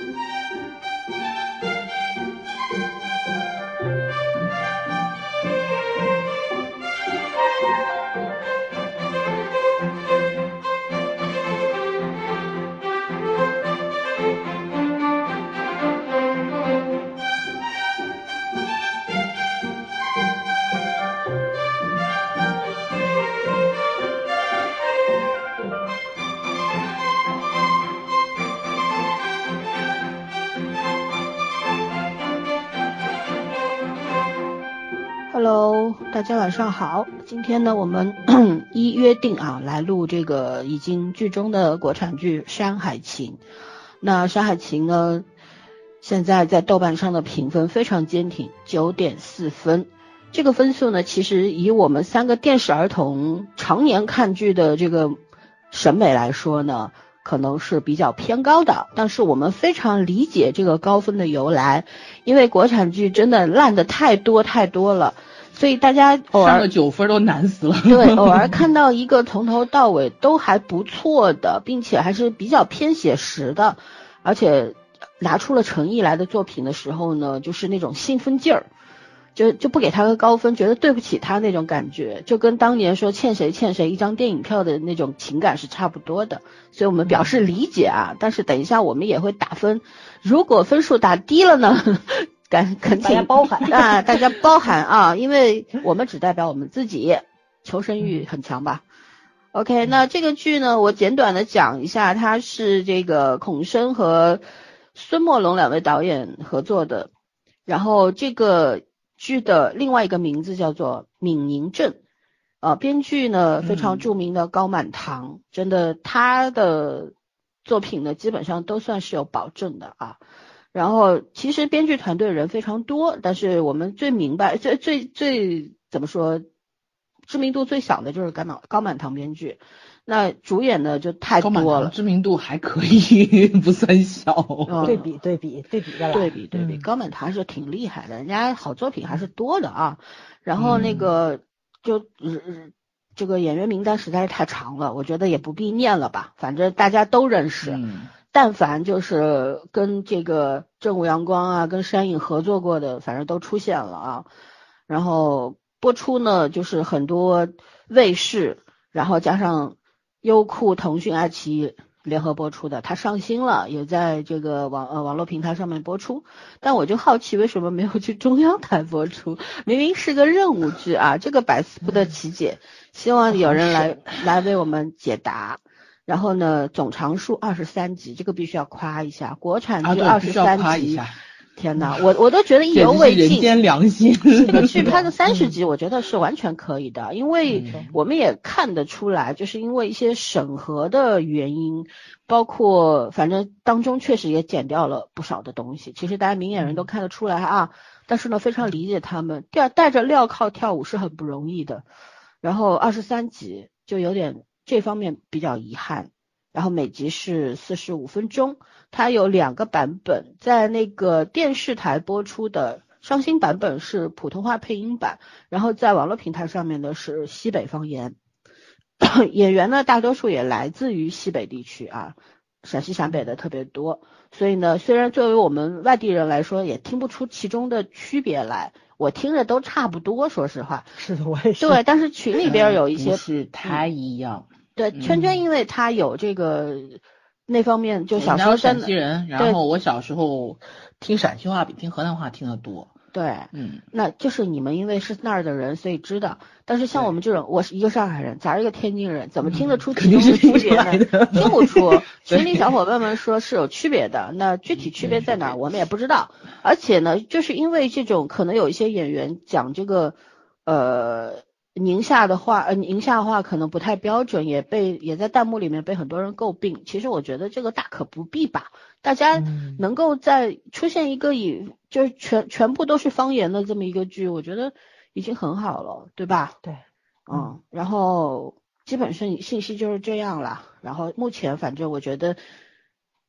Música 晚上好。今天呢，我们 依约定啊，来录这个已经剧终的国产剧《山海情》。那《山海情》呢，现在在豆瓣上的评分非常坚挺，九点四分。这个分数呢，其实以我们三个电视儿童常年看剧的这个审美来说呢，可能是比较偏高的。但是我们非常理解这个高分的由来，因为国产剧真的烂的太多太多了。所以大家偶尔上个九分都难死了。对，偶尔看到一个从头到尾都还不错的，并且还是比较偏写实的，而且拿出了诚意来的作品的时候呢，就是那种兴奋劲儿，就就不给他个高分，觉得对不起他那种感觉，就跟当年说欠谁欠谁一张电影票的那种情感是差不多的。所以我们表示理解啊，但是等一下我们也会打分，如果分数打低了呢？感恳请大家包涵 啊，大家包涵啊，因为我们只代表我们自己，求生欲很强吧。OK，那这个剧呢，我简短的讲一下，它是这个孔笙和孙墨龙两位导演合作的，然后这个剧的另外一个名字叫做《闽宁镇》，呃，编剧呢非常著名的高满堂，真的他的作品呢基本上都算是有保证的啊。然后其实编剧团队人非常多，但是我们最明白、最最最怎么说，知名度最小的就是高满高满堂编剧。那主演的就太多了，知名度还可以，不算小。嗯对比对比对比着来，对比对比，嗯高满堂是挺厉害的，人家好作品还是多的啊。然后那个就这个演员名单实在是太长了，我觉得也不必念了吧，反正大家都认识。嗯，但凡就是跟这个正午阳光啊、跟山影合作过的，反正都出现了啊。然后播出呢，就是很多卫视，然后加上优酷、腾讯、爱奇艺联合播出的，它上新了，也在这个网呃网络平台上面播出。但我就好奇，为什么没有去中央台播出？明明是个任务剧啊，这个百思不得其解。希望有人来 来为我们解答。然后呢，总长数二十三集，这个必须要夸一下，国产剧二十三集，天哪，我我都觉得意犹未尽。人间良心。这个剧 拍个三十集，我觉得是完全可以的，因为嗯我们也看得出来，就是因为一些审核的原因，包括反正当中确实也剪掉了不少的东西。其实大家明眼人都看得出来啊，但是呢，非常理解他们，带带着镣铐跳舞是很不容易的。然后二十三集就有点这方面比较遗憾。然后每集是四十五分钟，它有两个版本，在那个电视台播出的上新版本是普通话配音版，然后在网络平台上面的是西北方言。演员呢，大多数也来自于西北地区啊，陕西陕北的特别多，所以呢，虽然作为我们外地人来说，也听不出其中的区别来，我听着都差不多，说实话。是的，我也是。对，但是群里边有一些不是太一样。对，圈圈因为他有这个那方面，就小时候陕西人，然后我小时候听陕西话比听河南话听得多。对，嗯，那就是你们因为是那儿的人，所以知道。但是像我们这种，我是一个上海人，咱是一个天津人，怎么听得出肯定其中的是区别呢？听不出。群里小伙伴们说是有区别的，那具体区别在哪儿，我们也不知道。而且呢，就是因为这种可能有一些演员讲这个呃宁夏的话，呃宁夏话可能不太标准，也被也在弹幕里面被很多人诟病。其实我觉得这个大可不必吧，大家嗯能够在出现一个以就是全全部都是方言的这么一个剧，我觉得已经很好了，对吧？对，嗯，然后基本上信息就是这样了。然后目前反正我觉得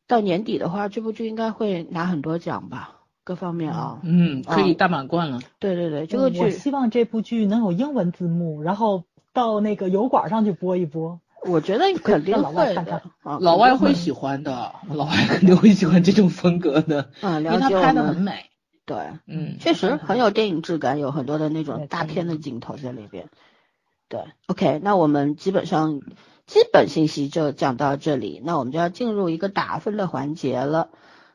到年底的话，这部剧应该会拿很多奖吧，各方面啊。嗯，可以啊大满贯了。对对对，这个嗯我剧希望这部剧能有英文字幕，然后到那个油管上去播一播。我觉得肯定 老外会的看看，啊老外会喜欢的，老外肯定会喜欢这种风格的，嗯，因为了解我他拍的很，美。对，嗯，确实很有电影质感，有很多的那种大片的镜头在里边。对，OK，那我们基本上基本信息就讲到这里，那我们就要进入一个打分的环节了。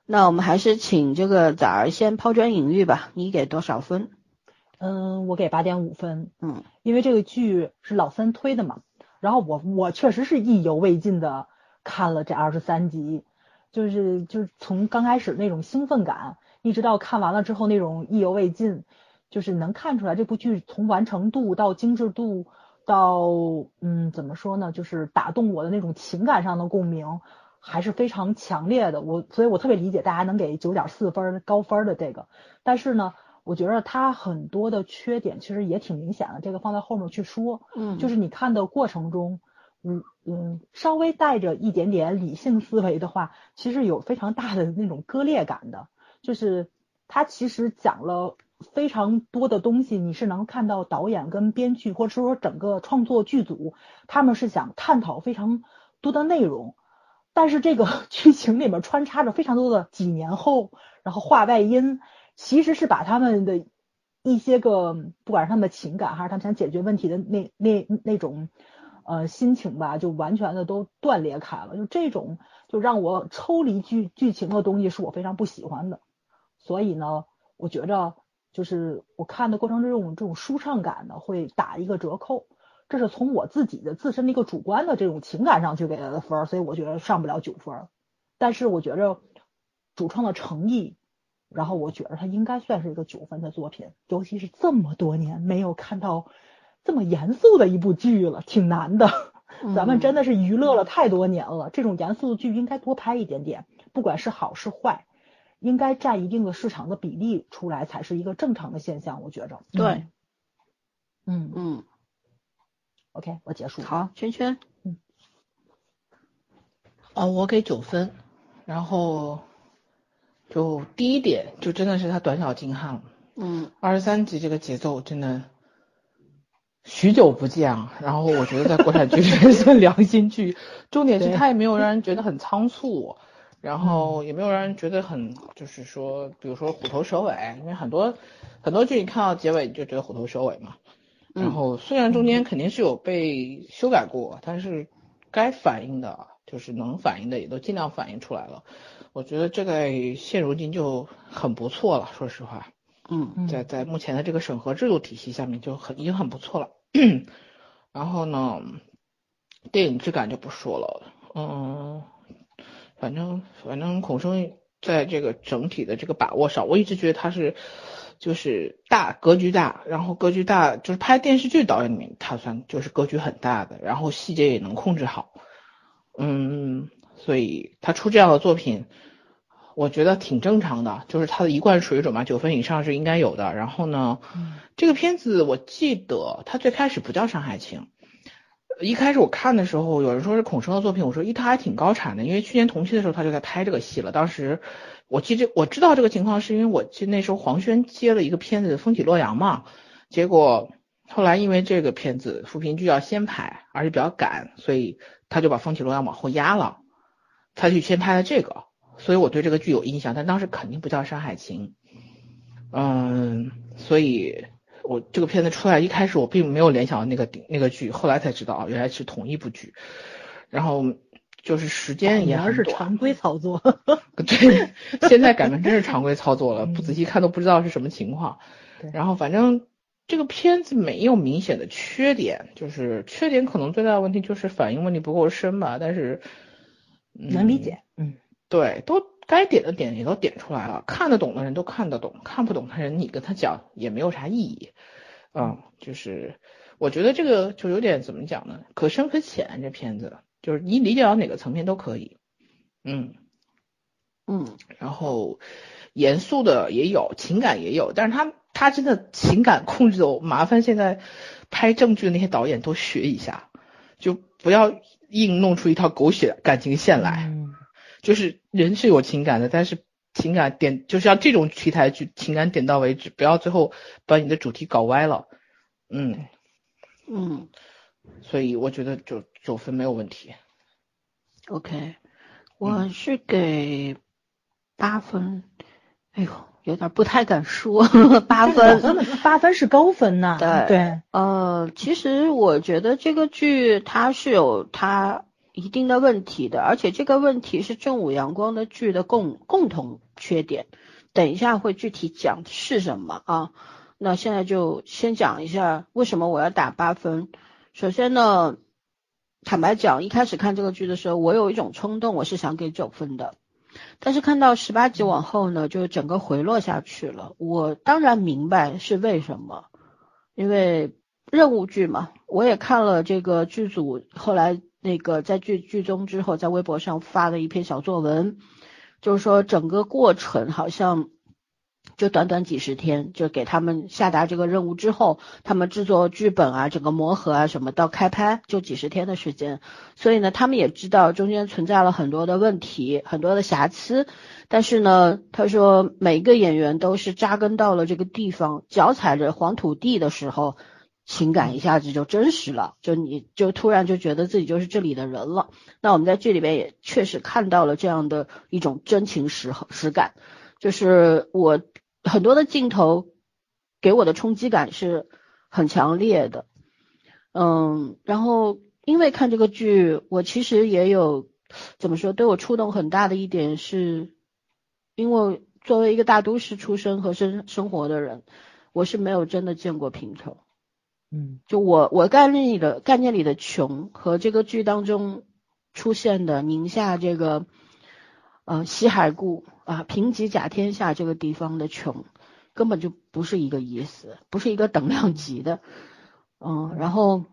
那我们还是请这个崽儿先抛砖引玉吧，你给多少分？嗯，我给八点五分，嗯因为这个剧是老三推的嘛，然后我我确实是意犹未尽的看了这二十三集，就是就是从刚开始那种兴奋感，一直到看完了之后那种意犹未尽，就是能看出来这部剧从完成度到精致度到嗯怎么说呢，就是打动我的那种情感上的共鸣。还是非常强烈的，我所以我特别理解大家能给九点四分高分的这个，但是呢，我觉得它很多的缺点其实也挺明显的，这个放在后面去说。嗯，就是你看的过程中，嗯嗯，稍微带着一点点理性思维的话，其实有非常大的那种割裂感的。就是它其实讲了非常多的东西，你是能看到导演跟编剧或者说整个创作剧组，他们是想探讨非常多的内容。但是这个 剧情里面穿插着非常多的几年后，然后话外音，其实是把他们的一些个，不管是他们的情感，还是他们想解决问题的那那那种呃心情吧，就完全的都断裂开了。就这种就让我抽离剧剧情的东西，是我非常不喜欢的。所以呢，我觉着就是我看的过程之中，这种舒畅感呢会打一个折扣。这是从我自己的自身的一个主观的这种情感上去给他的分儿，所以我觉得上不了九分儿。但是我觉着主创的诚意，然后我觉得他应该算是一个九分的作品，尤其是这么多年没有看到这么严肃的一部剧了，挺难的。咱们真的是娱乐了太多年了，这种严肃的剧应该多拍一点点，不管是好是坏，应该占一定的市场的比例出来才是一个正常的现象，我觉着。对，嗯嗯，，OK，我结束。，好，圈圈，嗯哦，我给九分，然后就第一点就真的是他短小精悍了，嗯二十三集这个节奏真的许久不见啊。然后我觉得在国产剧里面算良心剧，重点是对它也没有让人觉得很仓促，然后也没有让人觉得很就是说，比如说虎头蛇尾，因为很多很多剧你看到结尾你就觉得虎头蛇尾嘛。然后虽然中间肯定是有被修改过，但是该反映的，就是能反映的也都尽量反映出来了。我觉得这个现如今就很不错了，说实话，嗯嗯在在目前的这个审核制度体系下面就很已经很不错了。然后呢，电影质感就不说了，嗯，反正反正孔生在这个整体的这个把握上，我一直觉得他是就是大格局大，然后格局大就是拍电视剧导演里面他算就是格局很大的，然后细节也能控制好，嗯，所以他出这样的作品。我觉得挺正常的，就是他的一贯水准嘛，九分以上是应该有的。然后呢，嗯这个片子我记得他最开始不叫《上海情》，一开始我看的时候，有人说是孔笙的作品，我说咦，他还挺高产的，因为去年同期的时候他就在拍这个戏了。当时我记这我知道这个情况，是因为我记那时候黄轩接了一个片子《风起洛阳》嘛，结果后来因为这个片子扶贫剧要先拍，而且比较赶，所以他就把《风起洛阳》往后压了，他去先拍了这个，所以我对这个剧有印象，但当时肯定不叫《山海情》。嗯，所以我这个片子出来一开始我并没有联想到那个那个剧，后来才知道啊，原来是同一部剧。然后就是时间也原来是，常规操作。对，现在改成真是常规操作了，不仔嗯细看都不知道是什么情况。对然后反正这个片子没有明显的缺点，就是缺点可能最大的问题就是反应问题不够深吧，但是、嗯、能理解，嗯，对，都该点的点也都点出来了，看得懂的人都看得懂，看不懂的人你跟他讲也没有啥意义。嗯，就是我觉得这个就有点怎么讲呢？可深可浅，这片子就是你理解到哪个层面都可以。嗯，嗯然后严肃的也有，情感也有，但是他他真的情感控制的，我麻烦现在拍正剧的那些导演都学一下，就不要硬弄出一套狗血感情线来。嗯就是人是有情感的，但是情感点就是要这种题材剧，情感点到为止，不要最后把你的主题搞歪了。嗯，嗯所以我觉得九九分没有问题。OK，我是给八分，哎呦，有点不太敢说八分。八分是高分呐。对对，呃，其实我觉得这个剧它是有它一定的问题的，而且这个问题是正午阳光的剧的共共同缺点。等一下会具体讲是什么啊？那现在就先讲一下为什么我要打八分。首先呢，坦白讲，一开始看这个剧的时候，我有一种冲动，我是想给九分的。但是看到十八集往后呢，就整个回落下去了。我当然明白是为什么，因为任务剧嘛。我也看了这个剧组后来那个在剧剧中之后，在微博上发了一篇小作文，就是说整个过程好像就短短几十天，就给他们下达这个任务之后，他们制作剧本啊，整个磨合啊什么到开拍就几十天的时间。所以呢，他们也知道中间存在了很多的问题，很多的瑕疵。但是呢，他说每个演员都是扎根到了这个地方，脚踩着黄土地的时候，情感一下子就真实了，就你就突然就觉得自己就是这里的人了。那我们在剧里边也确实看到了这样的一种真情实实感，就是我很多的镜头给我的冲击感是很强烈的。嗯，然后因为看这个剧，我其实也有怎么说，对我触动很大的一点是，因为作为一个大都市出生和生生活的人，我是没有真的见过贫穷。嗯，就我我概念里的概念里的穷和这个剧当中出现的宁夏这个呃西海固啊贫瘠甲天下这个地方的穷，根本就不是一个意思，不是一个等量级的。嗯，然后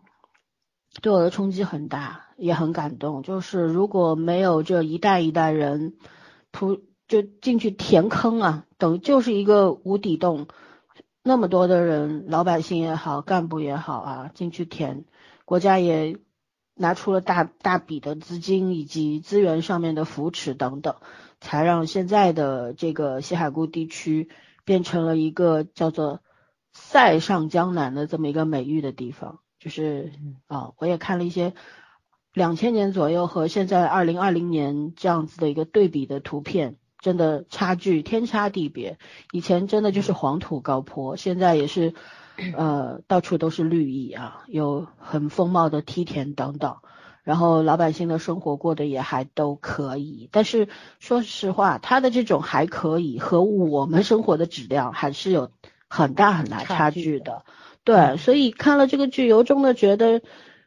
对我的冲击很大，也很感动。就是如果没有这一代一代人铺就进去填坑啊，等于就是一个无底洞。那么多的人，老百姓也好，干部也好啊，进去填，国家也拿出了大大笔的资金以及资源上面的扶持等等，才让现在的这个西海固地区变成了一个叫做“塞上江南”的这么一个美誉的地方。就是啊，我也看了一些两千年左右和现在二零二零年这样子的一个对比的图片。真的差距天差地别，以前真的就是黄土高坡，现在也是，呃，到处都是绿意啊，有很丰茂的梯田等等，然后老百姓的生活过得也还都可以。但是说实话，他的这种还可以和我们生活的质量还是有很大很大差距的。对，所以看了这个剧，由衷的觉得，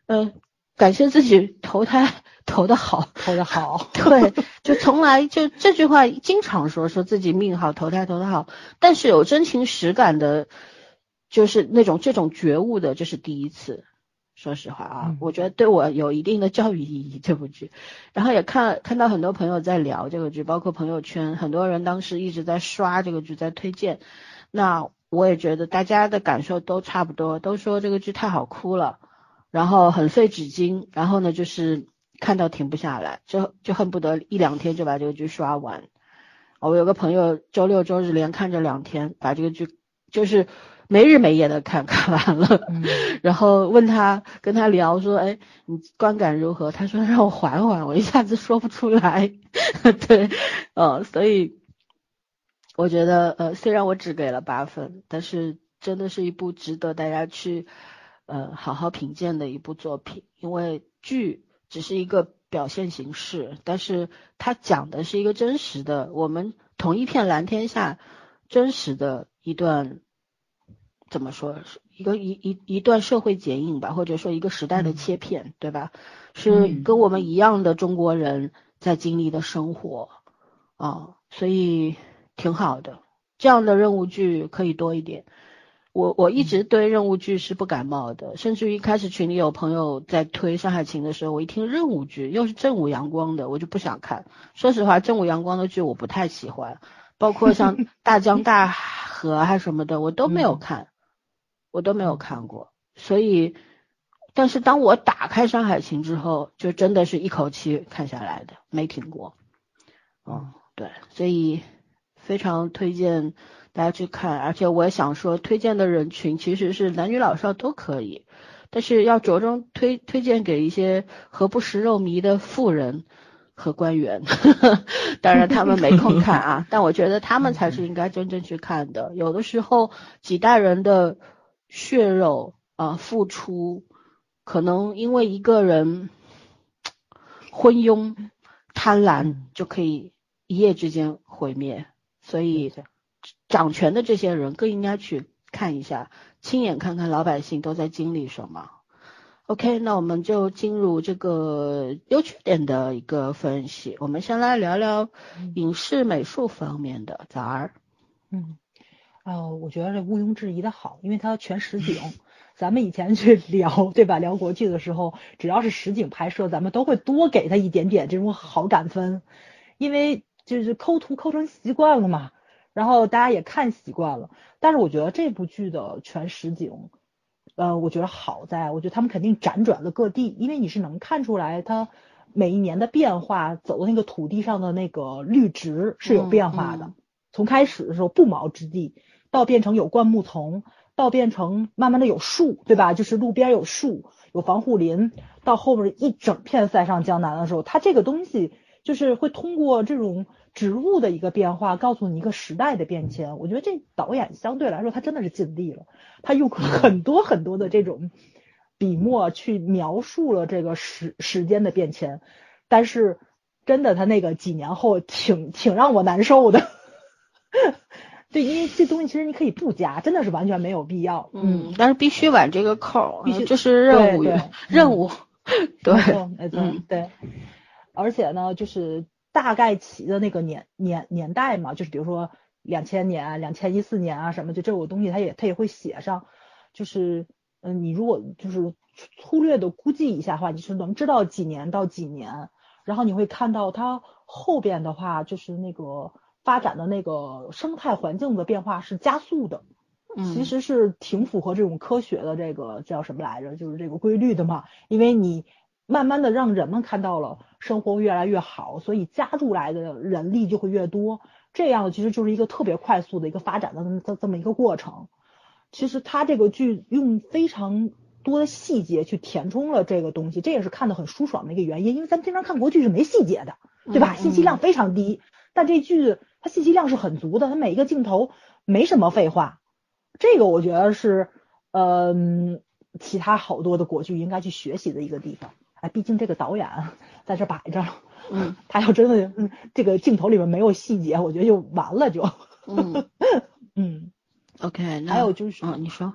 呃，感谢自己投胎。投的好，投的好，对，就从来就这句话经常说，说自己命好，投胎投的好，但是有真情实感的，就是那种这种觉悟的，这是第一次。说实话啊，嗯、我觉得对我有一定的教育意义这部剧，然后也看看到很多朋友在聊这个剧，包括朋友圈，很多人当时一直在刷这个剧，在推荐。那我也觉得大家的感受都差不多，都说这个剧太好哭了，然后很费纸巾，然后呢就是。看到停不下来，就就恨不得一两天就把这个剧刷完。我有个朋友周六周日连看着两天，把这个剧就是没日没夜的看 看完了。嗯、然后问他跟他聊说，哎，你观感如何？他说让我缓缓，我一下子说不出来。对，呃，所以我觉得呃，虽然我只给了八分，但是真的是一部值得大家去呃好好品鉴的一部作品，因为剧。只是一个表现形式，但是它讲的是一个真实的，我们同一片蓝天下真实的一段，怎么说？一个一一一段社会剪影吧，或者说一个时代的切片，嗯、对吧？是跟我们一样的中国人在经历的生活啊，所以挺好的。这样的任务剧可以多一点。我我一直对任务剧是不感冒的，甚至于一开始群里有朋友在推《山海情》的时候，我一听任务剧又是正午阳光的，我就不想看。说实话，正午阳光的剧我不太喜欢，包括像 大江大河啊什么的，我都没有看，我都没有看过。所以，但是当我打开《山海情》之后，就真的是一口气看下来的，没停过。嗯，对，所以非常推荐。大家去看，而且我也想说，推荐的人群其实是男女老少都可以，但是要着重推推荐给一些和不食肉糜的富人和官员，当然他们没空看啊，但我觉得他们才是应该真正去看的。有的时候几代人的血肉啊付出，可能因为一个人昏庸贪婪就可以一夜之间毁灭，所以掌权的这些人更应该去看一下，亲眼看看老百姓都在经历什么。OK，那我们就进入这个优缺点的一个分析。我们先来聊聊影视美术方面的，早儿。嗯，呃，我觉得这毋庸置疑的好，因为它全实景。咱们以前去聊，对吧？聊国剧的时候，只要是实景拍摄，咱们都会多给他一点点这种好感分，因为就是抠图抠成习惯了嘛，然后大家也看习惯了。但是我觉得这部剧的全实景。呃，我觉得好在，我觉得他们肯定辗转了各地，因为你是能看出来它每一年的变化，走的那个土地上的那个绿植是有变化的。从开始的时候不毛之地，到变成有灌木丛，到变成慢慢的有树，对吧？就是路边有树，有防护林，到后面一整片塞上江南的时候，它这个东西就是会通过这种。植物的一个变化，告诉你一个时代的变迁。我觉得这导演相对来说，他真的是尽力了，他用很多很多的这种笔墨去描述了这个时时间的变迁。但是真的，他那个几年后挺挺让我难受的。对，因为这东西其实你可以不加，真的是完全没有必要。嗯，但是必须挽这个扣，必须这是任务，任务。对，没错，对。而且呢，就是。大概齐的那个年年年代嘛，就是比如说两千年、两千一四年啊什么，就这种东西，它也它也会写上。就是嗯，你如果就是粗略的估计一下的话，你是能知道几年到几年。然后你会看到它后边的话，就是那个发展的那个生态环境的变化是加速的。嗯，其实是挺符合这种科学的这个叫什么来着？就是这个规律的嘛，因为你。慢慢的让人们看到了生活越来越好，所以加入来的人力就会越多，这样其实就是一个特别快速的一个发展的这这么一个过程。其实他这个剧用非常多的细节去填充了这个东西，这也是看的很舒爽的一个原因。因为咱们经常看国剧是没细节的，对吧？信息量非常低，但这剧它信息量是很足的，它每一个镜头没什么废话。这个我觉得是呃其他好多的国剧应该去学习的一个地方。毕竟这个导演在这摆着，嗯，他要真的，嗯，这个镜头里面没有细节，我觉得就完了，就，嗯。嗯，OK，还有就是，嗯，你说，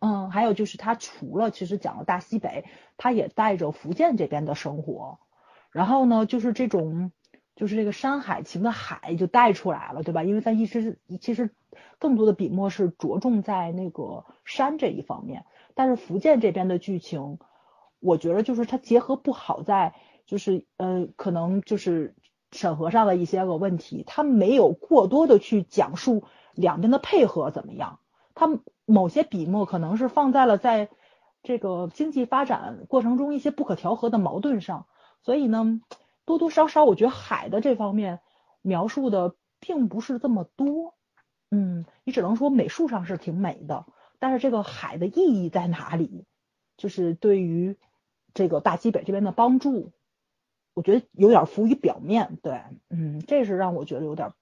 嗯，还有就是他除了其实讲了大西北，他也带着福建这边的生活，然后呢，就是这种，就是这个山海情的海就带出来了，对吧？因为咱一直其实更多的笔墨是着重在那个山这一方面，但是福建这边的剧情。我觉得就是它结合不好，在就是呃，可能就是审核上的一些个问题，它没有过多的去讲述两边的配合怎么样。它某些笔墨可能是放在了在这个经济发展过程中一些不可调和的矛盾上，所以呢，多多少少我觉得海的这方面描述的并不是这么多。嗯，你只能说美术上是挺美的，但是这个海的意义在哪里？就是对于。这个大西北这边的帮助，我觉得有点浮于表面，对，嗯，这是让我觉得有点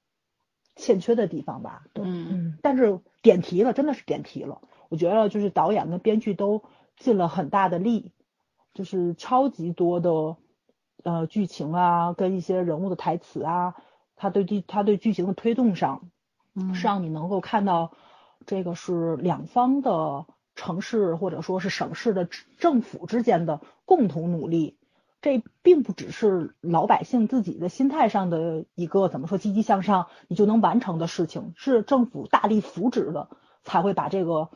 欠缺的地方吧，嗯嗯，但是点题了，真的是点题了，我觉得就是导演跟编剧都尽了很大的力，就是超级多的呃剧情啊，跟一些人物的台词啊，他对剧他对剧情的推动上，嗯是让你能够看到这个是两方的。城市或者说是省市的政府之间的共同努力，这并不只是老百姓自己的心态上的一个怎么说积极向上你就能完成的事情，是政府大力扶植的才会把这个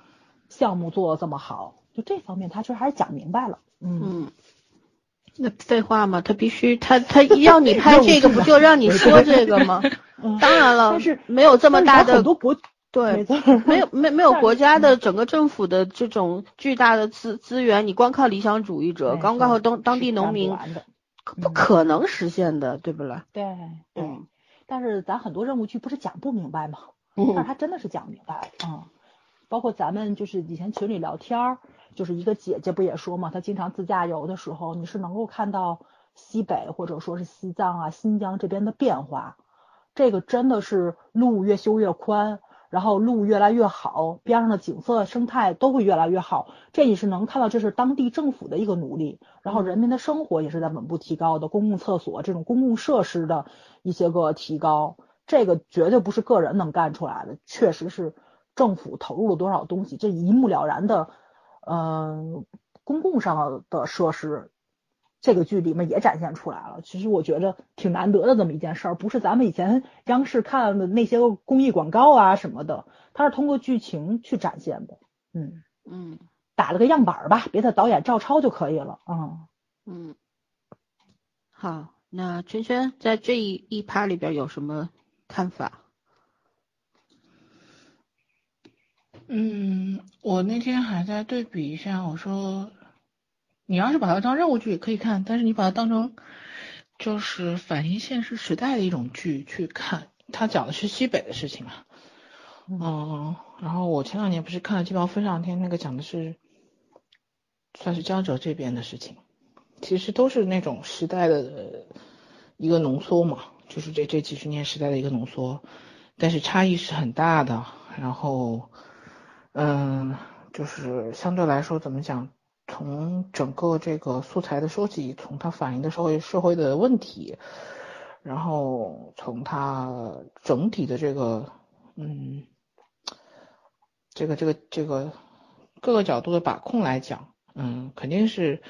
项目做的这么好。就这方面，他其实还是讲明白了。嗯，那废话嘛，他必须他他要你拍 这个，不就让你说这个吗？当然了，但是没有这么大的很多国。对，没有没没有 国家的整个政府的这种巨大的资资源，你光靠理想主义者，光靠当当地农民，不可能实现的，对不啦？对，嗯。但是咱很多任务剧不是讲不明白吗？但是他真的是讲明白了，嗯。包括咱们就是以前群里聊天儿，就是一个姐姐不也说嘛，她经常自驾游的时候，你是能够看到西北或者说是西藏啊、新疆这边的变化。这个真的是路越修越宽，然后路越来越好，边上的景色生态都会越来越好。这也是能看到，这是当地政府的一个努力，然后人民的生活也是在稳步提高的。公共厕所这种公共设施的一些个提高，这个绝对不是个人能干出来的，确实是政府投入了多少东西，这一目了然的。嗯，公共上的设施。这个剧里面也展现出来了，其实我觉着挺难得的这么一件事儿，不是咱们以前央视看的那些公益广告啊什么的，它是通过剧情去展现的。嗯嗯，打了个样板吧，别的导演照抄就可以了。嗯嗯，好，那圈圈在这一一趴里边有什么看法？嗯，我那天还在对比一下，我说。你要是把它当任务剧也可以看，但是你把它当成就是反映现实时代的一种剧去看，它讲的是西北的事情嘛。嗯，然后我前两年不是看了《鸡毛飞上天》，那个讲的是算是江浙这边的事情，其实都是那种时代的一个浓缩嘛，就是这这几十年时代的一个浓缩，但是差异是很大的。然后，嗯，就是相对来说怎么讲？从整个这个素材的收集，从它反映的社会社会的问题，然后从它整体的这个嗯，这个这个这个各个角度的把控来讲，嗯，肯定是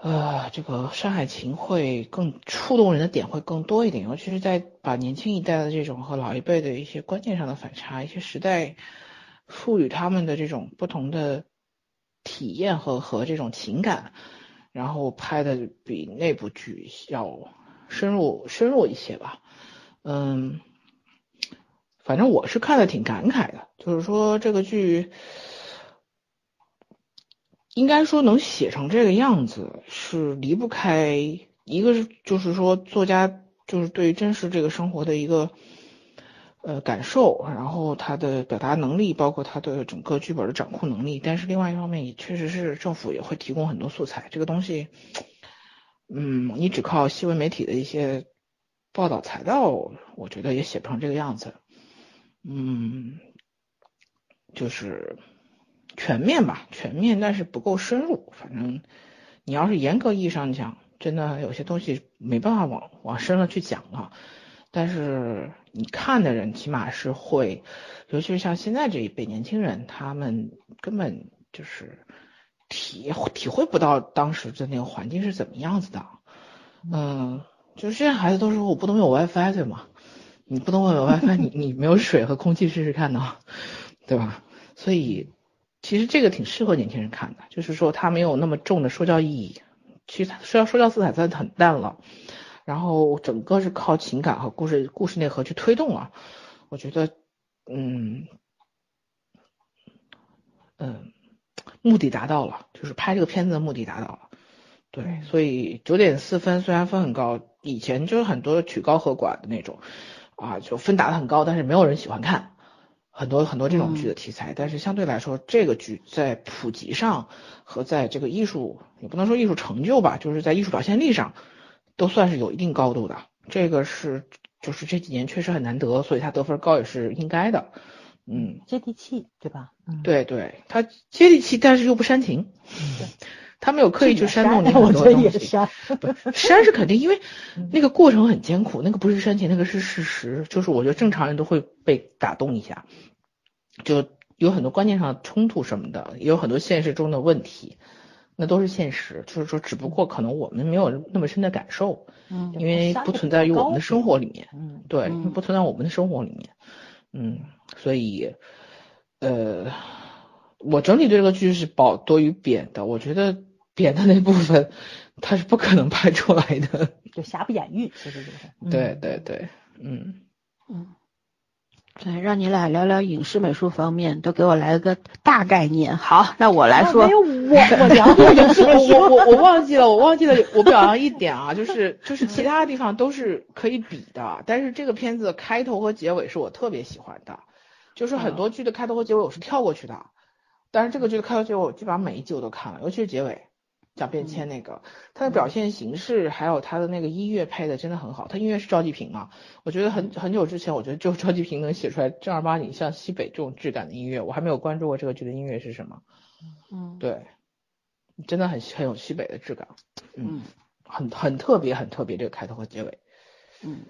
呃这个《山海情》会更触动人的点会更多一点，尤其是在把年轻一代的这种和老一辈的一些观念上的反差，一些时代赋予他们的这种不同的。体验和和这种情感，然后拍的比那部剧要深入深入一些吧。嗯，反正我是看的挺感慨的，就是说这个剧应该说能写成这个样子，是离不开一个是就是说作家就是对于真实这个生活的一个。呃，感受，然后他的表达能力，包括他的整个剧本的掌控能力，但是另外一方面也确实是政府也会提供很多素材，这个东西，嗯，你只靠新闻媒体的一些报道材料，我觉得也写不成这个样子，嗯，就是全面吧，全面，但是不够深入，反正你要是严格意义上讲，真的有些东西没办法往往深了去讲了。但是你看的人起码是会，尤其是像现在这一辈年轻人，他们根本就是体体会不到当时的那个环境是怎么样子的。嗯，就是现在孩子都说我不能有 WiFi 对吗？你不能有 WiFi，你你没有水和空气试试看呢，对吧？所以其实这个挺适合年轻人看的，就是说它没有那么重的说教意义，其实它说教说教色彩真的很淡了。然后整个是靠情感和故事故事内核去推动啊，我觉得，嗯，嗯，目的达到了，就是拍这个片子的目的达到了，对，所以九点四分虽然分很高，以前就是很多曲高和寡的那种啊，就分打的很高，但是没有人喜欢看，很多很多这种剧的题材，但是相对来说，这个剧在普及上和在这个艺术也不能说艺术成就吧，就是在艺术表现力上。都算是有一定高度的，这个是就是这几年确实很难得，所以他得分高也是应该的。嗯，接地气，对吧？嗯，对对，他接地气，但是又不煽情。对，他没有刻意去煽动你很多东西。煽是肯定，因为那个过程很艰苦，那个不是煽情，那个是事实。就是我觉得正常人都会被打动一下，就有很多观念上的冲突什么的，也有很多现实中的问题。那都是现实，就是说，只不过可能我们没有那么深的感受，嗯，因为不存在于我们的生活里面，嗯，对，不存在我们的生活里面，嗯，所以，呃，我整体对这个剧是褒多于贬的，我觉得贬的那部分，它是不可能拍出来的，就瑕不掩瑜，其实就是，对对对，嗯，嗯。对，让你俩聊聊影视美术方面，都给我来个大概念。好，那我来说。没有我，我聊过影视美术。我我我忘记了，我忘记了，我表扬一点啊，就是就是其他地方都是可以比的，但是这个片子的开头和结尾是我特别喜欢的，就是很多剧的开头和结尾我是跳过去的，但是这个剧的开头结尾，我基本上每一集我都看了，尤其是结尾讲变迁那个，它的表现形式还有它的那个音乐配的真的很好。它音乐是赵季平嘛？我觉得很很久之前，我觉得只有赵季平能写出来正儿八经像西北这种质感的音乐。我还没有关注过这个剧的音乐是什么。嗯，对，真的很很有西北的质感。嗯，很很特别，很特别这个开头和结尾。嗯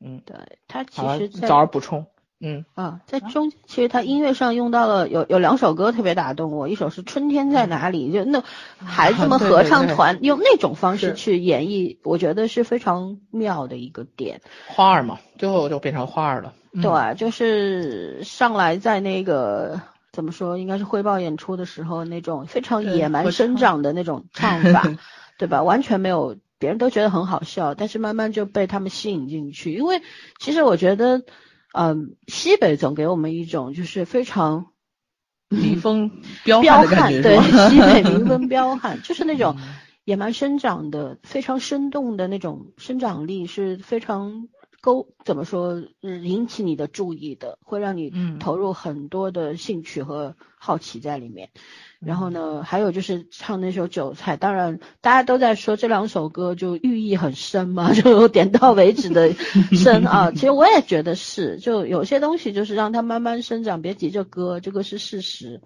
嗯，对，他其，实在早点补充。嗯啊，在中间其实他音乐上用到了有有两首歌特别打动我，一首是《春天在哪里》，就那孩子们对合对对唱团用那种方式去演绎，我觉得是非常妙的一个点。花儿嘛，最后就变成花儿了。嗯，对，就是上来在那个怎么说，应该是汇报演出的时候那种非常野蛮生长的那种唱法，对吧？完全没有，别人都觉得很好笑，但是慢慢就被他们吸引进去。因为其实我觉得，嗯、西北总给我们一种就是非常民 风彪彪悍对，西北民风彪悍，就是那种嗯。野蛮生长的、非常生动的那种生长力，是非常勾怎么说，嗯引起你的注意的，会让你嗯。投入很多的兴趣和好奇在里面。然后呢，还有就是唱那首《韭菜》，当然大家都在说这两首歌就寓意很深嘛，就有点到为止的深啊。其实我也觉得是，就有些东西就是让它慢慢生长，别急着割，这个是事实，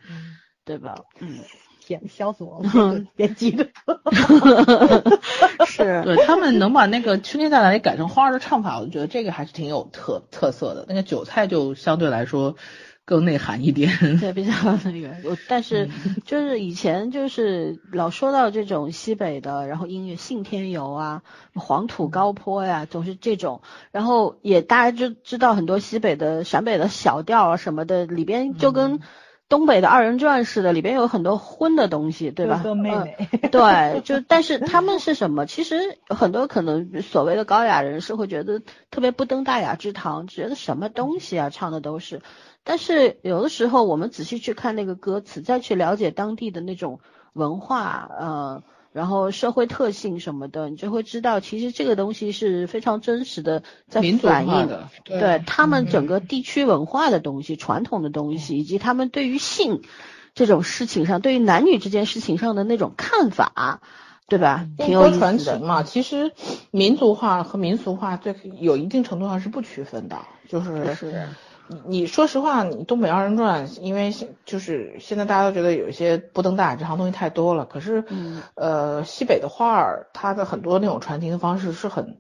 对吧？嗯，天，笑死我了！别急着说。是，对他们能把那个春天在哪里改成花儿的唱法，我觉得这个还是挺有特特色的。那个韭菜就相对来说更内涵一点。对，比较那个，我但是 就是以前就是老说到这种西北的，然后音乐信天游啊、黄土高坡呀，总是这种，然后也大家就知道很多西北的、陕北的小调啊什么的，里边就跟东北的二人转似的，里边有很多荤的东西，对吧？哥哥妹嗯妹，对，就但是他们是什么？其实很多可能所谓的高雅人士会觉得特别不登大雅之堂，觉得什么东西啊，唱的都是。但是有的时候我们仔细去看那个歌词，再去了解当地的那种文化，呃，然后社会特性什么的，你就会知道，其实这个东西是非常真实的，在民族反映的，对对他们整嗯个地区文化的东西、传统的东西，以及他们对于性这种事情上，对于男女这件事情上的那种看法，对吧？挺有意思的。传承嘛，其实民族化和民俗化最有一定程度上是不区分的，就是是你你说实话，你东北二人转，因为现就是现在大家都觉得有一些不登大雅之堂东西太多了，可是嗯呃西北的花儿，它的很多那种传情的方式是很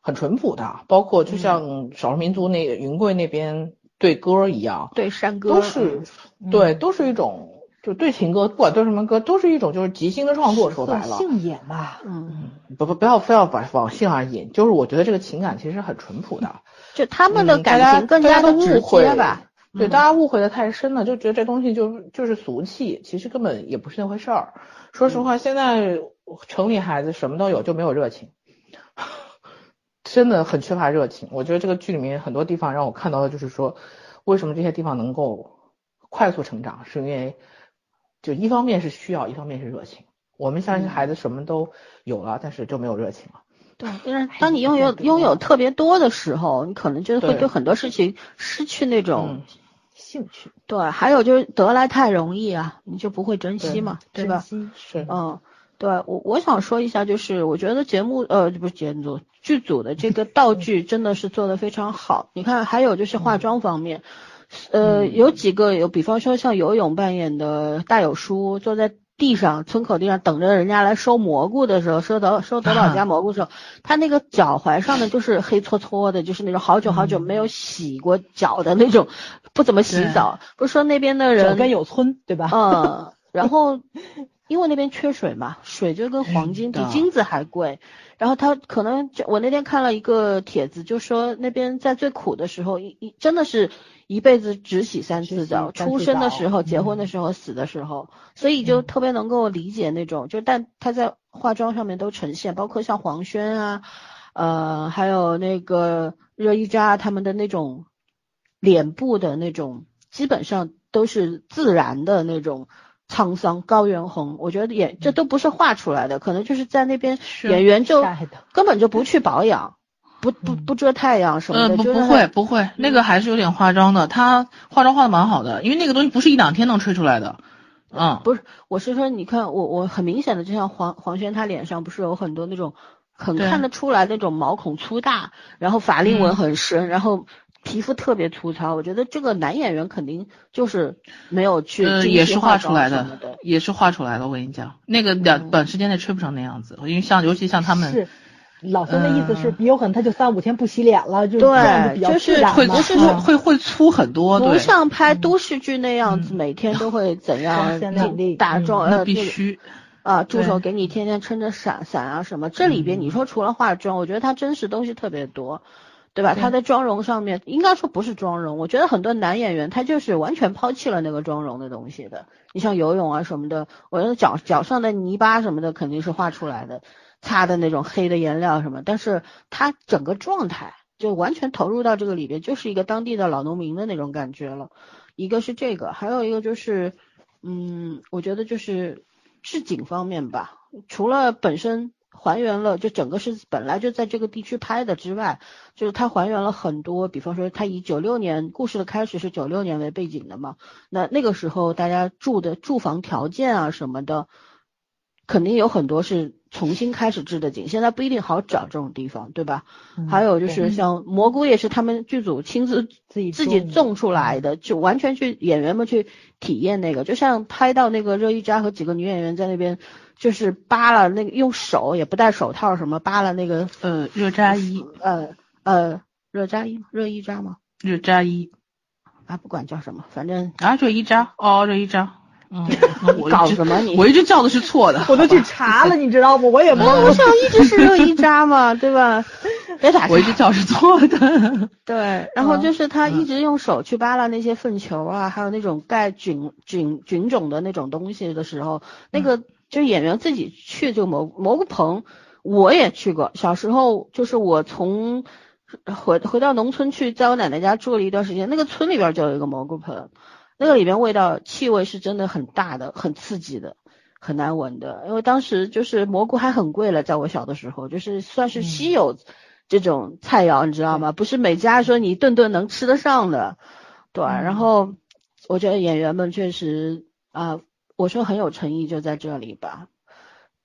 很淳朴的，包括就像少数民族那个云贵那边对歌儿一样，对山歌都是对，都是一种就对情歌，不管对什么歌，都是一种就是即兴的创作。说白了，性也嘛，嗯，不不不要非要把往性上引，就是我觉得这个情感其实很淳朴的。就他们的感情更加的直误会接吧。对，嗯大家误会的太深了，就觉得这东西就就是俗气，其实根本也不是那回事儿。说实话，现在城里孩子什么都有，就没有热情，真的很缺乏热情。我觉得这个剧里面很多地方让我看到的就是说，为什么这些地方能够快速成长，是因为就一方面是需要，一方面是热情。我们相信孩子什么都有了，但是就没有热情了。对，就是当你拥有拥有特别多的时候，你可能就会对对很多事情失去那种嗯兴趣对，还有就是得来太容易啊，你就不会珍惜嘛，对吧？珍惜是，嗯，对我我想说一下，就是我觉得节目呃不是节目组剧组的这个道具真的是做的非常好。你看，还有就是化妆方面，呃，嗯有几个有，比方说像游泳扮演的大有叔坐在。地上村口地上等着人家来收蘑菇的时候，收德收德老家蘑菇的时候，他那个脚踝上呢就是黑搓搓的，就是那种好久好久没有洗过脚的那种，不怎么洗澡。不是说那边的人脚跟有村，对吧？嗯，然后 因为那边缺水嘛，水就跟黄金比嗯金子还贵。然后他可能就我那天看了一个帖子，就说那边在最苦的时候，一一真的是一辈子只洗三次澡，出生的时候、结婚的嗯时候、死的时候，所以就嗯。特别能够理解那种，就但他在化妆上面都呈现，包括像黄轩啊，呃，还有那个热依扎他们的那种脸部的那种，基本上都是自然的那种沧桑。高原红，我觉得也这都不是画出来的，可能就是在那边演员就根本就不去保养，不不不遮太阳什么呃，的，不不会不会，那个还是有点化妆的，他化妆化的蛮好的，因为那个东西不是一两天能吹出来的。嗯，不是，我是说，你看我我很明显的，就像黄黄轩，他脸上不是有很多那种很看得出来那种毛孔粗大，然后法令纹嗯很深，然后皮肤特别粗糙。我觉得这个男演员肯定就是没有去呃，也是画出来的。也是画出来的。我跟你讲，那个两嗯短时间内吹不成那样子，因为像尤其像他们是老孙的意思是，有可能他就三五天不洗脸了，就这样子比较就是会自然嘛。粗嗯会会粗很多，不，像拍嗯都市剧那样子，嗯每天都会怎样打妆，那呃，必须。啊，助手给你天天撑着伞伞啊什么。这里边嗯你说除了化妆，我觉得他真实东西特别多，对吧？对他在妆容上面，应该说不是妆容，我觉得很多男演员他就是完全抛弃了那个妆容的东西的。你像游泳啊什么的，我觉得脚脚上的泥巴什么的肯定是画出来的，擦的那种黑的颜料什么，但是他整个状态就完全投入到这个里边，就是一个当地的老农民的那种感觉了。一个是这个，还有一个就是，嗯，我觉得就是置景方面吧，除了本身还原了，就整个是本来就在这个地区拍的之外，就是它还原了很多，比方说它以九六年故事的开始是九六年为背景的嘛，那那个时候大家住的住房条件啊什么的，肯定有很多是重新开始置的景，现在不一定好找这种地方，对吧？嗯还有就是像蘑菇也是他们剧组亲自自己自己种种出来的，就完全去演员们去体验那个，就像拍到那个热依扎和几个女演员在那边，就是扒了那个用手也不戴手套什么扒了那个呃，热扎衣，呃呃热扎衣热衣扎吗？热扎衣啊，不管叫什么，反正啊，热衣扎，哦，热衣扎，嗯，我 搞什么你？我一直叫的是错的，我都去查了，你知道吗？我也不我了。想一直是热衣扎嘛，对吧？别打我一直叫是错的。对，然后嗯就是他嗯一直用手去扒拉那些粪球啊，还有那种盖菌菌菌种的那种东西的时候，那个就是演员自己去这个蘑蘑菇棚，我也去过。小时候就是我从回回到农村去，在我奶奶家住了一段时间，那个村里边就有一个蘑菇棚，那个里边味道气味是真的很大的，很刺激的。很难闻的，因为当时就是蘑菇还很贵了，在我小的时候，就是算是稀有这种菜肴，你知道吗？不是每家说你顿顿能吃得上的，对。嗯然后我觉得演员们确实啊、我说很有诚意就在这里吧。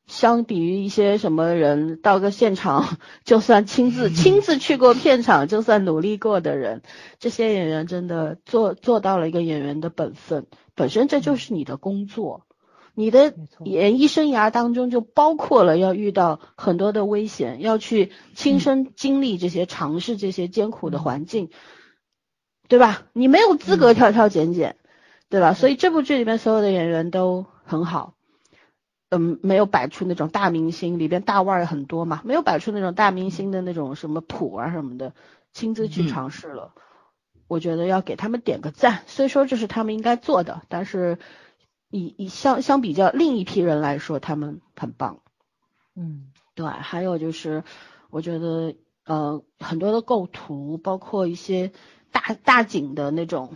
相比于一些什么人到个现场，就算亲自 亲自去过片场，就算努力过的人，这些演员真的做做到了一个演员的本分，本身这就是你的工作。你的演艺生涯当中就包括了要遇到很多的危险，要去亲身经历这些、尝试这些艰苦的环境，对吧？你没有资格挑挑拣拣，对吧？所以这部剧里面所有的演员都很好，嗯，没有摆出那种大明星，里边大腕儿很多嘛，没有摆出那种大明星的那种什么谱啊什么的，亲自去嗯尝试了。我觉得要给他们点个赞，虽说这是他们应该做的，但是以以相相比较另一批人来说，他们很棒。嗯对，还有就是我觉得呃很多的构图，包括一些大大景的那种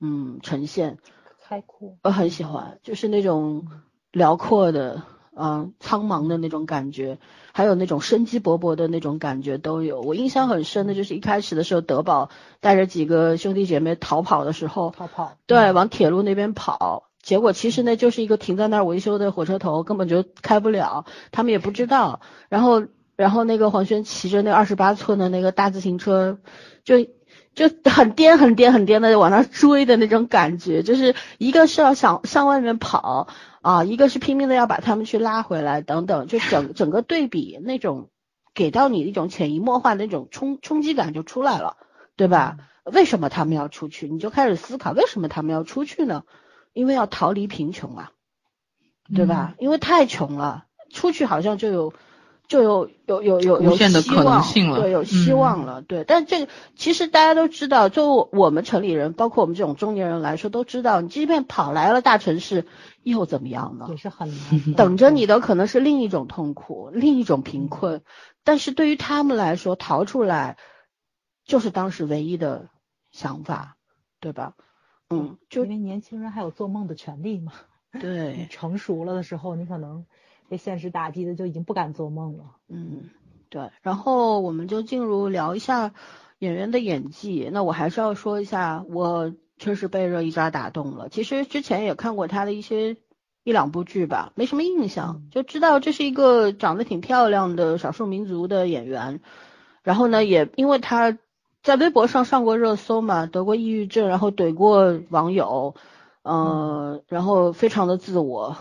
嗯呈现，开阔。我很喜欢，就是那种辽阔的，嗯、苍茫的那种感觉，还有那种生机勃勃的那种感觉都有。我印象很深的就是一开始的时候，德宝带着几个兄弟姐妹逃跑的时候，逃跑。对，往铁路那边跑，结果其实那就是一个停在那儿维修的火车头，根本就开不了，他们也不知道。然后，然后那个黄轩骑着那二十八寸的那个大自行车，就就很颠、很颠、很颠的往那儿追的那种感觉，就是一个是要想向外面跑啊，一个是拼命的要把他们去拉回来，等等，就整整个对比那种给到你一种潜移默化的那种冲冲击感就出来了，对吧？为什么他们要出去？你就开始思考，为什么他们要出去呢？因为要逃离贫穷啊，对吧？因为太穷了，出去好像就有就有有有有有无限的可能希望性了对，有希嗯望了，对。但这个其实大家都知道，就我们城里人，包括我们这种中年人来说，都知道，你即便跑来了大城市，又怎么样呢也？是很难。等着你的可能是另一种痛苦，另一种贫困，但是对于他们来说，逃出来就是当时唯一的想法，对吧？嗯，就因为年轻人还有做梦的权利嘛。你对，成熟了的时候，你可能被现实打击的就已经不敢做梦了。嗯，对，然后我们就进入聊一下演员的演技。那我还是要说一下，我确实被热依扎打动了。其实之前也看过她的一些一两部剧吧，没什么印象，就知道这是一个长得挺漂亮的少数民族的演员。然后呢，也因为她在微博上上过热搜嘛，得过抑郁症，然后怼过网友，嗯，然后非常的自我，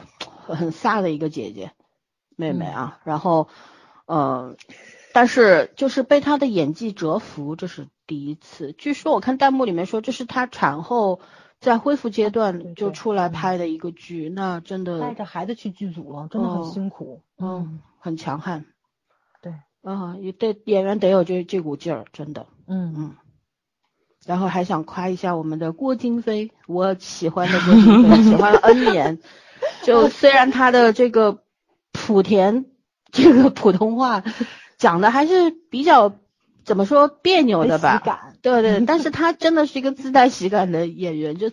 很飒的一个姐姐妹妹啊，然后。嗯，但是就是被她的演技折服，这是第一次。据说我看弹幕里面说，这是她产后在恢复阶段就出来拍的一个剧，那真的带着孩子去剧组了，真的很辛苦，嗯，很强悍。对，啊，也对演员得有这这股劲儿，真的。嗯嗯。然后还想夸一下我们的郭京飞，我喜欢的郭京飞，喜欢了 N 年。就虽然他的这个莆田。这个普通话讲的还是比较怎么说别扭的吧？对对，但是他真的是一个自带喜感的演员，就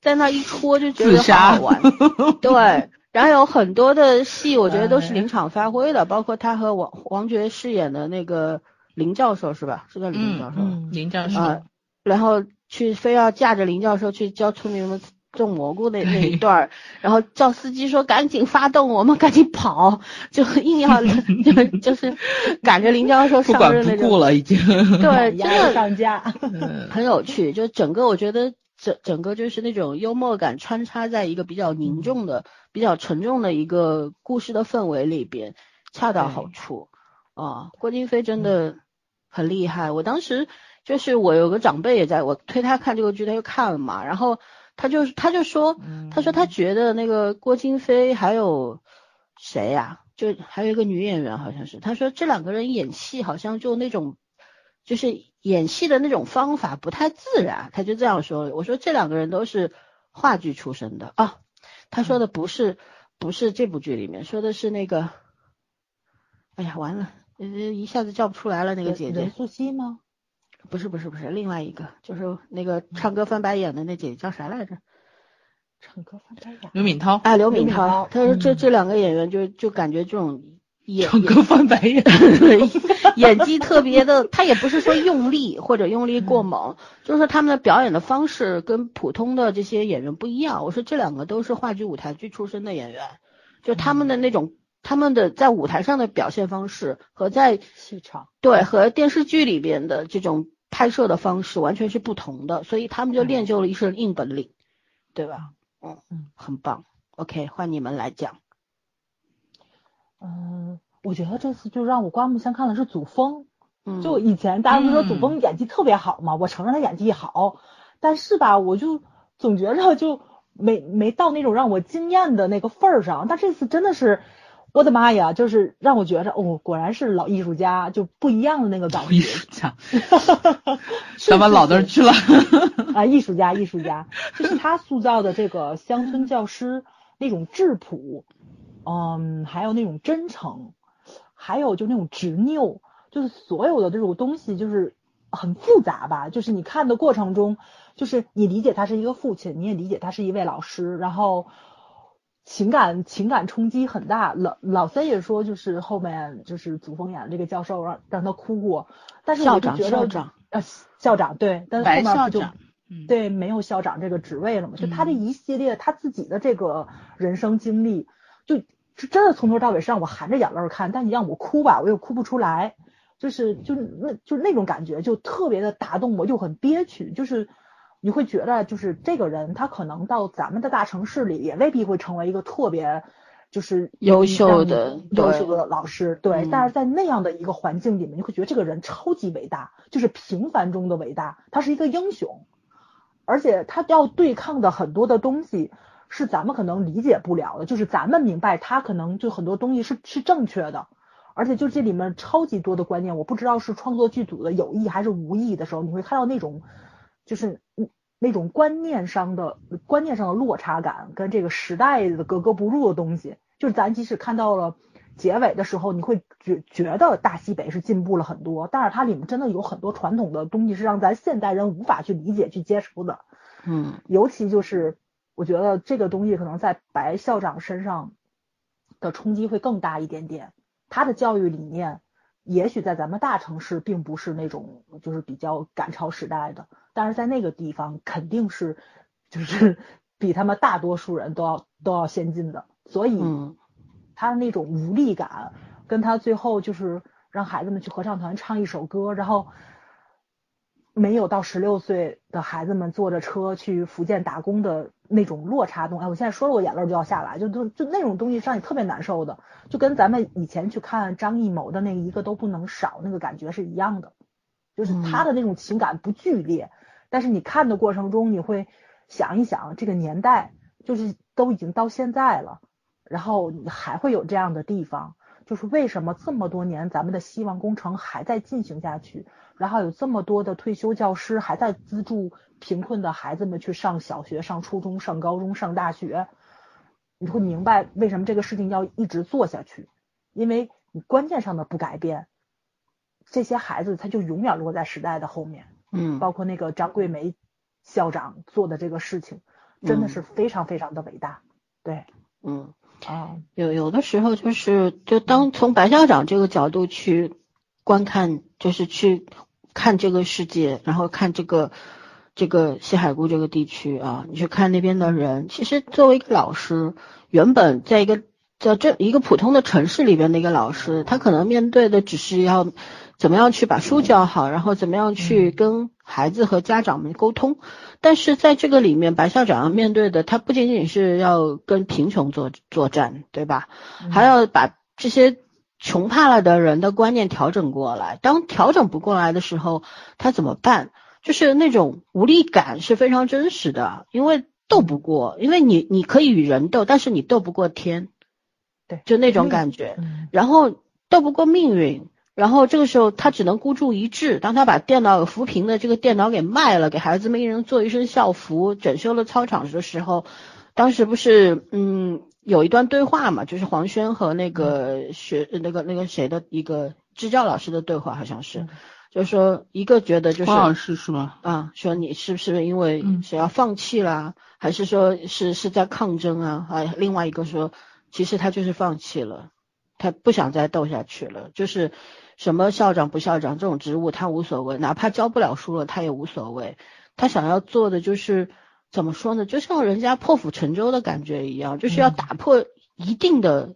在那一戳就觉得好好玩。对，然后有很多的戏，我觉得都是临场发挥的，包括他和王王爵饰演的那个林教授是吧？是叫林教授，林教授。然后去非要架着林教授去教村民们。种蘑菇那那一段儿，然后叫司机说赶紧发动，我们赶紧跑，就硬要 就就是赶着林教授上任那种。不顾了已经。对，真的上架，很有趣。就整个我觉得整整个就是那种幽默感穿插在一个比较凝重的、比较沉重的一个故事的氛围里边，恰到好处。啊，郭京飞真的很厉害。我当时就是我有个长辈也在我推他看这个剧，他就看了嘛，然后。他就他就说，他说他觉得那个郭京飞还有谁呀？就还有一个女演员好像是，他说这两个人演戏好像就那种，就是演戏的那种方法不太自然。他就这样说。我说这两个人都是话剧出身的啊。他说的不是不是这部剧里面说的是那个，哎呀完了，一下子叫不出来了那个姐姐。任素汐吗？不是不是不是，另外一个就是那个唱歌翻白眼的那姐姐叫啥来着？唱歌翻白眼。刘敏涛。哎，刘敏涛。他说这这两个演员就就感觉这种演唱歌翻白眼，演技特别的，他也不是说用力或者用力过猛，就是说他们的表演的方式跟普通的这些演员不一样。我说这两个都是话剧舞台剧出身的演员，就他们的那种。他们的在舞台上的表现方式和在戏场对和电视剧里边的这种拍摄的方式完全是不同的，所以他们就练就了一身硬本领，对吧？嗯嗯，很棒。OK，换你们来讲。嗯，我觉得这次就让我刮目相看的是祖峰。嗯，就以前大家不说祖峰演技特别好嘛，我承认他演技好，但是吧，我就总觉着就没没到那种让我惊艳的那个份儿上。但这次真的是。我的妈呀，就是让我觉着哦，果然是老艺术家，就不一样的那个感觉。艺术家，怎么老那去了？啊，艺术家，艺术家，就是他塑造的这个乡村教师那种质朴，嗯，还有那种真诚，还有就那种执拗，就是所有的这种东西就是很复杂吧。就是你看的过程中，就是你理解他是一个父亲，你也理解他是一位老师，然后。情感情感冲击很大，老老三也说，就是后面就是祖峰演的这个教授让让他哭过，但是我就觉得校长呃校长对，但是后面就嗯对没有校长这个职位了嘛，就他这一系列他自己的这个人生经历，就就真的从头到尾是让我含着眼泪看，但你让我哭吧，我又哭不出来，就是就那就那种感觉就特别的打动我，又很憋屈，就是。你会觉得，就是这个人，他可能到咱们的大城市里，也未必会成为一个特别就是优秀的优秀的老师，对。但是在那样的一个环境里面，你会觉得这个人超级伟大，就是平凡中的伟大，他是一个英雄，而且他要对抗的很多的东西是咱们可能理解不了的，就是咱们明白他可能就很多东西是是正确的，而且就这里面超级多的观念，我不知道是创作剧组的有意还是无意的时候，你会看到那种。就是嗯那种观念上的观念上的落差感，跟这个时代的格格不入的东西，就是咱即使看到了结尾的时候，你会觉觉得大西北是进步了很多，但是它里面真的有很多传统的东西是让咱现代人无法去理解去接受的。嗯，尤其就是我觉得这个东西可能在白校长身上的冲击会更大一点点，他的教育理念也许在咱们大城市并不是那种就是比较赶超时代的，但是在那个地方肯定是就是 比他们大多数人都要都要先进的，所以嗯。他那种无力感，跟他最后就是让孩子们去合唱团唱一首歌，然后没有到十六岁的孩子们坐着车去福建打工的那种落差东，哎，我现在说了我眼泪就要下来，就就就那种东西让你特别难受的，就跟咱们以前去看张艺谋的那一个都不能少那个感觉是一样的，就是他的那种情感不剧烈，但是你看的过程中你会想一想这个年代，就是都已经到现在了，然后你还会有这样的地方，就是为什么这么多年咱们的希望工程还在进行下去？然后有这么多的退休教师还在资助贫困的孩子们去上小学、上初中、上高中、上大学，你会明白为什么这个事情要一直做下去，因为你观念上的不改变，这些孩子他就永远落在时代的后面。嗯，包括那个张桂梅校长做的这个事情，真的是非常非常的伟大。对，嗯。啊，有有的时候就是，就当从白校长这个角度去观看，就是去看这个世界，然后看这个这个西海固这个地区啊，你去看那边的人，其实作为一个老师，原本在一个在这一个普通的城市里边的一个老师，他可能面对的只是要怎么样去把书教好，然后怎么样去跟孩子和家长们沟通。但是在这个里面，白校长要面对的，他不仅仅是要跟贫穷作作战，对吧？还要把这些穷怕了的人的观念调整过来。当调整不过来的时候，他怎么办？就是那种无力感是非常真实的，因为斗不过，因为你你可以与人斗，但是你斗不过天，对，就那种感觉。嗯然后斗不过命运，然后这个时候他只能孤注一掷。当他把电脑扶贫的这个电脑给卖了，给孩子们一人做一身校服，整修了操场的时候，当时不是嗯有一段对话嘛，就是黄轩和那个学那个那个谁的一个支教老师的对话，好像是嗯，就是说一个觉得就是黄老师是吧？啊，说你是不是因为嗯谁要放弃啦，还是说是是在抗争啊？啊，另外一个说，其实他就是放弃了，他不想再斗下去了，就是什么校长不校长这种职务他无所谓，哪怕教不了书了他也无所谓，他想要做的就是怎么说呢？就像人家破釜沉舟的感觉一样，就是要嗯打破一定的，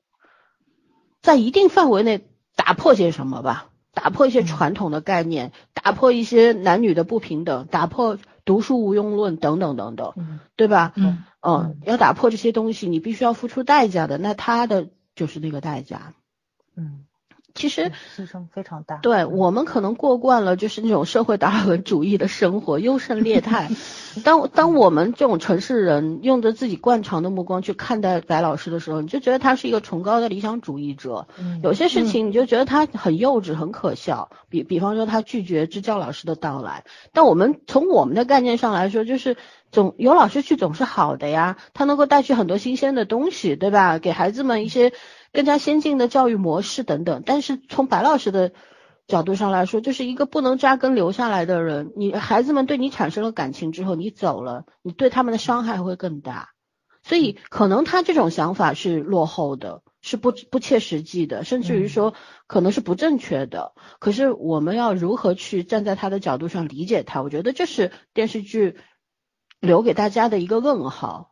在一定范围内打破些什么吧。打破一些嗯传统的概念，打破一些男女的不平等，打破读书无用论等等等等，嗯对吧？嗯嗯，要打破这些东西，你必须要付出代价的，那他的就是那个代价。嗯，其实对牺牲非常大。对我们可能过惯了就是那种社会达尔文主义的生活，优胜劣汰。当当我们这种城市人用着自己惯常的目光去看待白老师的时候，你就觉得他是一个崇高的理想主义者。嗯有些事情你就觉得他很幼稚、很可笑。比比方说他拒绝支教老师的到来，但我们从我们的概念上来说，就是总有老师去总是好的呀，他能够带去很多新鲜的东西，对吧？给孩子们一些更加先进的教育模式等等。但是从白老师的角度上来说，就是一个不能扎根留下来的人，你孩子们对你产生了感情之后，你走了，你对他们的伤害会更大。所以可能他这种想法是落后的，是不不切实际的，甚至于说可能是不正确的。可是我们要如何去站在他的角度上理解他？我觉得这是电视剧留给大家的一个问号。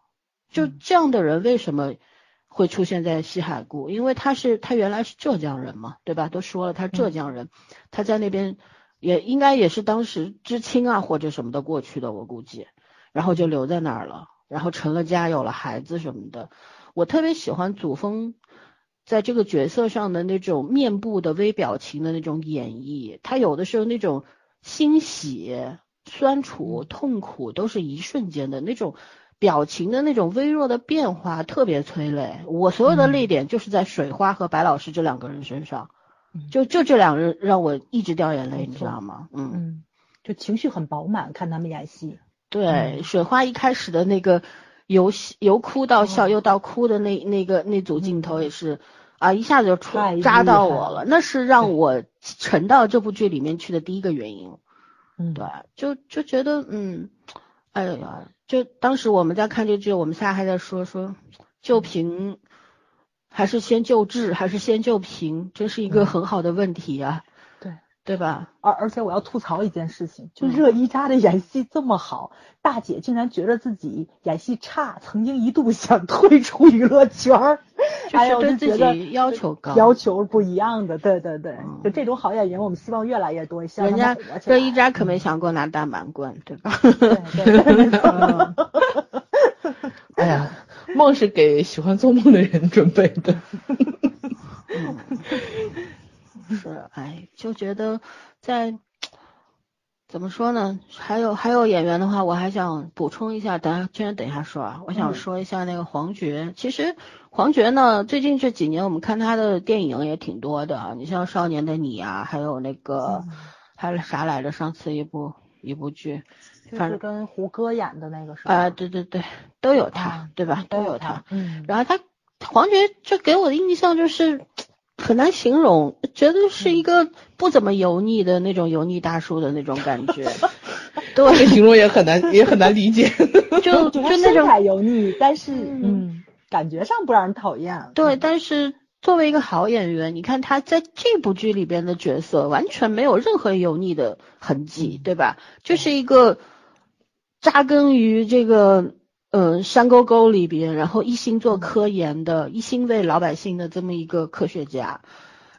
就嗯这样的人为什么会出现在西海固？因为他是他原来是浙江人嘛，对吧？都说了他是浙江人，他在那边也应该也是当时知青啊或者什么的过去的，我估计，然后就留在那儿了，然后成了家，有了孩子什么的。我特别喜欢祖峰在这个角色上的那种面部的微表情的那种演绎，他有的时候那种欣喜、酸楚、痛苦都是一瞬间的那种表情的那种微弱的变化，特别催泪。我所有的泪点就是在水花和白老师这两个人身上，嗯就就这两人让我一直掉眼泪，你知道吗？嗯。嗯，就情绪很饱满，看他们演戏。对，水花一开始的那个由喜由哭到笑哦又到哭的那那个那组镜头也是啊，一下子就触太扎到我了，那是让我沉到这部剧里面去的第一个原因。嗯，对，就就觉得嗯，哎呀，就当时我们在看这剧，我们仨还在说说，就凭还是先救治，还是先救贫？这是一个很好的问题啊，对对吧？而而且我要吐槽一件事情，就嗯热依扎的演戏这么好，大姐竟然觉得自己演戏差，曾经一度想退出娱乐圈儿，哎呀，我就是对自己要求高。要求不一样的，对对对，嗯就这种好演员，我们希望越来越多，像人家热依扎可没想过拿大满贯，对吧？对对对，哎呀，梦是给喜欢做梦的人准备的。嗯，是，哎，就觉得在怎么说呢？还有还有演员的话，我还想补充一下，等下居然等一下说啊，我想嗯说一下那个黄觉。其实黄觉呢，最近这几年我们看他的电影也挺多的啊，你像《少年的你》啊，还有那个、嗯还有啥来着？上次一部一部剧，就是反正跟胡歌演的那个是吧？啊，对对对，都有他，啊对吧？都有他他。，嗯，然后他黄觉就给我的印象就是很难形容，觉得是一个不怎么油腻的那种油腻大叔的那种感觉。这对，形容也很难，也很难理解。就 就那种身材油腻，但是嗯嗯，感觉上不让人讨厌。对，嗯但是作为一个好演员，你看他在这部剧里边的角色完全没有任何油腻的痕迹，对吧？就是一个扎根于这个呃山沟沟里边，然后一心做科研的，一心为老百姓的这么一个科学家。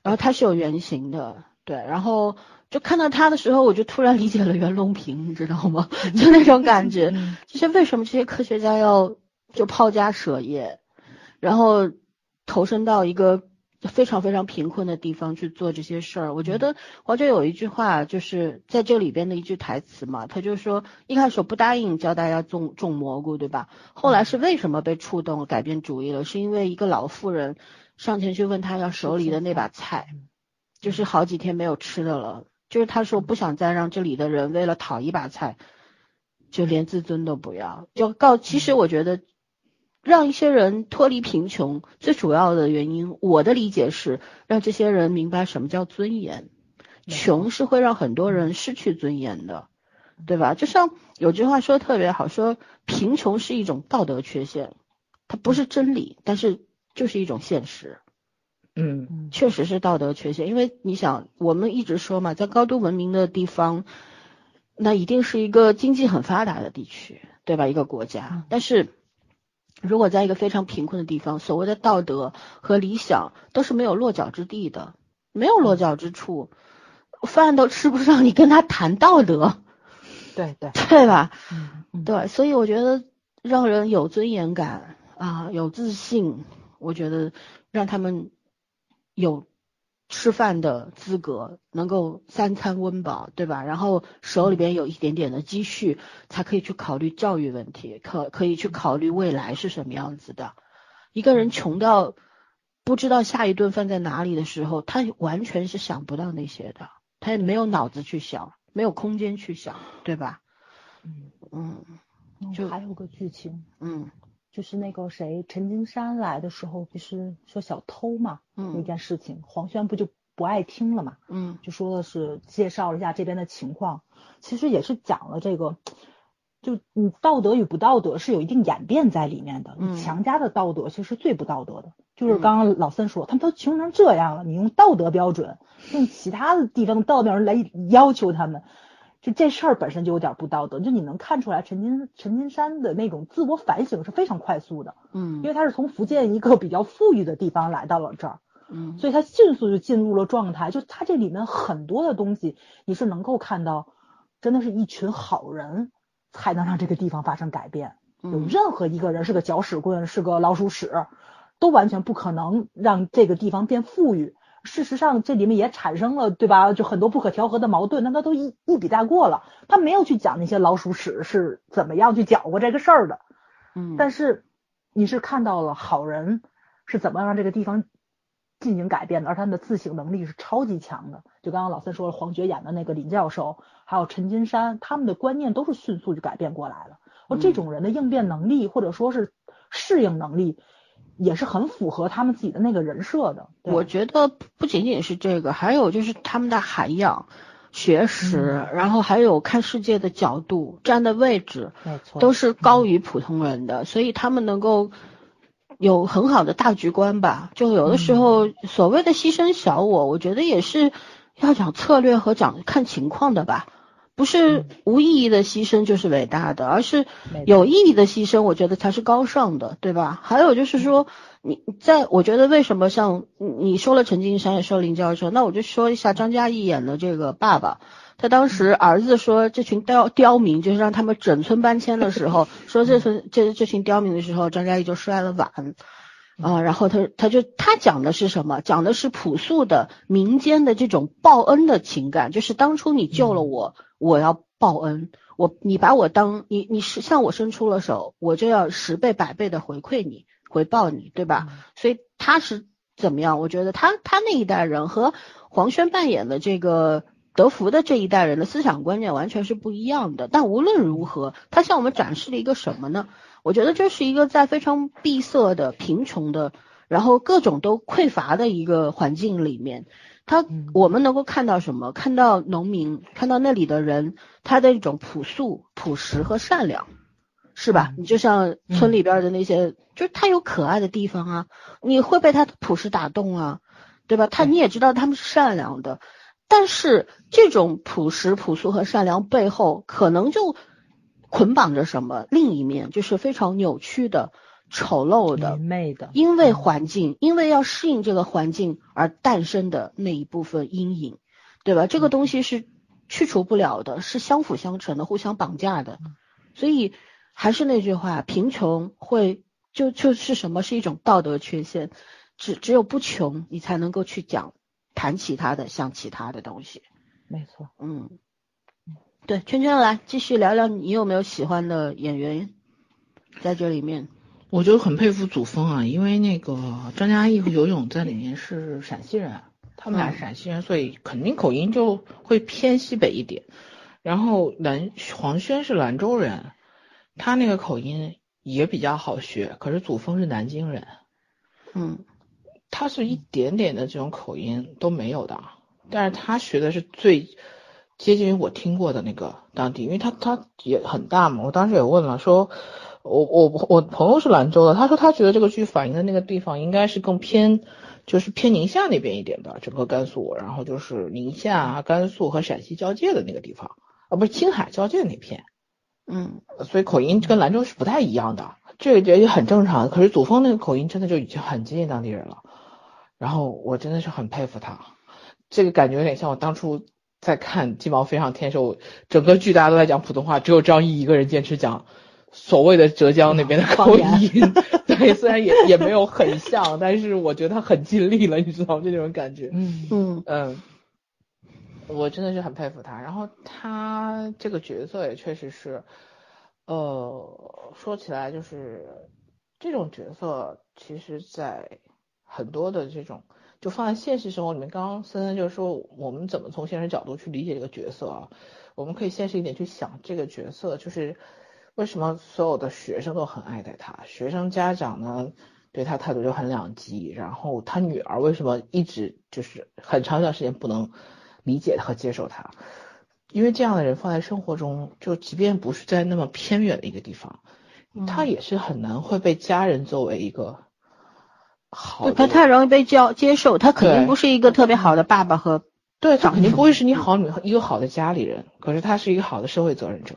然后他是有原型的，对，然后就看到他的时候，我就突然理解了袁隆平，你知道吗？就那种感觉。嗯就是为什么这些科学家要就抛家舍业，然后投身到一个非常非常贫困的地方去做这些事儿？我觉得黄觉有一句话，就是在这里边的一句台词嘛，他就说一开始不答应教大家种种蘑菇，对吧？后来是为什么被触动改变主意了？是因为一个老妇人上前去问他要手里的那把菜，就是好几天没有吃的了。就是他说不想再让这里的人为了讨一把菜，就连自尊都不要。就告，其实我觉得让一些人脱离贫穷，最主要的原因，我的理解是让这些人明白什么叫尊严。穷是会让很多人失去尊严的，对吧？就像有句话说的特别好，说贫穷是一种道德缺陷，它不是真理，但是就是一种现实。嗯嗯确实是道德缺陷，因为你想，我们一直说嘛，在高度文明的地方，那一定是一个经济很发达的地区，对吧？一个国家嗯，但是如果在一个非常贫困的地方，所谓的道德和理想都是没有落脚之地的，没有落脚之处，饭都吃不上，你跟他谈道德，对对，对吧？嗯嗯对，所以我觉得让人有尊严感啊，有自信，我觉得让他们有吃饭的资格，能够三餐温饱，对吧？然后手里边有一点点的积蓄，才可以去考虑教育问题，可可以去考虑未来是什么样子的。一个人穷到不知道下一顿饭在哪里的时候，他完全是想不到那些的，他也没有脑子去想，没有空间去想，对吧？嗯嗯嗯就还有个剧情，嗯就是那个谁，陈金山来的时候不是说小偷嘛，那嗯件事情，黄轩不就不爱听了嘛，嗯就说的是介绍了一下这边的情况，其实也是讲了这个，就你道德与不道德是有一定演变在里面的。嗯你强加的道德其实是最不道德的，就是嗯刚刚老三说，他们都穷成这样了，你用道德标准，用其他的地方的道德标准来要求他们。就这事儿本身就有点不道德，就你能看出来陈金陈金山的那种自我反省是非常快速的，嗯因为他是从福建一个比较富裕的地方来到了这儿，嗯所以他迅速就进入了状态。就他这里面很多的东西，你是能够看到，真的是一群好人才能让这个地方发生改变。有嗯任何一个人是个搅屎棍，是个老鼠屎，都完全不可能让这个地方变富裕。事实上，这里面也产生了，对吧？就很多不可调和的矛盾，那他都一一笔带过了。他没有去讲那些老鼠屎是怎么样去搅和这个事儿的。嗯，但是你是看到了好人是怎么让这个地方进行改变的，而他们的自省能力是超级强的。就刚刚老三说了，黄觉演的那个林教授，还有陈金山，他们的观念都是迅速就改变过来了。而这种人的应变能力或者说是适应能力，也是很符合他们自己的那个人设的。我觉得不仅仅是这个，还有就是他们的涵养、学识，然后还有看世界的角度、站的位置，没错，都是高于普通人的，所以他们能够有很好的大局观吧。就有的时候所谓的牺牲小我，我觉得也是要讲策略和讲看情况的吧。不是无意义的牺牲就是伟大的，而是有意义的牺牲，我觉得才是高尚的，对吧？还有就是说，你在我觉得为什么像你说了陈金山，也说林教授，那我就说一下张嘉译演的这个爸爸，他当时儿子说这群刁刁民就是让他们整村搬迁的时候，说这村这这群刁民的时候，张嘉译就摔了碗。啊，然后他他就他讲的是什么？讲的是朴素的民间的这种报恩的情感，就是当初你救了我，我要报恩，我你把我当你你是向我伸出了手，我就要十倍百倍的回馈你，回报你，对吧？所以他是怎么样？我觉得他他那一代人和黄轩扮演的这个德福的这一代人的思想观念完全是不一样的。但无论如何，他向我们展示了一个什么呢？我觉得这是一个在非常闭塞的、贫穷的，然后各种都匮乏的一个环境里面，他我们能够看到什么？看到农民，看到那里的人，他的一种朴素、朴实和善良，是吧？你就像村里边的那些，就是他有可爱的地方啊，你会被他的朴实打动啊，对吧？他你也知道他们是善良的，但是这种朴实、朴素和善良背后，可能就。捆绑着什么？另一面就是非常扭曲的、丑陋的、愚昧的，因为环境，因为要适应这个环境而诞生的那一部分阴影，对吧？这个东西是去除不了的，是相辅相成的，互相绑架的。所以还是那句话，贫穷会就就是什么？是一种道德缺陷。只只有不穷，你才能够去讲谈其他的，像其他的东西。没错，嗯。对，圈圈来继续聊聊，你有没有喜欢的演员在这里面？我就很佩服祖峰啊，因为那个张嘉译和游泳在里面是陕西人，他们俩是陕西人，所以肯定口音就会偏西北一点。然后兰黄轩是兰州人，他那个口音也比较好学，可是祖峰是南京人，嗯，他是一点点的这种口音都没有的，但是他学的是最。接近于我听过的那个当地，因为他他也很大嘛。我当时也问了，说，我我我朋友是兰州的，他说他觉得这个剧反映的那个地方应该是更偏，就是偏宁夏那边一点的，整个甘肃，然后就是宁夏、甘肃和陕西交界的那个地方，啊，不是青海交界那片，嗯，所以口音跟兰州是不太一样的，这个也很正常。可是祖峰那个口音真的就已经很接近当地人了，然后我真的是很佩服他，这个感觉有点像我当初。在看《鸡毛飞上天》时候，整个剧大家都在讲普通话，只有张译一个人坚持讲所谓的浙江那边的口音。对，虽然也也没有很像，但是我觉得他很尽力了，你知道吗这种感觉。嗯嗯嗯，我真的是很佩服他。然后他这个角色也确实是，呃，说起来就是这种角色，其实在很多的这种。就放在现实生活里面，刚刚森森就是说我们怎么从现实角度去理解这个角色啊？我们可以现实一点去想这个角色，就是为什么所有的学生都很爱戴他，学生家长呢对他态度就很两极，然后他女儿为什么一直就是很长一段时间不能理解和接受他？因为这样的人放在生活中，就即便不是在那么偏远的一个地方，他也是很难会被家人作为一个。好，他太容易被教接受，他肯定不是一个特别好的爸爸和，对他肯定不会是你好女一个好的家里人，可是他是一个好的社会责任者，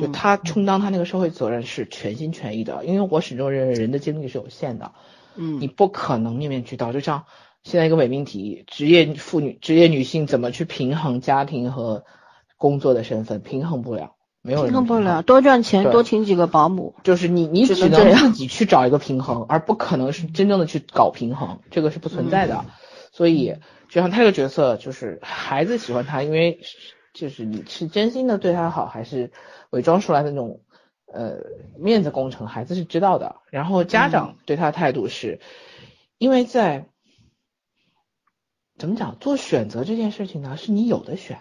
就他充当他那个社会责任是全心全意的，因为我始终认为人的精力是有限的，嗯，你不可能面面俱到，就像现在一个伪命题，职业妇女、职业女性怎么去平衡家庭和工作的身份，平衡不了。没有平衡不了，多赚钱，多请几个保姆。就是你，你只能自己去找一个平衡，而不可能是真正的去搞平衡，这个是不存在的。所以，就像他这个角色，就是孩子喜欢他，因为就是你是真心的对他好，还是伪装出来的那种呃面子工程，孩子是知道的。然后家长对他的态度是，因为在怎么讲做选择这件事情呢，是你有的选。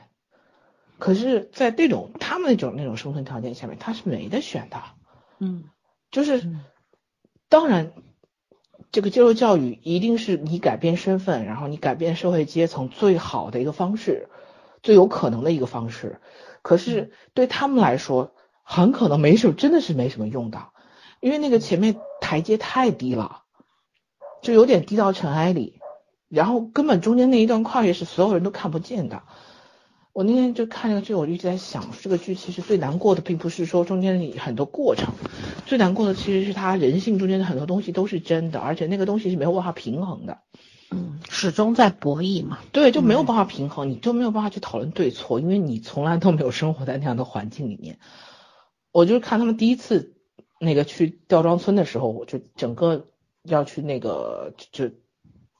可是，在这种他们那种那种生存条件下面，他是没得选的。嗯，就是当然，这个接受教育一定是你改变身份，然后你改变社会阶层最好的一个方式，最有可能的一个方式。可是对他们来说，很可能没什么，真的是没什么用的。因为那个前面台阶太低了，就有点低到尘埃里，然后根本中间那一段跨越是所有人都看不见的。我那天就看这个剧，我就一直在想，这个剧其实最难过的并不是说中间里很多过程，最难过的其实是他人性中间的很多东西都是真的，而且那个东西是没有办法平衡的。嗯，始终在博弈嘛。对，就没有办法平衡，你就没有办法去讨论对错，因为你从来都没有生活在那样的环境里面。我就是看他们第一次那个去吊庄村的时候，我就整个要去那个就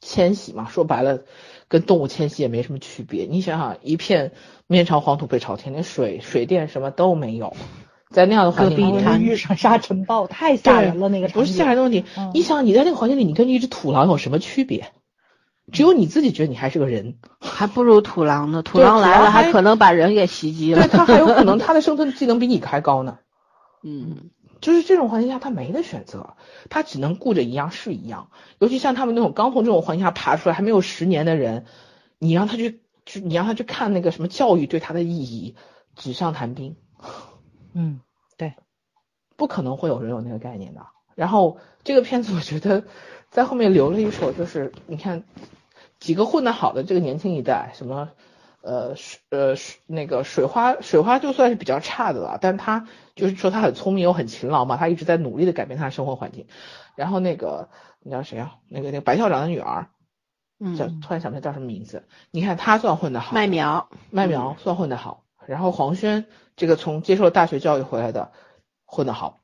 迁徙嘛，说白了跟动物迁徙也没什么区别。你想想，一片面朝黄土背朝天，连水水电什么都没有，在那样的环境里面，遇上沙尘暴太吓人了，那个不是吓人的问题。你想你在那个环境里，你跟一只土狼有什么区别？只有你自己觉得你还是个人，还不如土狼呢。土狼来了，还可能把人给袭击了。对它还有可能 它的生存技能比你还高呢。嗯，就是这种环境下，他没得选择，他只能顾着一样是一样。尤其像他们那种刚从这种环境下爬出来还没有十年的人，你让他去，去你让他去看那个什么教育对他的意义，纸上谈兵。嗯，对，不可能会有人有那个概念的。然后这个片子我觉得在后面留了一手，就是你看。几个混得好的这个年轻一代，什么呃水呃水那个水花水花就算是比较差的了，但他就是说他很聪明又很勤劳嘛，他一直在努力的改变他的生活环境。然后那个你知道谁啊？那个那个白校长的女儿，叫突然想不起来叫什么名字。你看他算混得好，麦苗麦苗算混得好。然后黄轩这个从接受大学教育回来的混得好。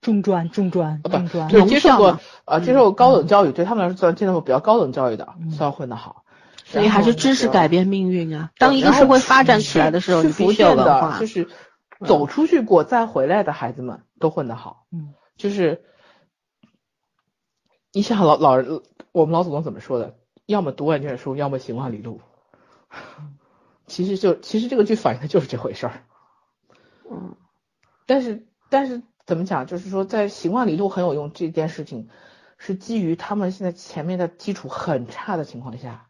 中专，中专，中专，对，接受过呃，接受高等教育，对他们来说算接受过比较高等教育的，算混得好。所以还是知识改变命运啊！当一个社会发展起来的时候，你必须有文化。就是走出去过再回来的孩子们都混得好。嗯，就是你想老老人，我们老祖宗怎么说的？要么读万卷书，要么行万里路。其实就其实这个剧反映的就是这回事儿。嗯，但是但是。怎么讲？就是说，在行万里路很有用这件事情，是基于他们现在前面的基础很差的情况下，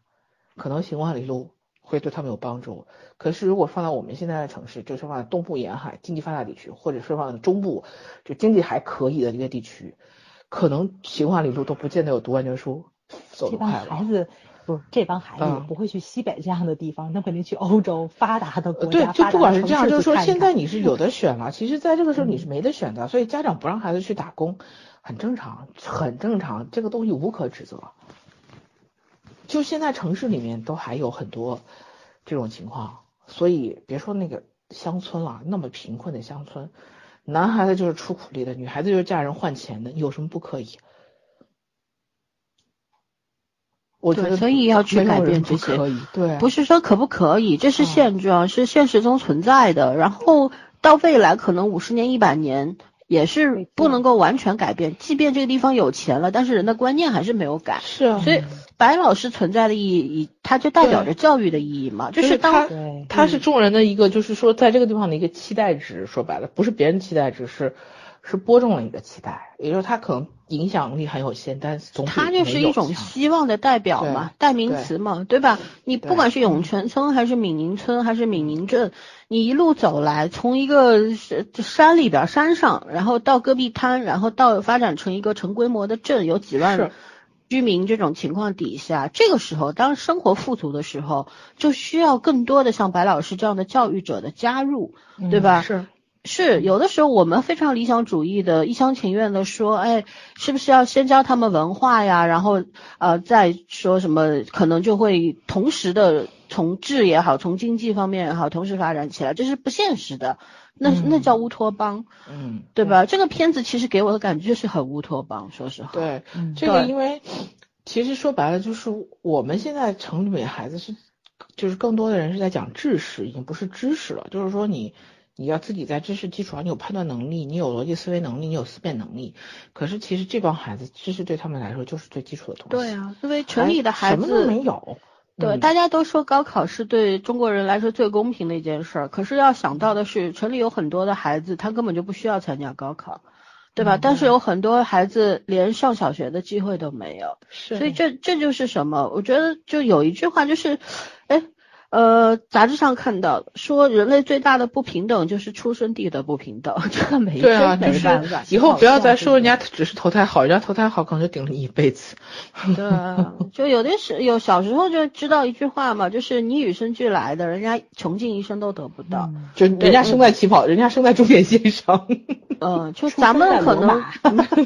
可能行万里路会对他们有帮助。可是如果放到我们现在的城市，就是放在东部沿海经济发达地区，或者是放在中部就经济还可以的一个地区，可能行万里路都不见得有读万卷书走得快了。孩子。不，这帮孩子不会去西北这样的地方，那肯定去欧洲发达的国家。对，就不管是这样，就是说现在你是有的选了，其实在这个时候你是没得选的，所以家长不让孩子去打工，很正常，很正常，这个东西无可指责。就现在城市里面都还有很多这种情况，所以别说那个乡村了，那么贫困的乡村，男孩子就是出苦力的，女孩子就是嫁人换钱的，有什么不可以？我觉得，所以要去改变这些，对，不是说可不可以，这是现状，是现实中存在的。然后到未来可能五十年、一百年也是不能够完全改变。即便这个地方有钱了，但是人的观念还是没有改。是啊，所以白老师存在的意义，它就代表着教育的意义嘛，就是他他是众人的一个，就是说在这个地方的一个期待值。说白了，不是别人期待值，是。是播种了一个期待，也就是他可能影响力很有限，但总他就是一种希望的代表嘛，代名词嘛，对吧？你不管是永泉村还是闽宁村还是闽宁镇，你一路走来，从一个山里边山上，然后到戈壁滩，然后到发展成一个成规模的镇，有几万居民这种情况底下，这个时候当生活富足的时候，就需要更多的像白老师这样的教育者的加入，对吧？是。是有的时候我们非常理想主义的一厢情愿的说，哎，是不是要先教他们文化呀？然后呃再说什么，可能就会同时的从智也好，从经济方面也好，同时发展起来，这是不现实的。那那叫乌托邦，嗯，对吧？这个片子其实给我的感觉就是很乌托邦，说实话。对，这个因为其实说白了就是我们现在城里面孩子是，就是更多的人是在讲知识，已经不是知识了，就是说你。你要自己在知识基础上，你有判断能力，你有逻辑思维能力，你有思辨能力。可是其实这帮孩子，知识对他们来说就是最基础的东西。对啊，因为城里的孩子什么都没有。对，大家都说高考是对中国人来说最公平的一件事儿。可是要想到的是，城里有很多的孩子，他根本就不需要参加高考，对吧？但是有很多孩子连上小学的机会都没有。是。所以这这就是什么？我觉得就有一句话就是，哎。呃，杂志上看到说人类最大的不平等就是出生地的不平等，这个没对啊，就是。以后不要再说人家只是投胎好，人家投胎好可能就顶了你一辈子。对啊，就有的是有小时候就知道一句话嘛，就是你与生俱来的，人家穷尽一生都得不到。嗯就人家生在起跑，人家生在终点线上。嗯，就咱们可能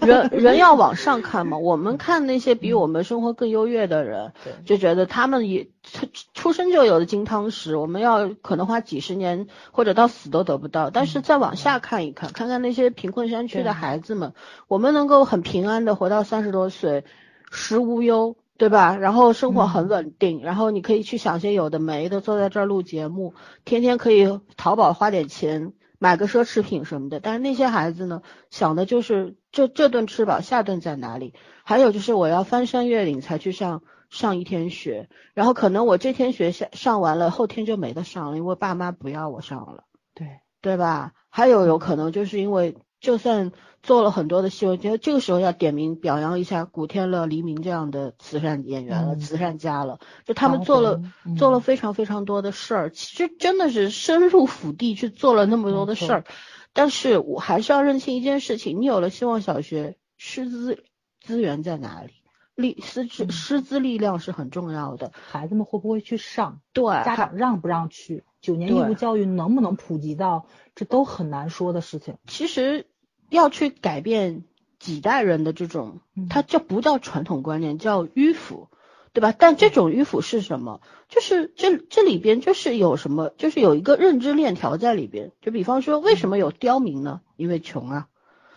人人要往上看嘛，我们看那些比我们生活更优越的人，对就觉得他们也出出生就有的金汤匙，我们要可能花几十年或者到死都得不到。但是再往下看一看，看看那些贫困山区的孩子们，我们能够很平安的活到三十多岁，食无忧。对吧？然后生活很稳定，然后你可以去想些有的没的，坐在这儿录节目，天天可以淘宝花点钱买个奢侈品什么的。但是那些孩子呢，想的就是这这顿吃饱，下顿在哪里？还有就是我要翻山越岭才去上上一天学，然后可能我这天学上上完了，后天就没得上了，因为爸妈不要我上了，对，对吧？还有有可能就是因为就算做了很多的戏，我觉得这个时候要点名表扬一下古天乐、黎明这样的慈善演员了、嗯慈善家了，就他们做了。红做了嗯非常非常多的事儿，其实真的是深入腹地去做了那么多的事儿，但是我还是要认清一件事情，你有了希望小学，师资资源在哪里？力师资嗯师资力量是很重要的，孩子们会不会去上？对，家长让不让去？九年义务教育能不能普及到？这都很难说的事情。其实要去改变几代人的这种，嗯它这不叫传统观念，叫迂腐，对吧？但这种迂腐是什么？就是这这里边就是有什么，就是有一个认知链条在里边。就比方说，为什么有刁民呢？因为穷啊。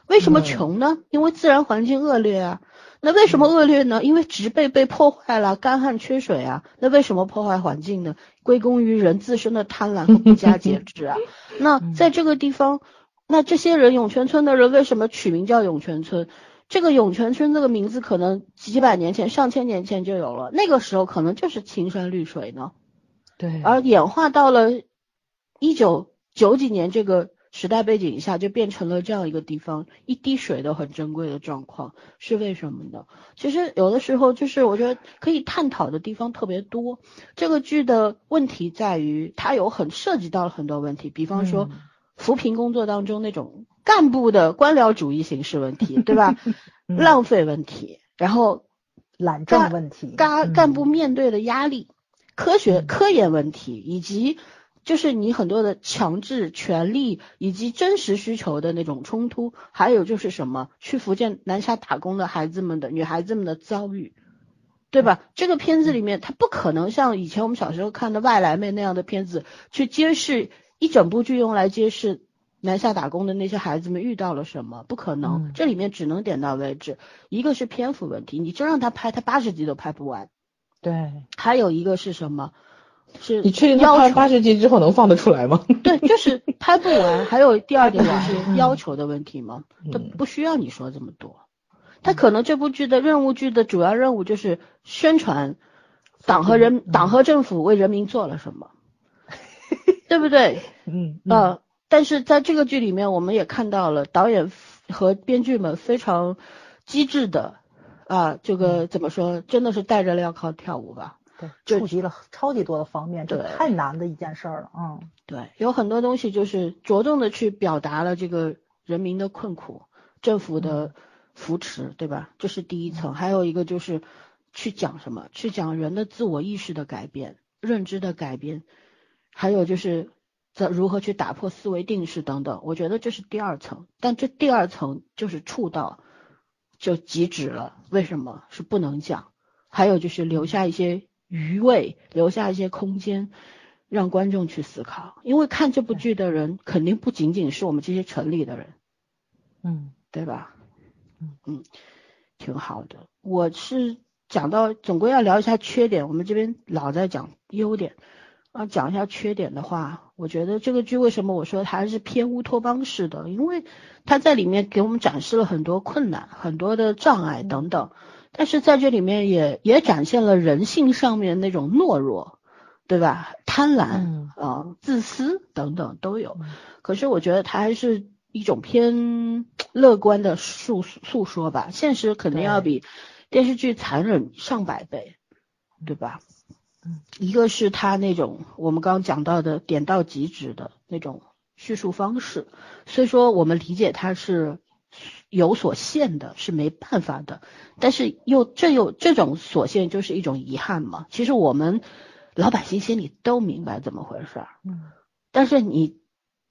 为什么嗯穷呢？因为自然环境恶劣啊。那为什么恶劣呢？因为植被被破坏了，干旱缺水啊。那为什么破坏环境呢？归功于人自身的贪婪和不加节制啊。那在这个地方，那这些人涌泉村的人为什么取名叫涌泉村？这个涌泉村这个名字可能几百年前、上千年前就有了，那个时候可能就是青山绿水呢，对而演化到了一九九几年这个时代背景下，就变成了这样一个地方，一滴水都很珍贵的状况，是为什么呢？其实有的时候就是我觉得可以探讨的地方特别多。这个剧的问题在于，它有很涉及到了很多问题，比方说嗯扶贫工作当中那种干部的官僚主义形式问题，对吧？嗯浪费问题，然后懒政问题，干干部嗯面对的压力、科学嗯科研问题，以及就是你很多的强制权利以及真实需求的那种冲突，还有就是什么去福建南下打工的孩子们的女孩子们的遭遇，对吧？这个片子里面，它不可能像以前我们小时候看的《外来妹》那样的片子，去揭示一整部剧用来揭示南下打工的那些孩子们遇到了什么，不可能。嗯这里面只能点到为止。一个是篇幅问题，你真让他拍，他八十集都拍不完。对，还有一个是什么？是你确定他拍八十集之后能放得出来吗？对，就是拍不完。还有第二点就是要求的问题嘛，他嗯不需要你说这么多。他可能这部剧的任务剧的主要任务就是宣传党和人、嗯党和政府为人民做了什么，对不对？嗯嗯呃，但是在这个剧里面，我们也看到了导演和编剧们非常机智的啊，这嗯个怎么说，真的是带着镣铐跳舞吧。触及了超级多的方面，这太难的一件事儿了，嗯对，有很多东西就是着重的去表达了这个人民的困苦，政府的扶持，对吧？这是第一层。还有一个就是去讲什么？去讲人的自我意识的改变、认知的改变，还有就是在如何去打破思维定式等等。我觉得这是第二层，但这第二层就是触到就极止了。为什么是不能讲？还有就是留下一些余味，留下一些空间。让观众去思考，因为看这部剧的人肯定不仅仅是我们这些城里的人，嗯对吧？嗯嗯，挺好的。我是讲到总归要聊一下缺点，我们这边老在讲优点啊，讲一下缺点的话，我觉得这个剧为什么我说它是偏乌托邦式的，因为它在里面给我们展示了很多困难、很多的障碍等等，但是在这里面也也展现了人性上面那种懦弱。对吧？贪婪啊、嗯呃自私等等都有。嗯可是我觉得它还是一种偏乐观的诉诉说吧，现实肯定要比电视剧残忍上百倍，对吧？一个是他那种我们刚刚讲到的点到即止的那种叙述方式，所以说我们理解他是有所限的，是没办法的。但是又这又这种所限就是一种遗憾嘛。其实我们老百姓心里都明白怎么回事儿，嗯但是你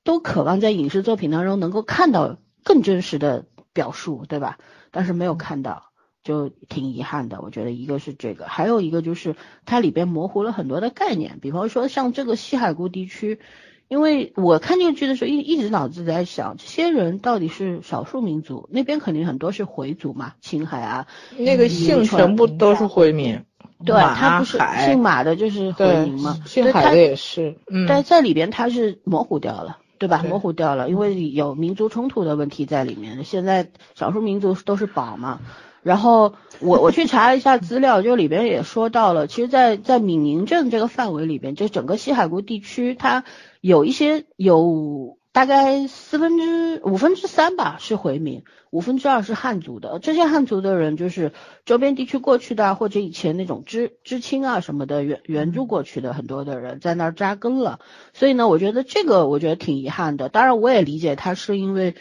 都渴望在影视作品当中能够看到更真实的表述，对吧？但是没有看到，就挺遗憾的。我觉得一个是这个，还有一个就是它里边模糊了很多的概念，比方说像这个西海固地区，因为我看这个剧的时候一一直脑子在想，这些人到底是少数民族，那边肯定很多是回族嘛，青海啊，那个姓全部都是回民，对他不是姓马的就是回民嘛，姓海的也是，嗯，但在里边他是模糊掉了，对吧？对模糊掉了，因为有民族冲突的问题在里面。现在少数民族都是宝嘛。然后我我去查了一下资料，就里边也说到了，其实在，在闽宁镇这个范围里边，就整个西海固地区，它有一些有大概四分之五分之三吧是回民，五分之二是汉族的。这些汉族的人就是周边地区过去的，或者以前那种知知青啊什么的援援助过去的很多的人在那儿扎根了。所以呢，我觉得这个我觉得挺遗憾的。当然，我也理解他是因为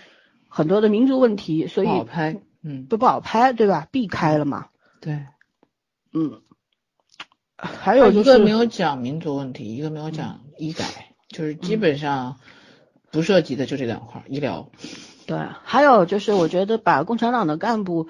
很多的民族问题，所以，嗯，都不好拍，对吧？避开了嘛。对。嗯，还有就是一个没有讲民族问题，一个没有讲医改，就是基本上不涉及的就这两块儿，医疗。对，还有就是我觉得把共产党的干部，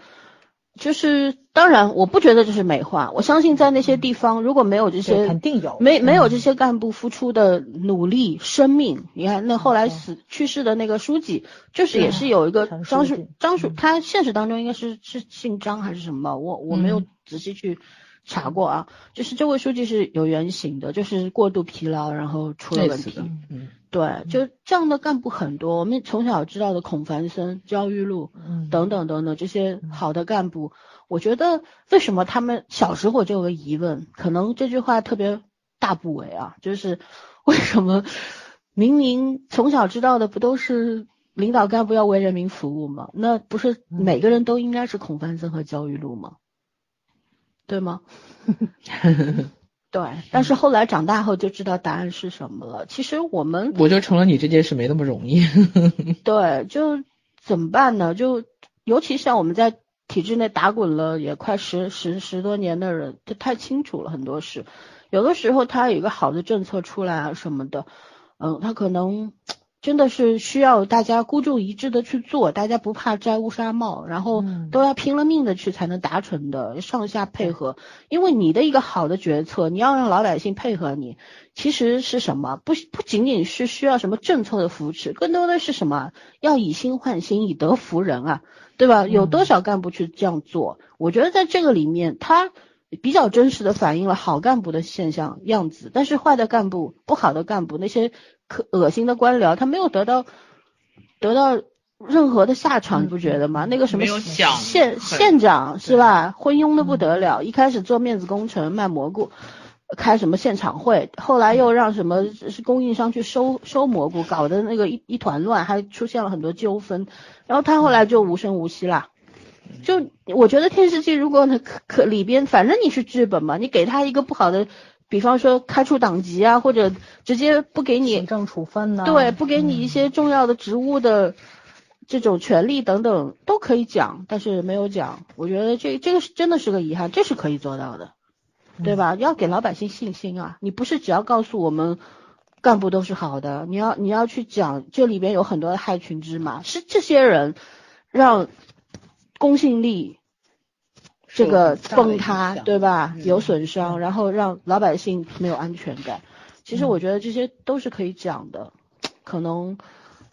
就是当然我不觉得这是美化，我相信在那些地方如果没有这些肯定有，没没有这嗯些干部付出的努力、生命，你看那后来死去世的那个书记，就是也是有一个张书书记张书，嗯他现实当中应该是是姓张还是什么？我我没有嗯。仔细去查过啊。就是这位书记是有原型的，就是过度疲劳，然后出了问题。嗯，对，就这样的干部很多，我们从小知道的孔繁森、焦裕禄嗯等等等等这些好的干部，我觉得为什么他们小时候我就有个疑问，可能这句话特别大不为啊，就是 为什么明明从小知道的不都是领导干部要为人民服务吗？那不是每个人都应该是孔繁森和焦裕禄吗？对吗？对，但是后来长大后就知道答案是什么了。其实我们我就成了你这件事没那么容易。对，就怎么办呢？就尤其像我们在体制内打滚了也快十十十多年的人，就太清楚了很多事。有的时候他有一个好的政策出来啊什么的，嗯，他可能真的是需要大家孤注一掷的去做，大家不怕摘乌纱帽，然后嗯都要拼了命的去才能达成的，上下配合。因为你的一个好的决策，你要让老百姓配合你，其实是什么？不不仅仅是需要什么政策的扶持，更多的是什么？要以心换心，以德服人啊，对吧？有多少干部去这样做？我觉得在这个里面，他比较真实的反映了好干部的现象样子，但是坏的干部、不好的干部，那些可恶心的官僚，他没有得到得到任何的下场，你不觉得吗？那个什么县县长是吧？昏庸的不得了，一开始做面子工程卖蘑菇。开什么现场会，后来又让什么是供应商去收收蘑菇，搞得那个一一团乱，还出现了很多纠纷，然后他后来就无声无息啦。就我觉得电视剧如果呢可可里边，反正你是剧本嘛，你给他一个不好的，比方说开除党籍啊，或者直接不给你行政处分呢？对，不给你一嗯些重要的职务的这种权利等等都可以讲，但是没有讲。我觉得这这个是真的是个遗憾，这是可以做到的，对吧？要给老百姓信心啊！你不是只要告诉我们干部都是好的，你要你要去讲这里边有很多的害群之马，是这些人让公信力。这个崩塌，对吧？嗯有损伤，然后让老百姓没有安全感。其实我觉得这些都是可以讲的，可能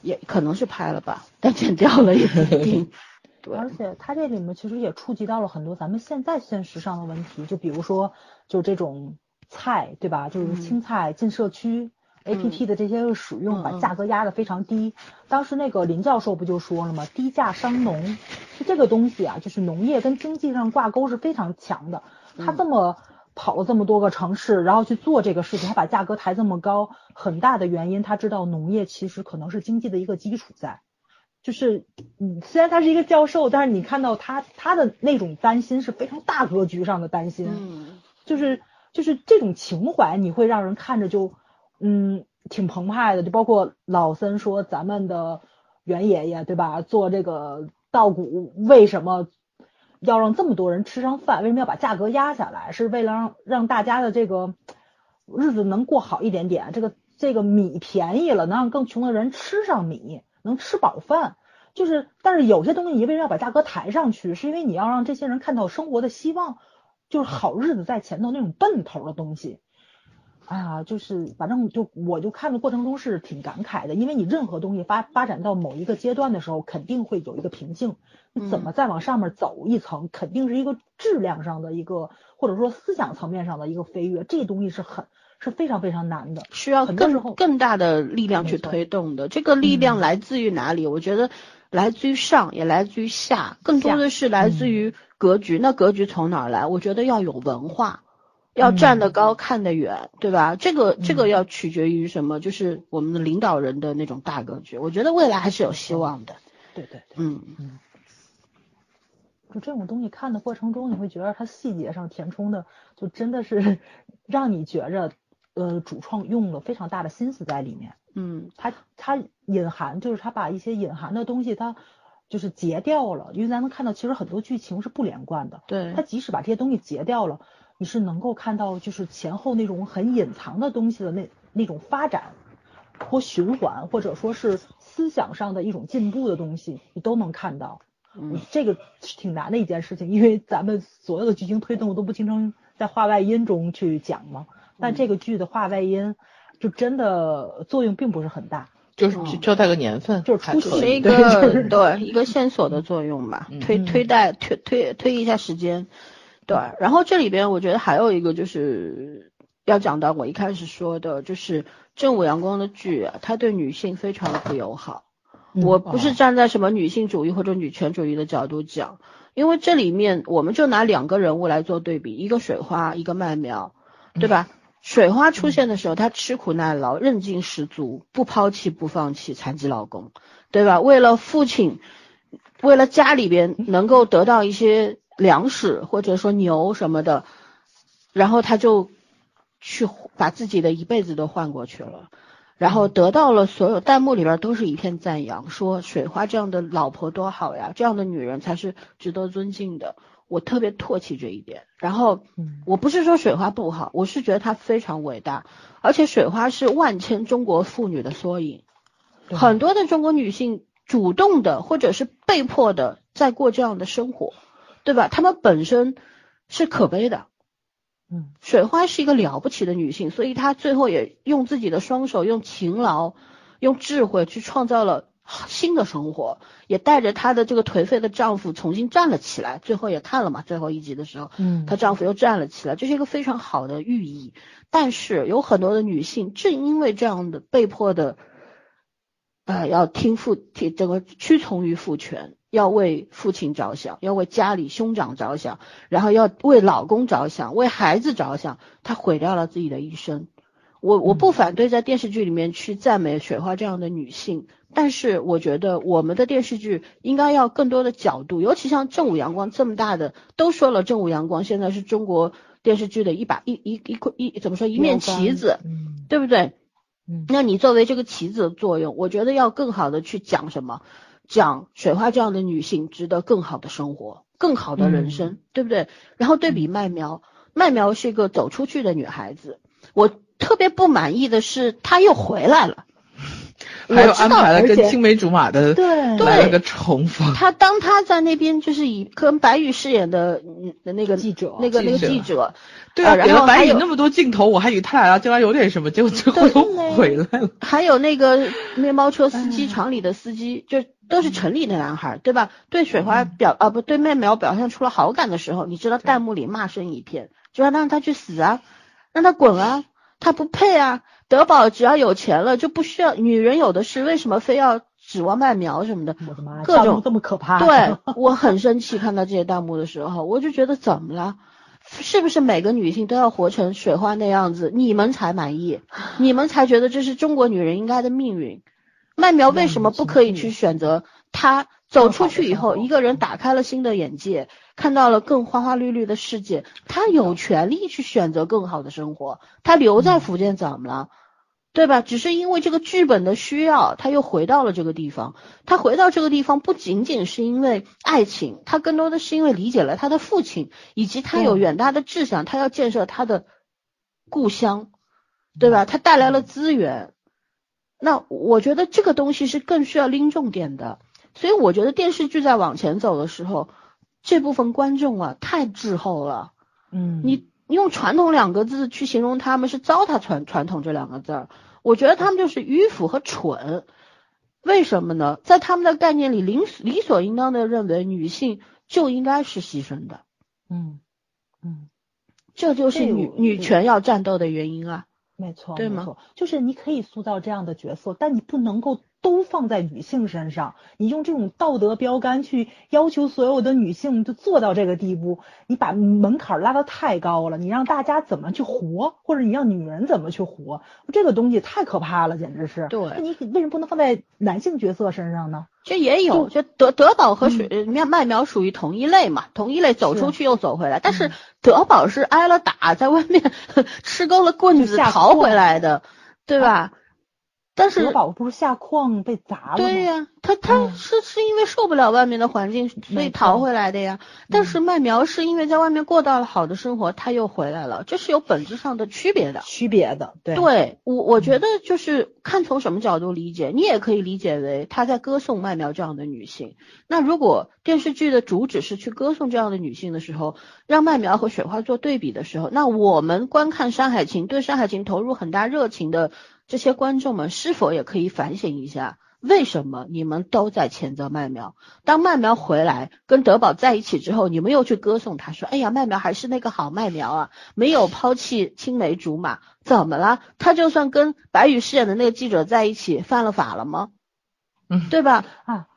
也可能是拍了吧，但剪掉了也不一定。对，而且它这里面其实也触及到了很多咱们现在现实上的问题，就比如说，就这种菜，对吧？就是嗯青菜进社区、APP 的这些个使用，把价格压得非常低。当时那个林教授不就说了吗？低价伤农，就这个东西啊，就是农业跟经济上挂钩是非常强的。他嗯这么跑了这么多个城市，然后去做这个事情，他把价格抬这么高，很大的原因他知道农业其实可能是经济的一个基础在。就是，嗯，虽然他是一个教授，但是你看到他他的那种担心是非常大格局上的担心，嗯就是就是这种情怀，你会让人看着就嗯挺澎湃的。就包括老森说咱们的袁爷爷对吧，做这个稻谷为什么要让这么多人吃上饭？为什么要把价格压下来？是为了让让大家的这个日子能过好一点点。这个这个米便宜了，能让更穷的人吃上米，能吃饱饭。就是，但是有些东西你为什么要把价格抬上去？是因为你要让这些人看到生活的希望，就是好日子在前头那种奔头的东西。哎呀，就是反正就我就看的过程中是挺感慨的，因为你任何东西发发展到某一个阶段的时候，肯定会有一个瓶颈。你怎么再往上面走一层，肯定是一个质量上的一个，或者说思想层面上的一个飞跃。这东西是很是非常非常难的，需要更更大的力量去推动的。这个力量来自于哪里？我觉得。来自于上，也来自于下，更多的是来自于格局。那格局从哪儿来？我觉得要有文化，要站得高，看得远，对吧？这个这个要取决于什么？就是我们的领导人的那种大格局。我觉得未来还是有希望的。对对对，嗯嗯。就这种东西看的过程中，你会觉得它细节上填充的，就真的是 让你觉着，呃，主创用了非常大的心思在里面。嗯，他他隐含就是他把一些隐含的东西，他就是截掉了，因为咱能看到其实很多剧情是不连贯的。对，他即使把这些东西截掉了，你是能够看到就是前后那种很隐藏的东西的那那种发展或循环，或者说是思想上的一种进步的东西，你都能看到。嗯，这个挺难的一件事情，因为咱们所有的剧情推动都不经常在话外音中去讲嘛。但这个剧的话外音。就真的作用并不是很大，就是交代个年份，就是出 是一个 对一个线索的作用吧，推推带推推推一下时间，对。然后这里边我觉得还有一个就是要讲到我一开始说的，就是正午阳光的剧啊，它对女性非常的不友好。我不是站在什么女性主义或者女权主义的角度讲，因为这里面我们就拿两个人物来做对比，一个水花，一个麦苗，对吧？水花出现的时候，她吃苦耐劳，韧劲十足，不抛弃不放弃残疾老公，对吧？为了父亲，为了家里边能够得到一些粮食或者说牛什么的，然后他就去把自己的一辈子都换过去了，然后得到了所有弹幕里边都是一片赞扬，说水花这样的老婆多好呀，这样的女人才是值得尊敬的。我特别唾弃这一点，然后，我不是说水花不好，我是觉得她非常伟大，而且水花是万千中国妇女的缩影，很多的中国女性主动的或者是被迫的在过这样的生活，对吧？她们本身是可悲的，嗯，水花是一个了不起的女性，所以她最后也用自己的双手，用勤劳，用智慧去创造了。新的生活，也带着她的这个颓废的丈夫重新站了起来。最后也看了嘛，最后一集的时候，嗯，她丈夫又站了起来，这是一个非常好的寓意。但是有很多的女性，正因为这样的被迫的，呃，要听父听这个屈从于父权，要为父亲着想，要为家里兄长着想，然后要为老公着想，为孩子着想，她毁掉了自己的一生。我我不反对在电视剧里面去赞美雪花这样的女性。但是我觉得我们的电视剧应该要更多的角度，尤其像正午阳光这么大的，都说了正午阳光现在是中国电视剧的一把一一一块一怎么说一面旗子，对不对？嗯，那你作为这个旗子的作用，我觉得要更好的去讲什么，讲水花这样的女性值得更好的生活，更好的人生，对不对？然后对比麦苗，麦苗是一个走出去的女孩子，我特别不满意的是她又回来了。还有安排了跟青梅竹马的，对，来了个重逢。他当他在那边就是以跟白宇饰演的的那个记者，那个那个记者，对啊，然后白宇那么多镜头，我还以为他俩将来有点什么，结果最后都回来了。还有那个 面包车司机，厂里的司机，就都是城里的男孩，对吧？对水花表啊不对麦苗表现出了好感的时候，你知道弹幕里骂声一片，就让让他去死啊，让他滚啊，他不配啊。德宝只要有钱了，就不需要女人有的是，为什么非要指望麦苗什么的？我的妈，各种这么可怕。对我很生气，看到这些弹幕的时候，我就觉得怎么了？是不是每个女性都要活成水花那样子，你们才满意？你们才觉得这是中国女人应该的命运？麦苗为什么不可以去选择她走出去以后，一个人打开了新的眼界，看到了更花花绿绿的世界，他有权利去选择更好的生活。他留在福建怎么了？对吧？只是因为这个剧本的需要，他又回到了这个地方。他回到这个地方不仅仅是因为爱情，他更多的是因为理解了他的父亲，以及他有远大的志向，他要建设他的故乡，对吧？他带来了资源。那我觉得这个东西是更需要拎重点的。所以我觉得电视剧在往前走的时候，这部分观众啊太滞后了。嗯，你你用传统两个字去形容他们是糟蹋传传统这两个字儿，我觉得他们就是迂腐和蠢。为什么呢？在他们的概念里，理理所应当的认为女性就应该是牺牲的，嗯嗯。这就是女女权要战斗的原因啊。没错，对吗没错，就是你可以塑造这样的角色，但你不能够都放在女性身上。你用这种道德标杆去要求所有的女性就做到这个地步，你把门槛拉得太高了。你让大家怎么去活，或者你让女人怎么去活，这个东西太可怕了，简直是。对那你为什么不能放在男性角色身上呢？这也有，就德德宝和水呃麦麦苗属于同一类嘛，同一类走出去又走回来，但是嗯。德宝是挨了打，在外面 吃够了棍子逃回来的，对吧？但是德宝不是下矿被砸了？对呀、他他嗯是是因为受不了外面的环境，所以逃回来的呀。但是麦苗是因为在外面过到了好的生活，他又回来了，这是有本质上的区别的。区别的，对对我，我觉嗯得就是看从什么角度理解，你也可以理解为他在歌颂麦苗这样的女性。那如果电视剧的主旨是去歌颂这样的女性的时候，让麦苗和雪花做对比的时候，那我们观看《山海情》对《山海情》投入很大热情的这些观众们，是否也可以反省一下？为什么你们都在谴责麦苗？当麦苗回来跟德宝在一起之后，你们又去歌颂他，说：“哎呀，麦苗还是那个好麦苗啊，没有抛弃青梅竹马。”怎么了？他就算跟白宇饰演的那个记者在一起，犯了法了吗？嗯对吧？啊。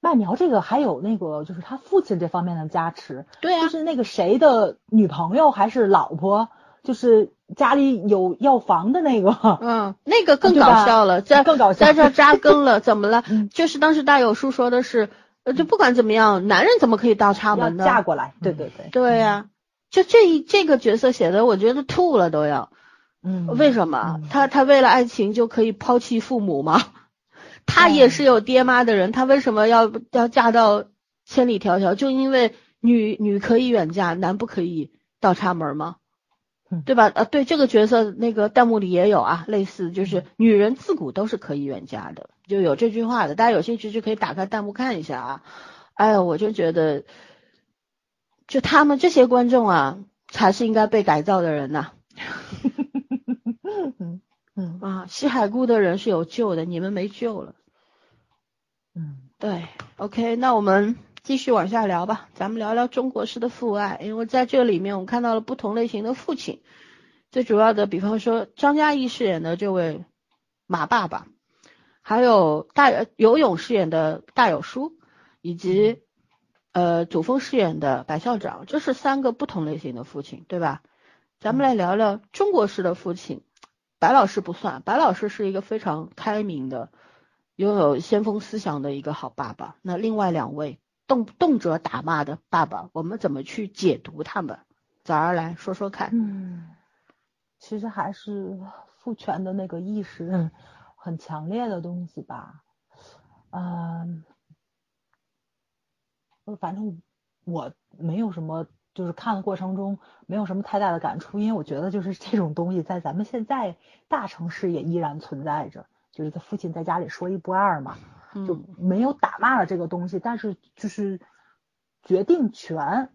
麦苗这个还有那个就是他父亲这方面的加持，对啊就，是那个谁的女朋友还是老婆，就是家里有药房的那个，嗯，那个更搞笑了，在更搞笑在这儿扎根了，怎么了？嗯就是当时大有叔说的是，呃，就不管怎么样，男人怎么可以倒插门呢？嫁过来，对对对，对呀、就这一这个角色写的，我觉得吐了都要。嗯，为什么？嗯他他为了爱情就可以抛弃父母吗？他也是有爹妈的人，他为什么要要嫁到千里迢迢？就因为女女可以远嫁，男不可以倒插门吗嗯？对吧？呃，对这个角色，那个弹幕里也有啊，类似嗯就是女人自古都是可以远嫁的，就有这句话的。大家有兴趣就可以打开弹幕看一下啊。哎呀，我就觉得，就他们这些观众啊，才是应该被改造的人呐、嗯嗯啊，西海固的人是有救的，你们没救了。嗯对，OK，那我们继续往下聊吧，咱们聊聊中国式的父爱，因为在这里面我们看到了不同类型的父亲，最主要的，比方说张嘉译饰演的这位马爸爸，还有大游泳饰演的大有叔，以及呃祖峰饰演的白校长，这是三个不同类型的父亲，对吧？咱们来聊聊中国式的父亲，白老师不算，白老师是一个非常开明的。拥有先锋思想的一个好爸爸。那另外两位动动辄打骂的爸爸，我们怎么去解读他们？早儿来说说看。嗯，其实还是父权的那个意识很强烈的东西吧。嗯，反正我没有什么，就是看的过程中没有什么太大的感触，因为我觉得就是这种东西在咱们现在大城市也依然存在着，就是他父亲在家里说一不二嘛。就嗯没有打骂了这个东西，但是就是决定权、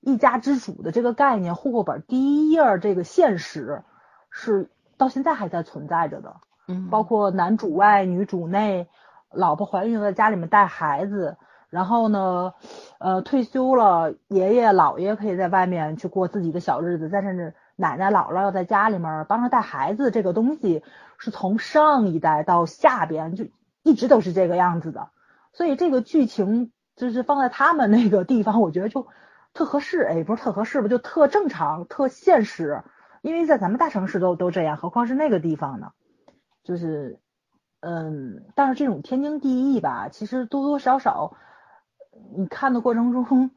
一家之主的这个概念，户口本第一页儿这个现实是到现在还在存在着的。嗯，包括男主外女主内，老婆怀孕了在家里面带孩子，然后呢，呃，退休了，爷爷姥爷可以在外面去过自己的小日子，但是奶奶姥姥要在家里面帮着带孩子，这个东西是从上一代到下边就一直都是这个样子的，所以这个剧情就是放在他们那个地方，我觉得就特合适，哎，不是特合适吧，就特正常、特现实，因为在咱们大城市都都这样，何况是那个地方呢？就是，嗯，但是这种天经地义吧，其实多多少少你看的过程中，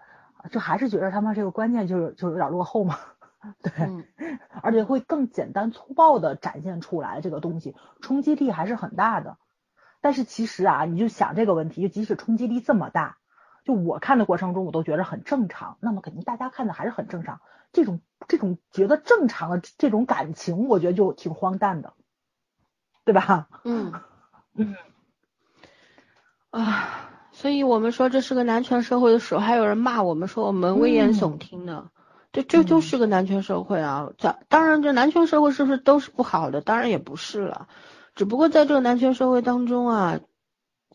就还是觉得他们这个观念就是就有点落后嘛。对，而且会更简单粗暴的展现出来这个东西，冲击力还是很大的。但是其实啊，你就想这个问题，就即使冲击力这么大，就我看的过程中我都觉得很正常，那么肯定大家看的还是很正常。这种这种觉得正常的这种感情，我觉得就挺荒诞的，对吧？嗯嗯啊，所以我们说这是个男权社会的时候，还有人骂我们说我们危言耸听呢。这这就是个男权社会啊！咱当然，这男权社会是不是都是不好的？当然也不是了。只不过在这个男权社会当中啊，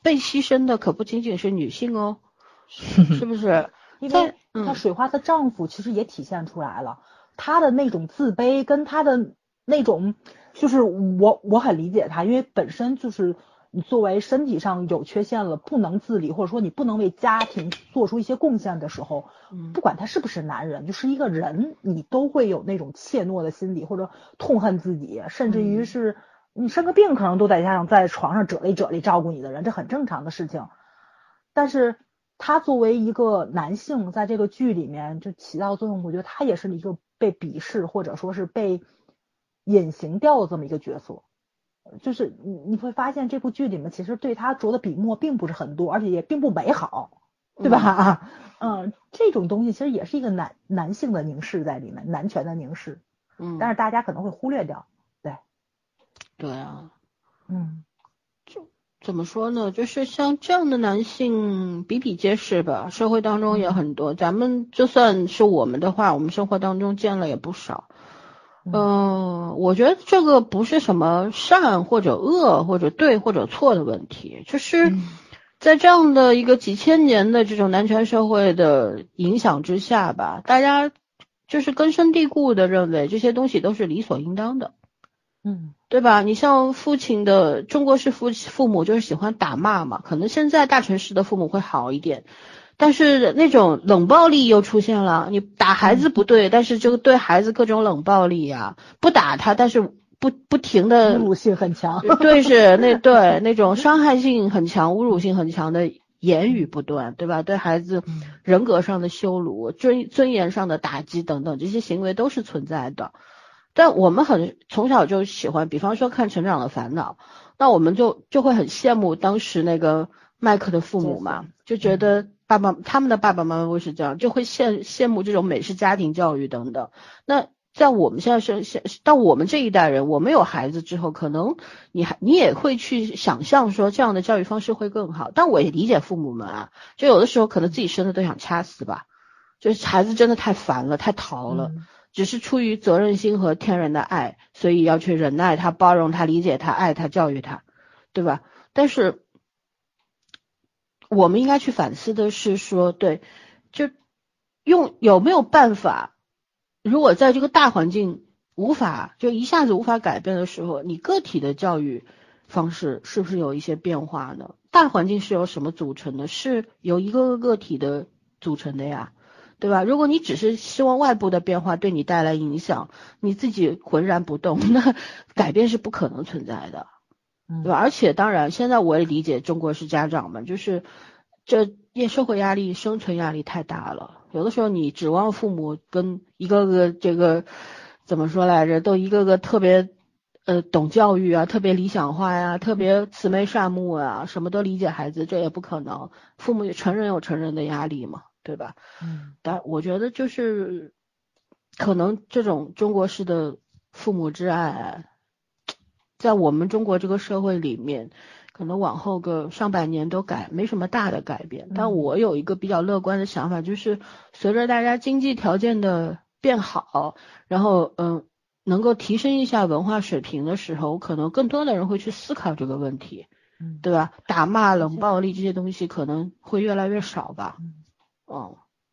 被牺牲的可不仅仅是女性哦，是不是？因为她水花的丈夫其实也体现出来了，他的那种自卑跟他的那种，就是我我很理解他，因为本身就是。你作为身体上有缺陷了，不能自理，或者说你不能为家庭做出一些贡献的时候，不管他是不是男人，就是一个人，你都会有那种怯懦的心理，或者痛恨自己，甚至于是你生个病，可能都在家上在床上折里折里照顾你的人，这很正常的事情。但是他作为一个男性，在这个剧里面就起到作用，我觉得他也是一个被鄙视或者说是被隐形掉的这么一个角色。就是你你会发现这部剧里面其实对他着的笔墨并不是很多，而且也并不美好，对吧？嗯，这种东西其实也是一个男男性的凝视在里面，男权的凝视。嗯，但是大家可能会忽略掉。对，啊，嗯，就怎么说呢？就是像这样的男性比比皆是吧？社会当中也很多，咱们就算是我们的话，我们生活当中见了也不少。嗯，我觉得这个不是什么善或者恶或者对或者错的问题，就是在这样的一个几千年的这种男权社会的影响之下吧，大家就是根深蒂固的认为这些东西都是理所应当的，嗯，对吧？你像父亲的中国式父父母就是喜欢打骂嘛，可能现在大城市的父母会好一点。但是那种冷暴力又出现了，你打孩子不对，但是就对孩子各种冷暴力呀，不打他，但是不不停的侮辱性很强，对是那 对那种伤害性很强、侮辱性很强的言语不断，对吧？对孩子人格上的羞辱、尊尊严上的打击等等，这些行为都是存在的。但我们很从小就喜欢，比方说看《成长的烦恼》，那我们就就会很羡慕当时那个麦克的父母嘛，就觉得。爸爸他们的爸爸妈妈会是这样，就会羡羡慕这种美式家庭教育等等。那在我们现在是现到我们这一代人，我们有孩子之后，可能你还你也会去想象说这样的教育方式会更好。但我也理解父母们啊，就有的时候可能自己生的都想掐死吧，就是孩子真的太烦了，太淘了，只是出于责任心和天然的爱，所以要去忍耐他、包容他、理解他、爱他、教育他，对吧？但是。我们应该去反思的是说，对，就用有没有办法？如果在这个大环境无法就一下子无法改变的时候，你个体的教育方式是不是有一些变化呢？大环境是由什么组成的？是由一个个个体的组成的呀，对吧？如果你只是希望外部的变化对你带来影响，你自己浑然不动，那改变是不可能存在的。对吧？而且当然，现在我也理解中国式家长们，就是这业社会压力、生存压力太大了。有的时候你指望父母跟一个个这个怎么说来着，都一个个特别呃懂教育啊，特别理想化呀，特别慈眉善目啊，什么都理解孩子，这也不可能。父母也成人有成人的压力嘛，对吧？嗯。但我觉得就是可能这种中国式的父母之爱。在我们中国这个社会里面，可能往后个上百年都改没什么大的改变。但我有一个比较乐观的想法，就是随着大家经济条件的变好，然后嗯，能够提升一下文化水平的时候，可能更多的人会去思考这个问题，嗯，对吧？打骂、冷暴力这些东西可能会越来越少吧。嗯，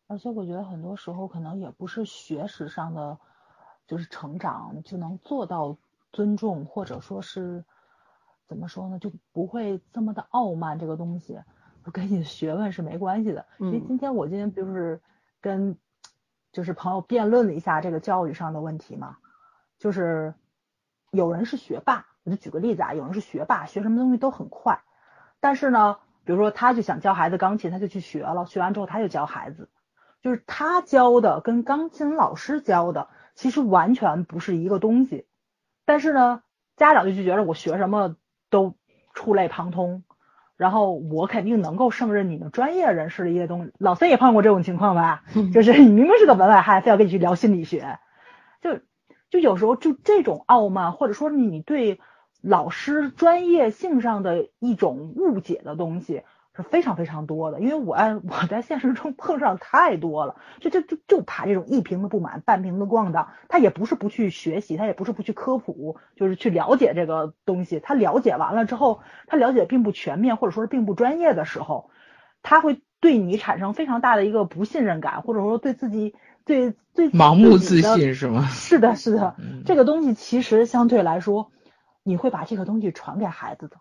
而且我觉得很多时候可能也不是学识上的就是成长就能做到。尊重或者说是怎么说呢，就不会这么的傲慢。这个东西跟你的学问是没关系的。因为今天我今天就是跟就是朋友辩论了一下这个教育上的问题嘛，就是有人是学霸，我就举个例子啊，有人是学霸，学什么东西都很快，但是呢，比比如说他就想教孩子钢琴，他就去学了，学完之后他就教孩子，就是他教的跟钢琴老师教的其实完全不是一个东西。但是呢，家长就就觉得我学什么都触类旁通，然后我肯定能够胜任你们专业人士的一些东西。老孙也碰过这种情况吧？就是你明明是个门外汉，非要跟你去聊心理学，就就有时候就这种傲慢，或者说你对老师专业性上的一种误解的东西是非常非常多的。因为我 我在现实中碰上太多了，就就就就怕这种一瓶的不满半瓶的逛荡。他也不是不去学习，他也不是不去科普，就是去了解这个东西。他了解完了之后，他了解并不全面，或者说是并不专业的时候，他会对你产生非常大的一个不信任感，或者说对自己对对盲目自信是吗？是的，是的，嗯这个东西其实相对来说，你会把这个东西传给孩子的。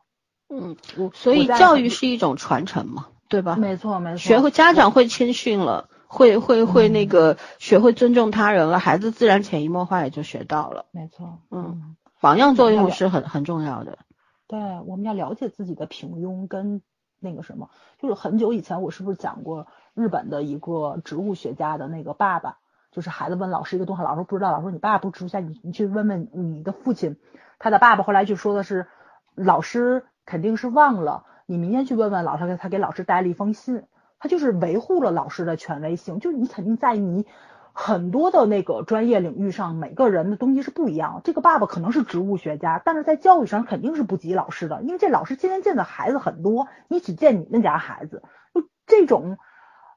嗯，所以我在很教育是一种传承嘛，对吧？没错，没错。学会家长会谦逊了，会会会那嗯个学会尊重他人了，孩子自然潜移默化也就学到了。没错，嗯，榜样作用是很很重要的。对，我们要了解自己的平庸跟那个什么，就是很久以前我是不是讲过日本的一个植物学家的那个爸爸，就是孩子问老师一个东西，老师不知道，老师说你爸爸不是植物学家，你你去问问你的父亲，他的爸爸后来就说的是，老师肯定是忘了，你明天去问问老师，他给老师带了一封信，他就是维护了老师的权威性，就是你肯定在你很多的那个专业领域上，每个人的东西是不一样。这个爸爸可能是植物学家，但是在教育上肯定是不及老师的，因为这老师天天见的孩子很多，你只见你们家孩子，就这种，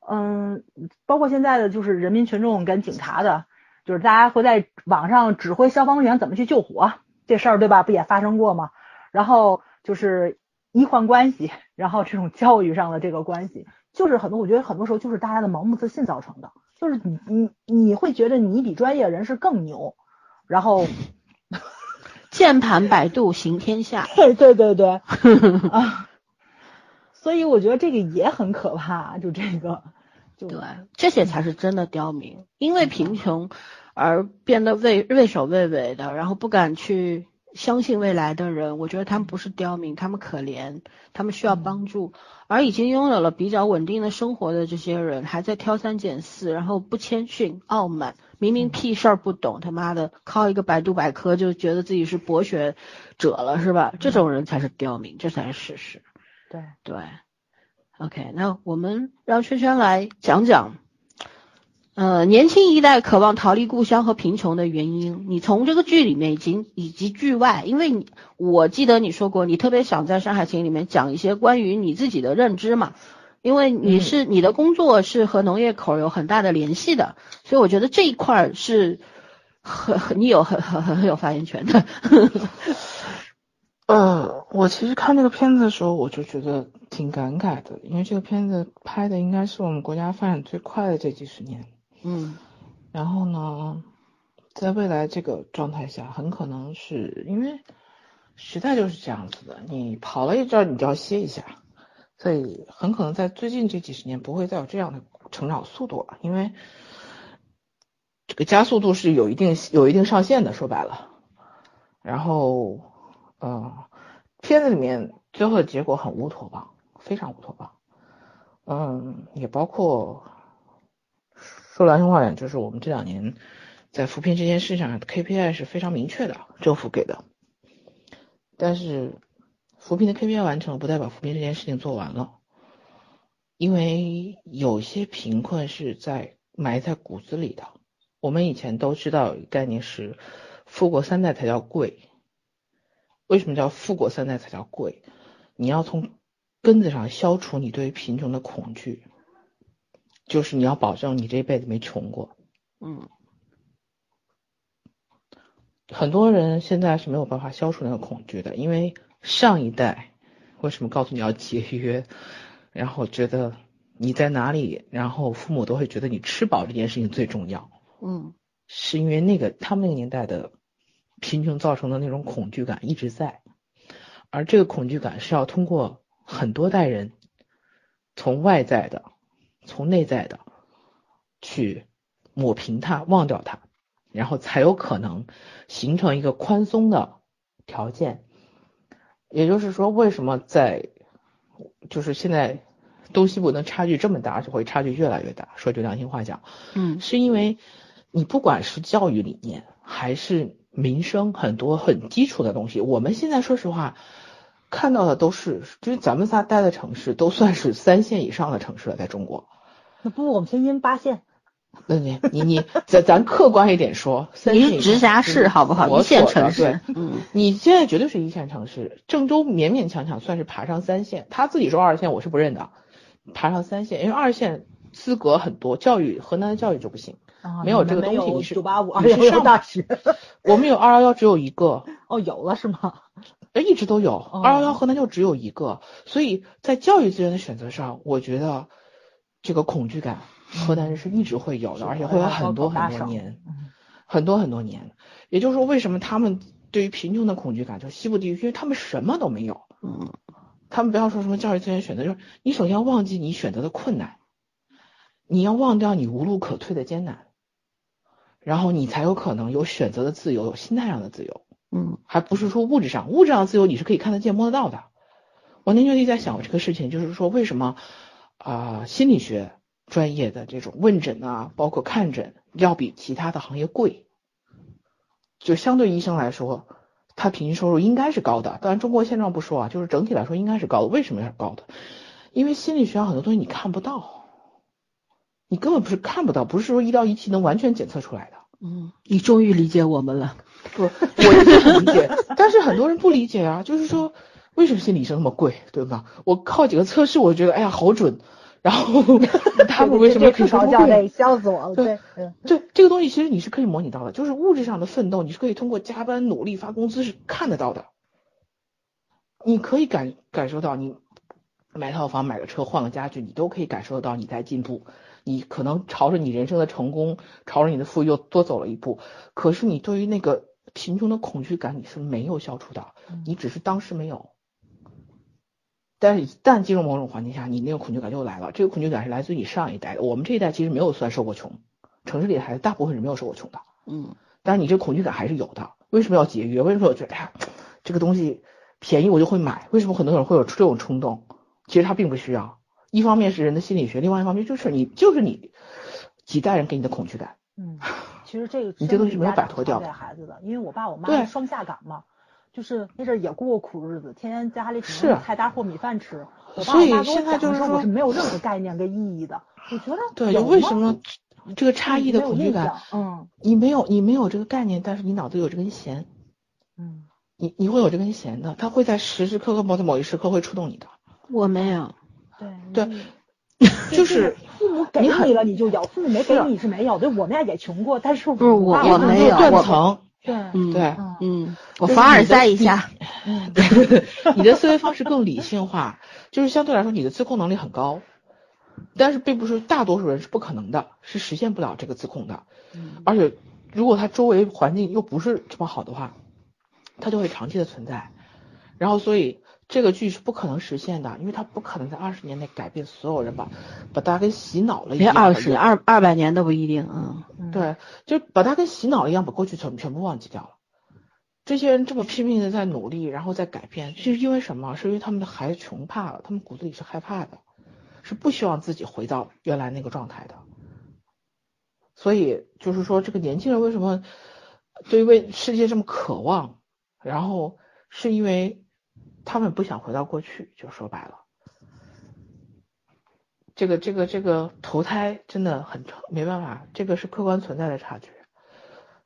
嗯，包括现在的就是人民群众跟警察的，就是大家会在网上指挥消防员怎么去救火这事儿，对吧？不也发生过吗？然后就是医患关系，然后这种教育上的这个关系，就是很多，我觉得很多时候就是大家的盲目自信造成的，就是你你你会觉得你比专业人士更牛，然后 键盘百度行天下。对对对对啊，所以我觉得这个也很可怕，就这个就对，这些才是真的刁民，因为贫穷而变得畏畏首畏尾的，然后不敢去相信未来的人，我觉得他们不是刁民，他们可怜，他们需要帮助。而已经拥有了比较稳定的生活的这些人，还在挑三拣四，然后不谦逊、傲慢，明明屁事儿不懂，他妈的靠一个百度百科就觉得自己是博学者了，是吧？这种人才是刁民，这才是事实。对对，OK，那我们让圈圈来讲讲，呃，年轻一代渴望逃离故乡和贫穷的原因。你从这个剧里面已经以及剧外，因为你我记得你说过，你特别想在《山海情》里面讲一些关于你自己的认知嘛，因为你是、你的工作是和农业口有很大的联系的，所以我觉得这一块儿是很你有很很很很有发言权的。呃，我其实看这个片子的时候，我就觉得挺感慨的，因为这个片子拍的应该是我们国家发展最快的这几十年。嗯然后呢，在未来这个状态下，很可能是因为时代就是这样子的，你跑了一阵，你就要歇一下，所以很可能在最近这几十年不会再有这样的成长速度了，因为这个加速度是有一定有一定上限的，说白了。然后，呃，片子里面最后的结果很乌托邦，非常乌托邦。嗯，也包括说良心话点，就是我们这两年在扶贫这件事上，KPI 是非常明确的，政府给的。但是扶贫的 KPI 完成，不代表扶贫这件事情做完了，因为有些贫困是在埋在骨子里的。我们以前都知道一概念是富过三代才叫贵。为什么叫富过三代才叫贵？你要从根子上消除你对于贫穷的恐惧，就是你要保证你这一辈子没穷过。嗯很多人现在是没有办法消除那个恐惧的，因为上一代为什么告诉你要节约，然后觉得你在哪里，然后父母都会觉得你吃饱这件事情最重要，嗯是因为那个他们那个年代的贫穷造成的那种恐惧感一直在，而这个恐惧感是要通过很多代人从外在的、从内在的去抹平它、忘掉它，然后才有可能形成一个宽松的条件。也就是说，为什么在就是现在东西部能差距这么大，而且会差距越来越大。说句良心话讲，嗯是因为你不管是教育理念还是民生，很多很基础的东西，我们现在说实话看到的都是，就是咱们仨待的城市都算是三线以上的城市了，在中国。那不，我们天津八线。那你你你，咱咱客观一点说，三你直辖市好不好？一线城市，嗯你现在绝对是一线城市，郑州勉勉强强算是爬上三线，他自己说二线，我是不认的，爬上三线，因为二线资格很多，教育河南的教育就不行，啊没有这个东西你是九八五你是二幺幺上大学。我们有二幺幺只有一个，哦，有了是吗？哎，一直都有，哦二幺幺河南就只有一个，所以在教育资源的选择上，我觉得这个恐惧感，河南人是一直会有的，是而且会有很多很多年，嗯很多很多年。也就是说，为什么他们对于贫穷的恐惧感，就西部地区，因为他们什么都没有。嗯他们不要说什么教育资源选择，就是你首先要忘记你选择的困难，你要忘掉你无路可退的艰难，然后你才有可能有选择的自由，有心态上的自由。嗯还不是说物质上，物质上的自由你是可以看得见摸得到的。我那天就在想这个事情，就是说为什么啊、心理学专业的这种问诊啊，包括看诊要比其他的行业贵，就相对医生来说，他平均收入应该是高的。当然中国现状不说啊，就是整体来说应该是高的。为什么是高的？因为心理学上很多东西你看不到，你根本不是看不到，不是说医疗仪器能完全检测出来的。嗯，你终于理解我们了。不，我一直很理解，但是很多人不理解啊，就是说为什么心理医生那么贵，对吧？我靠几个测试，我觉得哎呀好准，然后 他们为什么可以说这叫累？这么贵？笑死我了。对对，这个东西其实你是可以模拟到的，就是物质上的奋斗，你是可以通过加班努力发工资是看得到的，你可以感感受到你买套房、买个车、换个家具，你都可以感受得到你在进步。你可能朝着你人生的成功，朝着你的富裕又多走了一步。可是你对于那个贫穷的恐惧感，你是没有消除的，你只是当时没有。但是，一旦进入某种环境下，你那个恐惧感就来了。这个恐惧感是来自于你上一代的。我们这一代其实没有算受过穷，城市里的孩子大部分是没有受过穷的。嗯但是你这个恐惧感还是有的。为什么要节约？为什么我觉得哎呀，这个东西便宜我就会买？为什么很多人会有这种冲动？其实他并不需要。一方面是人的心理学，另外一方面就是你就是你几代人给你的恐惧感。嗯，其实这个你这东西没有摆脱掉的带孩子的，因为我爸我妈双下岗嘛，就是那阵儿也过过苦日子，天天家里只是能菜单或米饭吃。我爸所以我妈跟我现在就是说我是没有任何概念跟意义的。我觉得对，就为什么这个差异的恐惧感？嗯你没有你没有这个概念，但是你脑子有这根弦，嗯，你你会有这根弦的，它会在时时刻刻某在某一时刻会触动你的。我没有。对对 就是父母给你了你就有，父母没给你你是没有。对，我们家也穷过，但是不是我我没有我断层，对，嗯对，嗯嗯，我就是凡尔赛一下。嗯 你的思维方式更理性化，就是相对来说你的自控能力很高，但是并不是大多数人是不可能的，是实现不了这个自控的。嗯而且如果他周围环境又不是这么好的话，他就会长期的存在。然后所以这个剧是不可能实现的，因为他不可能在二十年内改变所有人吧把大家跟洗脑了一。二十二二百年都不一定。嗯嗯，对，就把他跟洗脑一样，把过去全全部忘记掉了。这些人这么拼命的在努力，然后在改变，是因为什么？是因为他们的孩子穷怕了，他们骨子里是害怕的，是不希望自己回到原来那个状态的。所以就是说，这个年轻人为什么对于为世界这么渴望？然后是因为他们不想回到过去，就说白了。这个这个这个投胎真的很没办法，这个是客观存在的差距。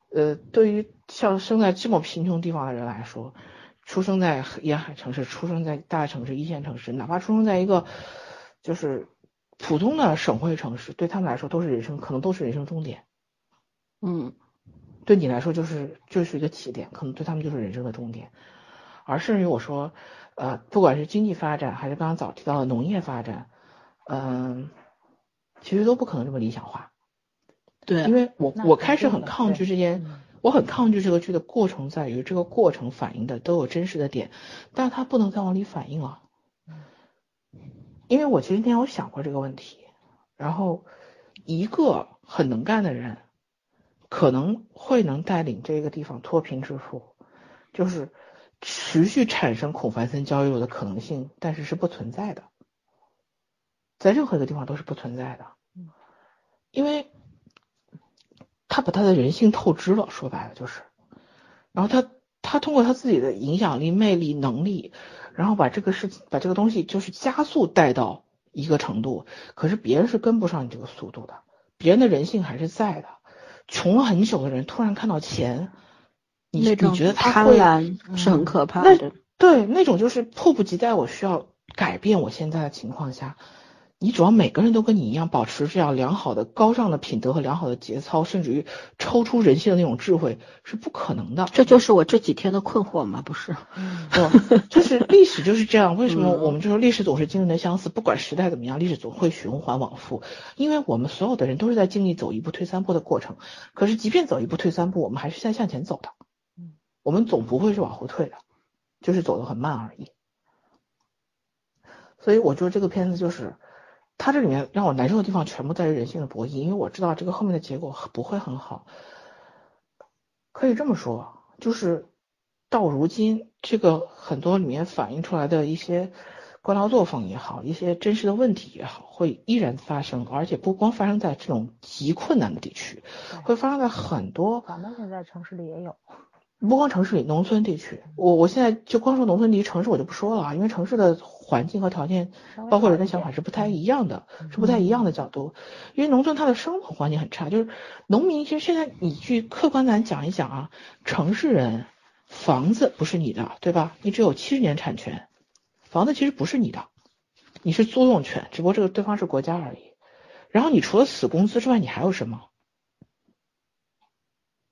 呃，对于像生在这么贫穷地方的人来说，出生在沿海城市，出生在大城市、一线城市，哪怕出生在一个就是普通的省会城市，对他们来说都是人生，可能都是人生终点。嗯对你来说就是就是一个起点，可能对他们就是人生的终点。而甚至于我说，呃，不管是经济发展，还是刚刚早提到的农业发展，嗯、其实都不可能这么理想化。对因为我我开始很抗拒这件，嗯我很抗拒这个剧的过程在于这个过程反映的都有真实的点，但是它不能再往里反映了。因为我其实那天有想过这个问题，然后一个很能干的人，可能会能带领这个地方脱贫致富，就是持续产生孔繁森交易路的可能性，但是是不存在的，在任何一个地方都是不存在的，因为他把他的人性透支了，说白了就是，然后他他通过他自己的影响力、魅力、能力，然后把这个事情把这个东西就是加速带到一个程度，可是别人是跟不上你这个速度的，别人的人性还是在的，穷了很久的人突然看到钱。你你觉得他会是很可怕的？对，那种就是迫不及待，我需要改变我现在的情况下，你主要每个人都跟你一样，保持这样良好的、高尚的品德和良好的节操，甚至于超出人性的那种智慧，是不可能的。这就是我这几天的困惑吗？不是，不，就是历史就是这样。为什么我们就说历史总是惊人的相似？不管时代怎么样，历史总会循环往复，因为我们所有的人都是在经历走一步退三步的过程。可是，即便走一步退三步，我们还是在向前走的。我们总不会是往后退的，就是走得很慢而已。所以我觉得这个片子就是，它这里面让我难受的地方全部在于人性的博弈，因为我知道这个后面的结果不会很好。可以这么说，就是到如今，这个很多里面反映出来的一些官僚作风也好，一些真实的问题也好，会依然发生，而且不光发生在这种极困难的地区，会发生在很多。咱们现在城市里也有。不光城市里，农村地区，我我现在就光说农村地区，城市我就不说了啊，因为城市的环境和条件，包括人的想法是不太一样的，是不太一样的角度。因为农村它的生活环境很差，就是农民其实现在你去客观咱讲一讲啊，城市人房子不是你的，对吧？你只有七十年产权，房子其实不是你的，你是租用权，只不过这个对方是国家而已。然后你除了死工资之外，你还有什么？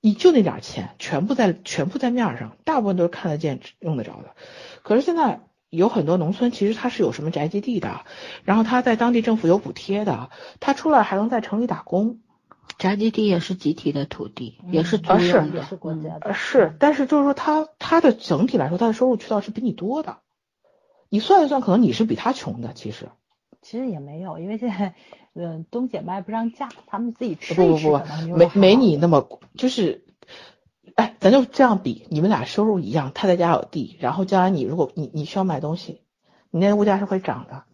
你就那点钱，全部在全部在面上，大部分都是看得见、用得着的。可是现在有很多农村，其实它是有什么宅基地的，然后他在当地政府有补贴的，他出来还能在城里打工。宅基地也是集体的土地，也是租用的，是国家的。是，但是就是说他他的整体来说，他的收入渠道是比你多的。你算一算，可能你是比他穷的，其实。其实也没有，因为现在。嗯，东姐卖不上价，他们自己吃不不不不，没没你那么就是，哎，咱就这样比，你们俩收入一样，他在家有地，然后将来你如果你你需要买东西，你那物价是会涨的，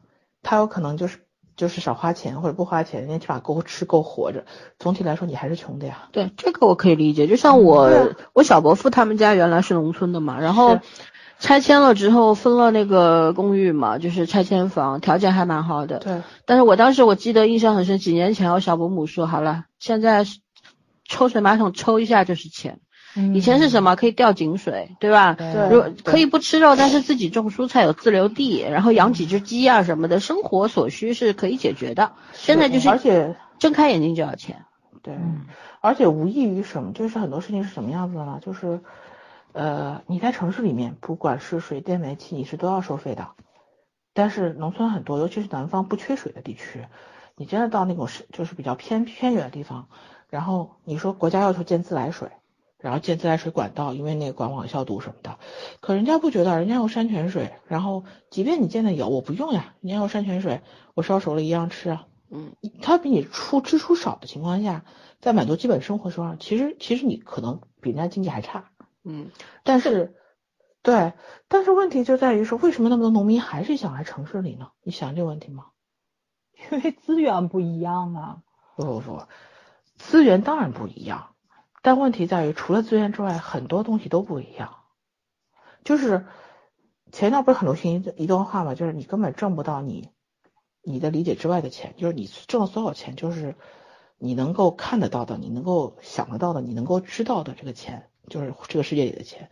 他有可能就是就是少花钱或者不花钱，人家起码够吃够活着，总体来说你还是穷的呀。对，这个我可以理解，就像我我小伯父他们家原来是农村的嘛，然后。拆迁了之后分了那个公寓嘛，就是拆迁房，条件还蛮好的。对。但是我当时我记得印象很深，几年前我小伯母说，好了，现在抽水马桶抽一下就是钱。以前是什么？可以吊井水，对吧？对。可以不吃肉，但是自己种蔬菜有自留地，然后养几只鸡啊什么的，生活所需是可以解决的。现在就是，而且睁开眼睛就要钱。对。而且无异于什么？就是很多事情是什么样子的呢？就是。呃，你在城市里面，不管是水电煤气，你是都要收费的。但是农村很多，尤其是南方不缺水的地区，你真的到那种是就是比较偏偏远的地方，然后你说国家要求建自来水，然后建自来水管道，因为那个管网消毒什么的，可人家不觉得，人家用山泉水，然后即便你建的有，我不用呀，人家用山泉水，我烧熟了一样吃啊。嗯，他比你出支出少的情况下，在满足基本生活上，其实其实你可能比人家经济还差。嗯，但是，对，但是问题就在于说，为什么那么多农民还是想来城市里呢？你想这个问题吗？因为资源不一样啊。不不不，资源当然不一样，但问题在于，除了资源之外，很多东西都不一样。就是前一段不是很流行一一段话嘛，就是你根本挣不到你你的理解之外的钱，就是你挣的所有钱，就是你能够看得到的，你能够想得到的，你能够知道的这个钱。就是这个世界里的钱，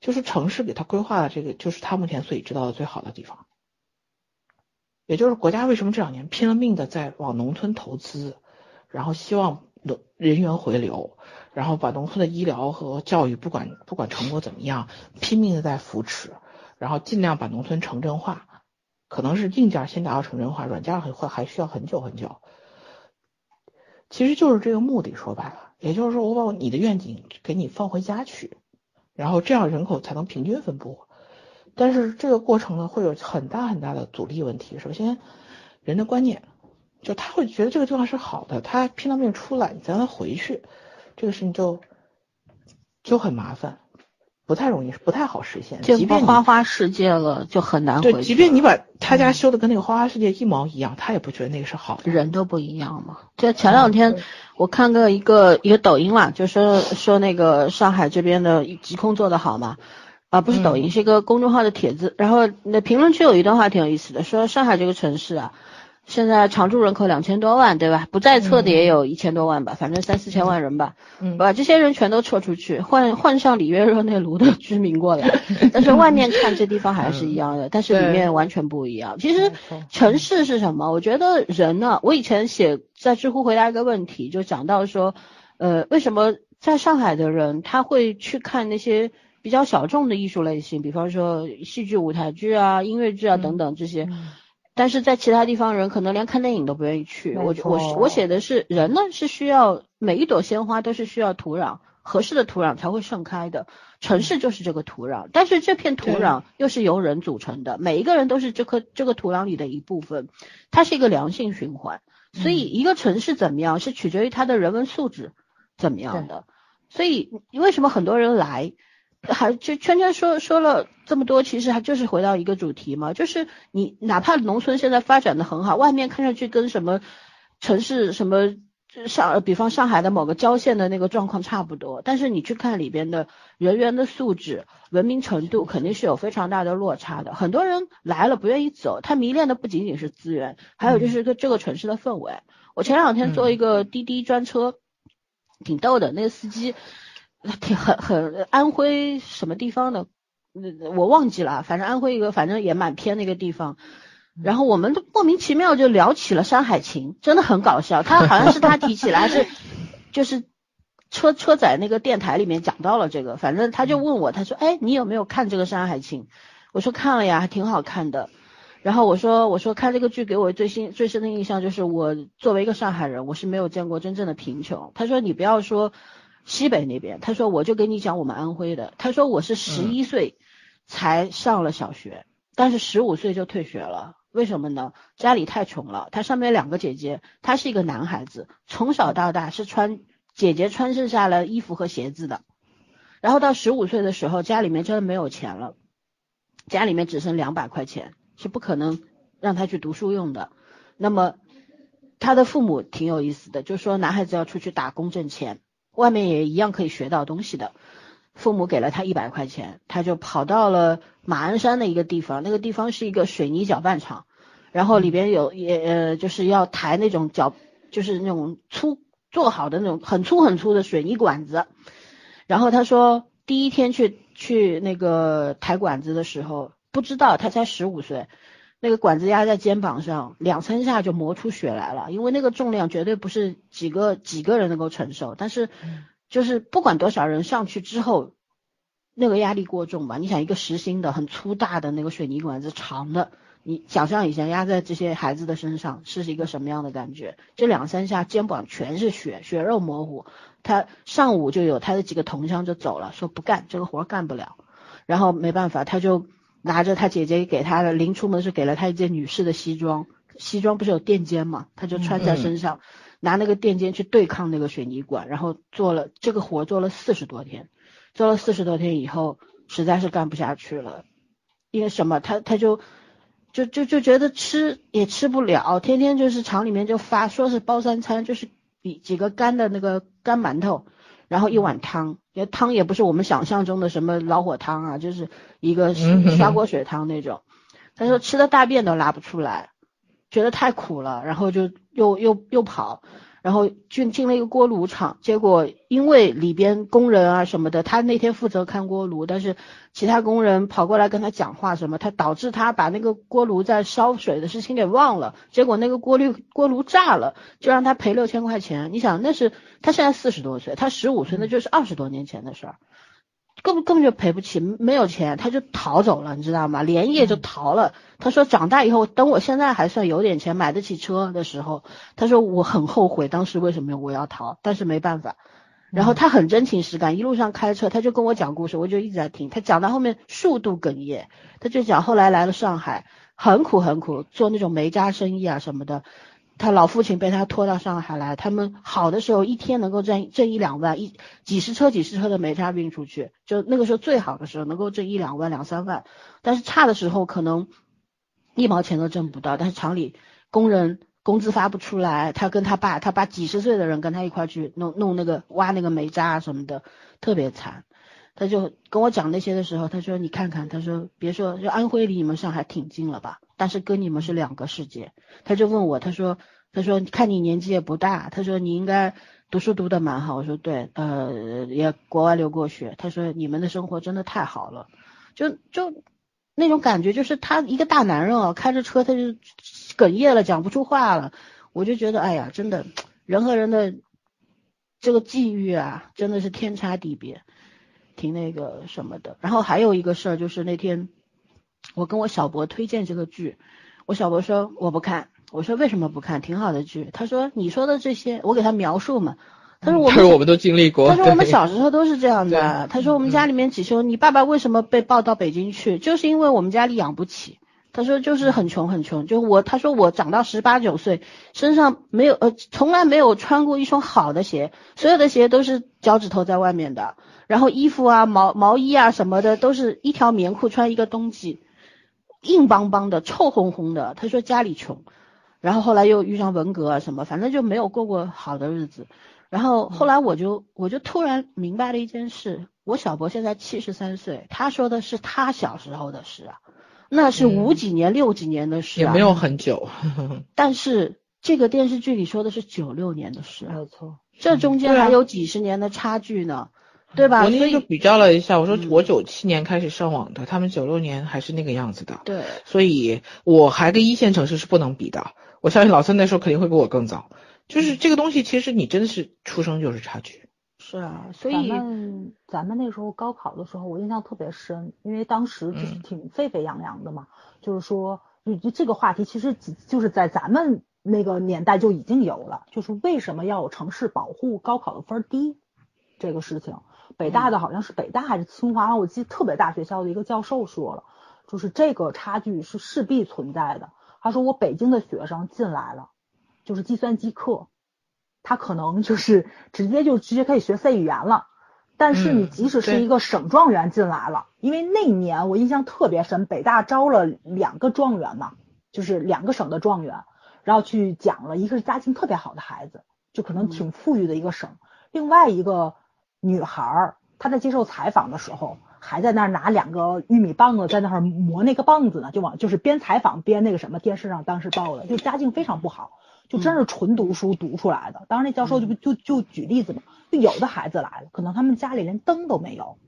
就是城市给他规划的这个，就是他目前所以知道的最好的地方。也就是国家为什么这两年拼了命的在往农村投资，然后希望农人员回流，然后把农村的医疗和教育不管不管成果怎么样，拼命的在扶持，然后尽量把农村城镇化。可能是硬件先达到城镇化，软件还会还需要很久很久。其实就是这个目的，说白了。也就是说，我把你的愿景给你放回家去，然后这样人口才能平均分布。但是这个过程呢，会有很大很大的阻力问题。首先，人的观念，就他会觉得这个地方是好的，他拼了命出来，你再让他回去，这个事情就就很麻烦。不太容易，不太好实现。见过即便花花世界了，就很难回对，即便你把他家修的跟那个花花世界一毛一样，他也不觉得那个是好的。人都不一样嘛。就前两天我看个一个一个抖音嘛，就说说那个上海这边的疾控做得好嘛，啊不是抖音，是一个公众号的帖子，然后那评论区有一段话挺有意思的，说上海这个城市啊。现在常住人口两千多万，对吧？不在册的也有一千多万吧，反正三四千万人吧。嗯把这些人全都撤出去，换换上里约热内卢的居民过来。但是外面看这地方还是一样的，但是里面完全不一样。其实城市是什么？我觉得人呢，我以前写在知乎回答一个问题，就讲到说，呃，为什么在上海的人他会去看那些比较小众的艺术类型，比方说戏剧、舞台剧啊、音乐剧啊等等这些。嗯但是在其他地方人可能连看电影都不愿意去。我我我写的是人呢是需要每一朵鲜花都是需要土壤合适的土壤才会盛开的，城市就是这个土壤，但是这片土壤又是由人组成的，每一个人都是这颗这个土壤里的一部分，它是一个良性循环。所以一个城市怎么样是取决于它的人文素质怎么样的。所以为什么很多人来？还就圈圈说说了这么多，其实还就是回到一个主题嘛，就是你哪怕农村现在发展的很好，外面看上去跟什么城市什么上，比方上海的某个郊县的那个状况差不多，但是你去看里边的人员的素质、文明程度，肯定是有非常大的落差的。很多人来了不愿意走，他迷恋的不仅仅是资源，还有就是个这个城市的氛围。我前两天坐一个滴滴专车，挺逗的，那个司机。挺很很安徽什么地方的，呃我忘记了，反正安徽一个，反正也蛮偏的一个地方。然后我们都莫名其妙就聊起了《山海情》，真的很搞笑。他好像是他提起来，还是 就是车车载那个电台里面讲到了这个，反正他就问我，他说：“哎，你有没有看这个《山海情》？”我说看了呀，还挺好看的。然后我说我说看这个剧给我最新最深的印象就是，我作为一个上海人，我是没有见过真正的贫穷。他说你不要说。西北那边，他说我就给你讲我们安徽的。他说我是十一岁才上了小学，嗯、但是十五岁就退学了。为什么呢？家里太穷了。他上面两个姐姐，他是一个男孩子，从小到大是穿姐姐穿剩下了衣服和鞋子的。然后到十五岁的时候，家里面真的没有钱了，家里面只剩两百块钱，是不可能让他去读书用的。那么他的父母挺有意思的，就说男孩子要出去打工挣钱。外面也一样可以学到东西的，父母给了他一百块钱，他就跑到了马鞍山的一个地方，那个地方是一个水泥搅拌厂，然后里边有也呃就是要抬那种搅，就是那种粗做好的那种很粗很粗的水泥管子，然后他说第一天去去那个抬管子的时候，不知道他才十五岁。那个管子压在肩膀上，两三下就磨出血来了。因为那个重量绝对不是几个几个人能够承受。但是，就是不管多少人上去之后，那个压力过重吧。你想一个实心的、很粗大的那个水泥管子，长的，你想象一下压在这些孩子的身上是一个什么样的感觉？这两三下肩膀全是血，血肉模糊。他上午就有他的几个同乡就走了，说不干这个活干不了。然后没办法，他就。拿着他姐姐给他的，临出门是给了他一件女士的西装，西装不是有垫肩嘛，他就穿在身上，嗯、拿那个垫肩去对抗那个水泥管，然后做了这个活做了四十多天，做了四十多天以后，实在是干不下去了，因为什么？他他就就就就觉得吃也吃不了，天天就是厂里面就发说是包三餐，就是比几个干的那个干馒头。然后一碗汤，也汤也不是我们想象中的什么老火汤啊，就是一个刷锅水汤那种。他说吃的大便都拉不出来，觉得太苦了，然后就又又又跑，然后就进了一个锅炉厂，结果因为里边工人啊什么的，他那天负责看锅炉，但是其他工人跑过来跟他讲话什么，他导致他把那个锅炉在烧水的事情给忘了，结果那个锅滤锅炉炸了，就让他赔六千块钱。你想那是他现在四十多岁，他十五岁，那就是二十多年前的事儿。根本根本就赔不起，没有钱，他就逃走了，你知道吗？连夜就逃了。他说长大以后，等我现在还算有点钱，买得起车的时候，他说我很后悔当时为什么我要逃，但是没办法。然后他很真情实感，一路上开车，他就跟我讲故事，我就一直在听。他讲到后面数度哽咽，他就讲后来来了上海，很苦很苦，做那种煤渣生意啊什么的。他老父亲被他拖到上海来，他们好的时候一天能够挣挣一两万，一几十车几十车的煤渣运出去，就那个时候最好的时候能够挣一两万两三万，但是差的时候可能一毛钱都挣不到。但是厂里工人工资发不出来，他跟他爸，他爸几十岁的人跟他一块去弄弄那个挖那个煤渣什么的，特别惨。他就跟我讲那些的时候，他说你看看，他说别说就安徽离你们上海挺近了吧。但是跟你们是两个世界，他就问我，他说，他说看你年纪也不大，他说你应该读书读得蛮好，我说对，呃，也国外留过学，他说你们的生活真的太好了，就就那种感觉，就是他一个大男人啊，开着车他就哽咽了，讲不出话了，我就觉得，哎呀，真的人和人的这个际遇啊，真的是天差地别，挺那个什么的。然后还有一个事儿就是那天。我跟我小博推荐这个剧，我小博说我不看，我说为什么不看？挺好的剧。他说你说的这些，我给他描述嘛。他说我们 我们都经历过。他说我们小时候都是这样的。他说我们家里面几兄你爸爸为什么被抱到北京去，就是因为我们家里养不起。他说就是很穷很穷，就我他说我长到十八九岁，身上没有呃从来没有穿过一双好的鞋，所有的鞋都是脚趾头在外面的，然后衣服啊毛毛衣啊什么的都是一条棉裤穿一个冬季。硬邦邦的，臭烘烘的。他说家里穷，然后后来又遇上文革啊什么，反正就没有过过好的日子。然后后来我就我就突然明白了一件事，我小伯现在七十三岁，他说的是他小时候的事啊，那是五几年六几年的事啊，也没有很久。但是这个电视剧里说的是九六年的事，没错，这中间还有几十年的差距呢。对吧？我那天就比较了一下，我说我九七年开始上网的，他们九六年还是那个样子的。对，所以我还跟一线城市是不能比的。我相信老三那时候肯定会比我更早。就是这个东西，其实你真的是出生就是差距。是啊，所以咱们咱们那时候高考的时候，我印象特别深，因为当时就是挺沸沸扬扬的嘛。就是说，就这个话题其实就是在咱们那个年代就已经有了，就是为什么要有城市保护高考的分低这个事情。北大的好像是北大还是清华，我记得特别大学校的一个教授说了，就是这个差距是势必存在的。他说我北京的学生进来了，就是计算机课，他可能就是 直接就直接可以学 C 语言了。但是你即使是一个省状元进来了，因为那年我印象特别深，北大招了两个状元嘛，就是两个省的状元，然后去讲了一个是家境特别好的孩子，就可能挺富裕的一个省，另外一个。女孩儿，她在接受采访的时候，还在那儿拿两个玉米棒子在那儿磨那个棒子呢，就往就是边采访边那个什么，电视上当时报的，就家境非常不好，就真是纯读书读出来的。当时那教授就就就举例子嘛，就有的孩子来了，可能他们家里连灯都没有，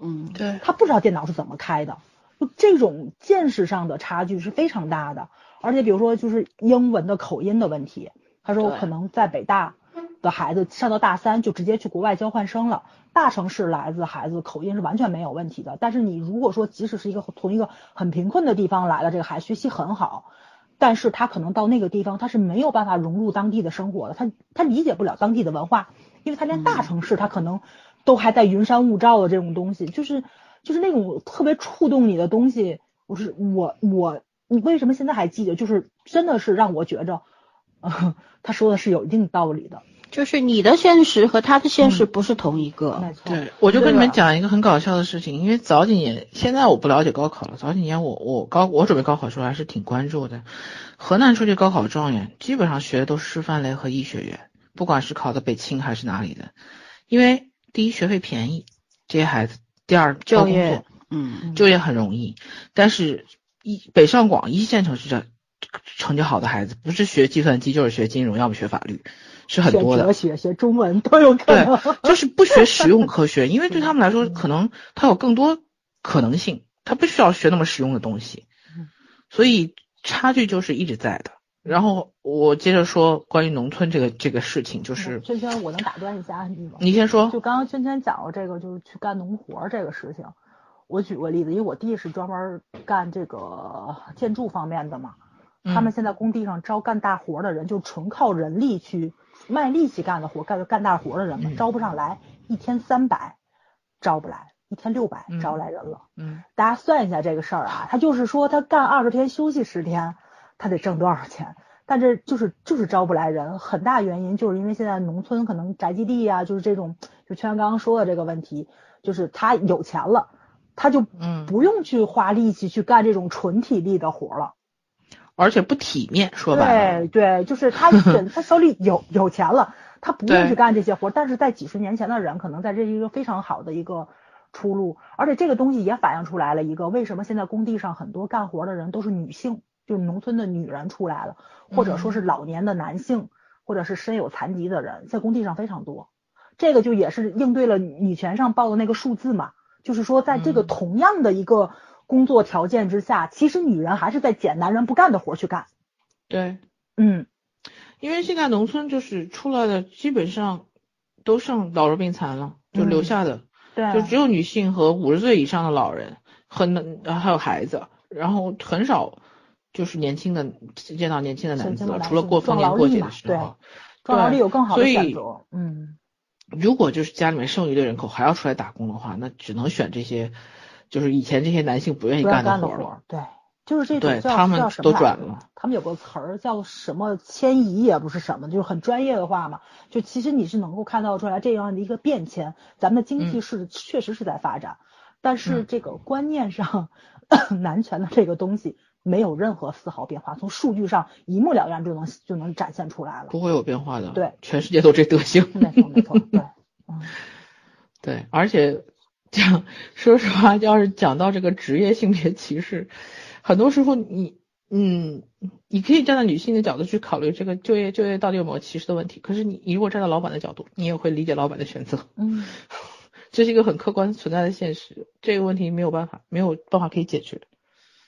嗯，对，他不知道电脑是怎么开的，就这种见识上的差距是非常大的。而且比如说就是英文的口音的问题，他说可能在北大。的孩子上到大三就直接去国外交换生了。大城市来自孩子口音是完全没有问题的。但是你如果说即使是一个从一个很贫困的地方来的，这个孩子学习很好，但是他可能到那个地方他是没有办法融入当地的生活的，他他理解不了当地的文化，因为他连大城市他可能都还在云山雾罩的这种东西，就是就是那种特别触动你的东西。我是我我你为什么现在还记得？就是真的是让我觉着，他说的是有一定道理的。就是你的现实和他的现实不是同一个。对，我就跟你们讲一个很搞笑的事情，因为早几年，现在我不了解高考了。早几年我我高我准备高考时候还是挺关注的。河南出去高考状元，基本上学的都是师范类和医学院，不管是考的北清还是哪里的，因为第一学费便宜，这些孩子；第二就业，嗯，就业很容易。但是一北上广一线城市的成绩好的孩子，不是学计算机就是学金融，要么学法律。是很多的，哲学、学中文都有可能。对，就是不学实用科学，因为对他们来说，可能他有更多可能性，他不需要学那么实用的东西。所以差距就是一直在的。然后我接着说关于农村这个这个事情，就是圈圈，我能打断一下你吗？你先说。就刚刚圈圈讲了这个，就是去干农活这个事情。我举个例子，因为我弟是专门干这个建筑方面的嘛，他们现在工地上招干大活的人，就纯靠人力去。卖力气干的活，干干大活的人嘛，招不上来，一天三百招不来，一天六百招来人了。嗯，大家算一下这个事儿啊，他就是说他干二十天休息十天，他得挣多少钱？但这就是就是招不来人，很大原因就是因为现在农村可能宅基地啊，就是这种，就圈刚刚说的这个问题，就是他有钱了，他就嗯不用去花力气去干这种纯体力的活了。而且不体面，说白了，对对，就是他 选他手里有有钱了，他不用对去干这些活儿。但是在几十年前的人，可能在这一个非常好的一个出路，而且这个东西也反映出来了一个为什么现在工地上很多干活的人都是女性，就是农村的女人出来了，或者说是老年的男性，或者是身有残疾的人，在工地上非常多。这个就也是应对了女权上报的那个数字嘛，就是说在这个嗯同样的一个工作条件之下，其实女人还是在捡男人不干的活儿去干。对，嗯。因为现在农村就是出来的基本上都剩老弱病残了，就留嗯下的、对，就只有女性和五十岁以上的老人，很还有孩子，然后很少就是年轻的见到年轻的男子了，除了过逢年过节的时候。壮劳力有更好的。嗯，如果就是家里面剩余的人口还要出来打工的话，那只能选这些，就是以前这些男性不愿意干的活儿，对，就是这种对叫他们都转了他们有个词儿叫什么迁移，也不是什么，就是很专业的话嘛。就其实你是能够看到出来这样的一个变迁，咱们的经济嗯是、确实是在发展，但是嗯这个观念上，男权的这个东西没有任何丝毫变化，从数据上一目了然就能就能展现出来了。不会有变化的。对，全世界都这德行。没错没错，对，嗯。对，而且讲说实话，要是讲到这个职业性别歧视，很多时候你嗯，你可以站在女性的角度去考虑这个就业就业到底有没有歧视的问题。可是你你如果站在老板的角度，你也会理解老板的选择，嗯，这是一个很客观存在的现实。这个问题没有办法没有办法可以解决，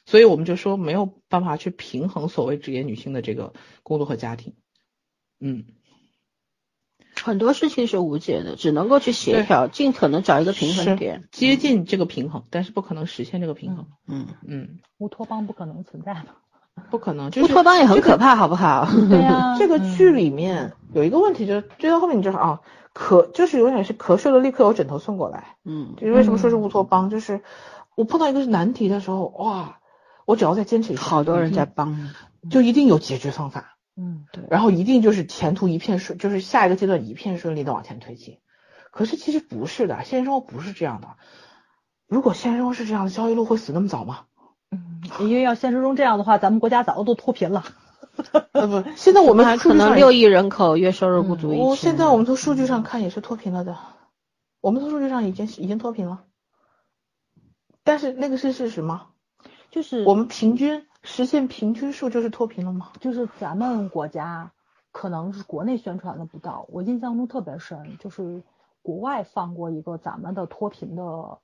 所以我们就说没有办法去平衡所谓职业女性的这个工作和家庭。嗯，很多事情是无解的，只能够去协调，尽可能找一个平衡点。接近这个平衡，但是不可能实现这个平衡。嗯，嗯，乌托邦不可能存在的。不可能，就是乌托邦也很可怕，好不好？对呀、这个嗯剧里面有一个问题，就是追到后面你就是啊，咳就是永远是咳嗽了，立刻有枕头送过来。嗯，就是为什么说是乌托邦？就是我碰到一个难题的时候，哇，我只要再坚持一下，好多人在帮你。定就一定有解决方法，嗯，对，然后一定就是前途一片顺，就是下一个阶段一片顺利的往前推进。可是其实不是的，现实生活不是这样的。如果现实生活是这样的，焦裕禄会死那么早吗？嗯，因为要现实中这样的话，咱们国家早都脱贫了。呃不，现在我们还可能六亿人口月收入不足。我现在我们从数据上看也是脱贫了的，我们从数据上已经已经脱贫了，但是那个是事实吗？就是我们平均实现平均数就是脱贫了吗？就是咱们国家可能是国内宣传的不到，我印象中特别深，就是国外放过一个咱们的脱贫的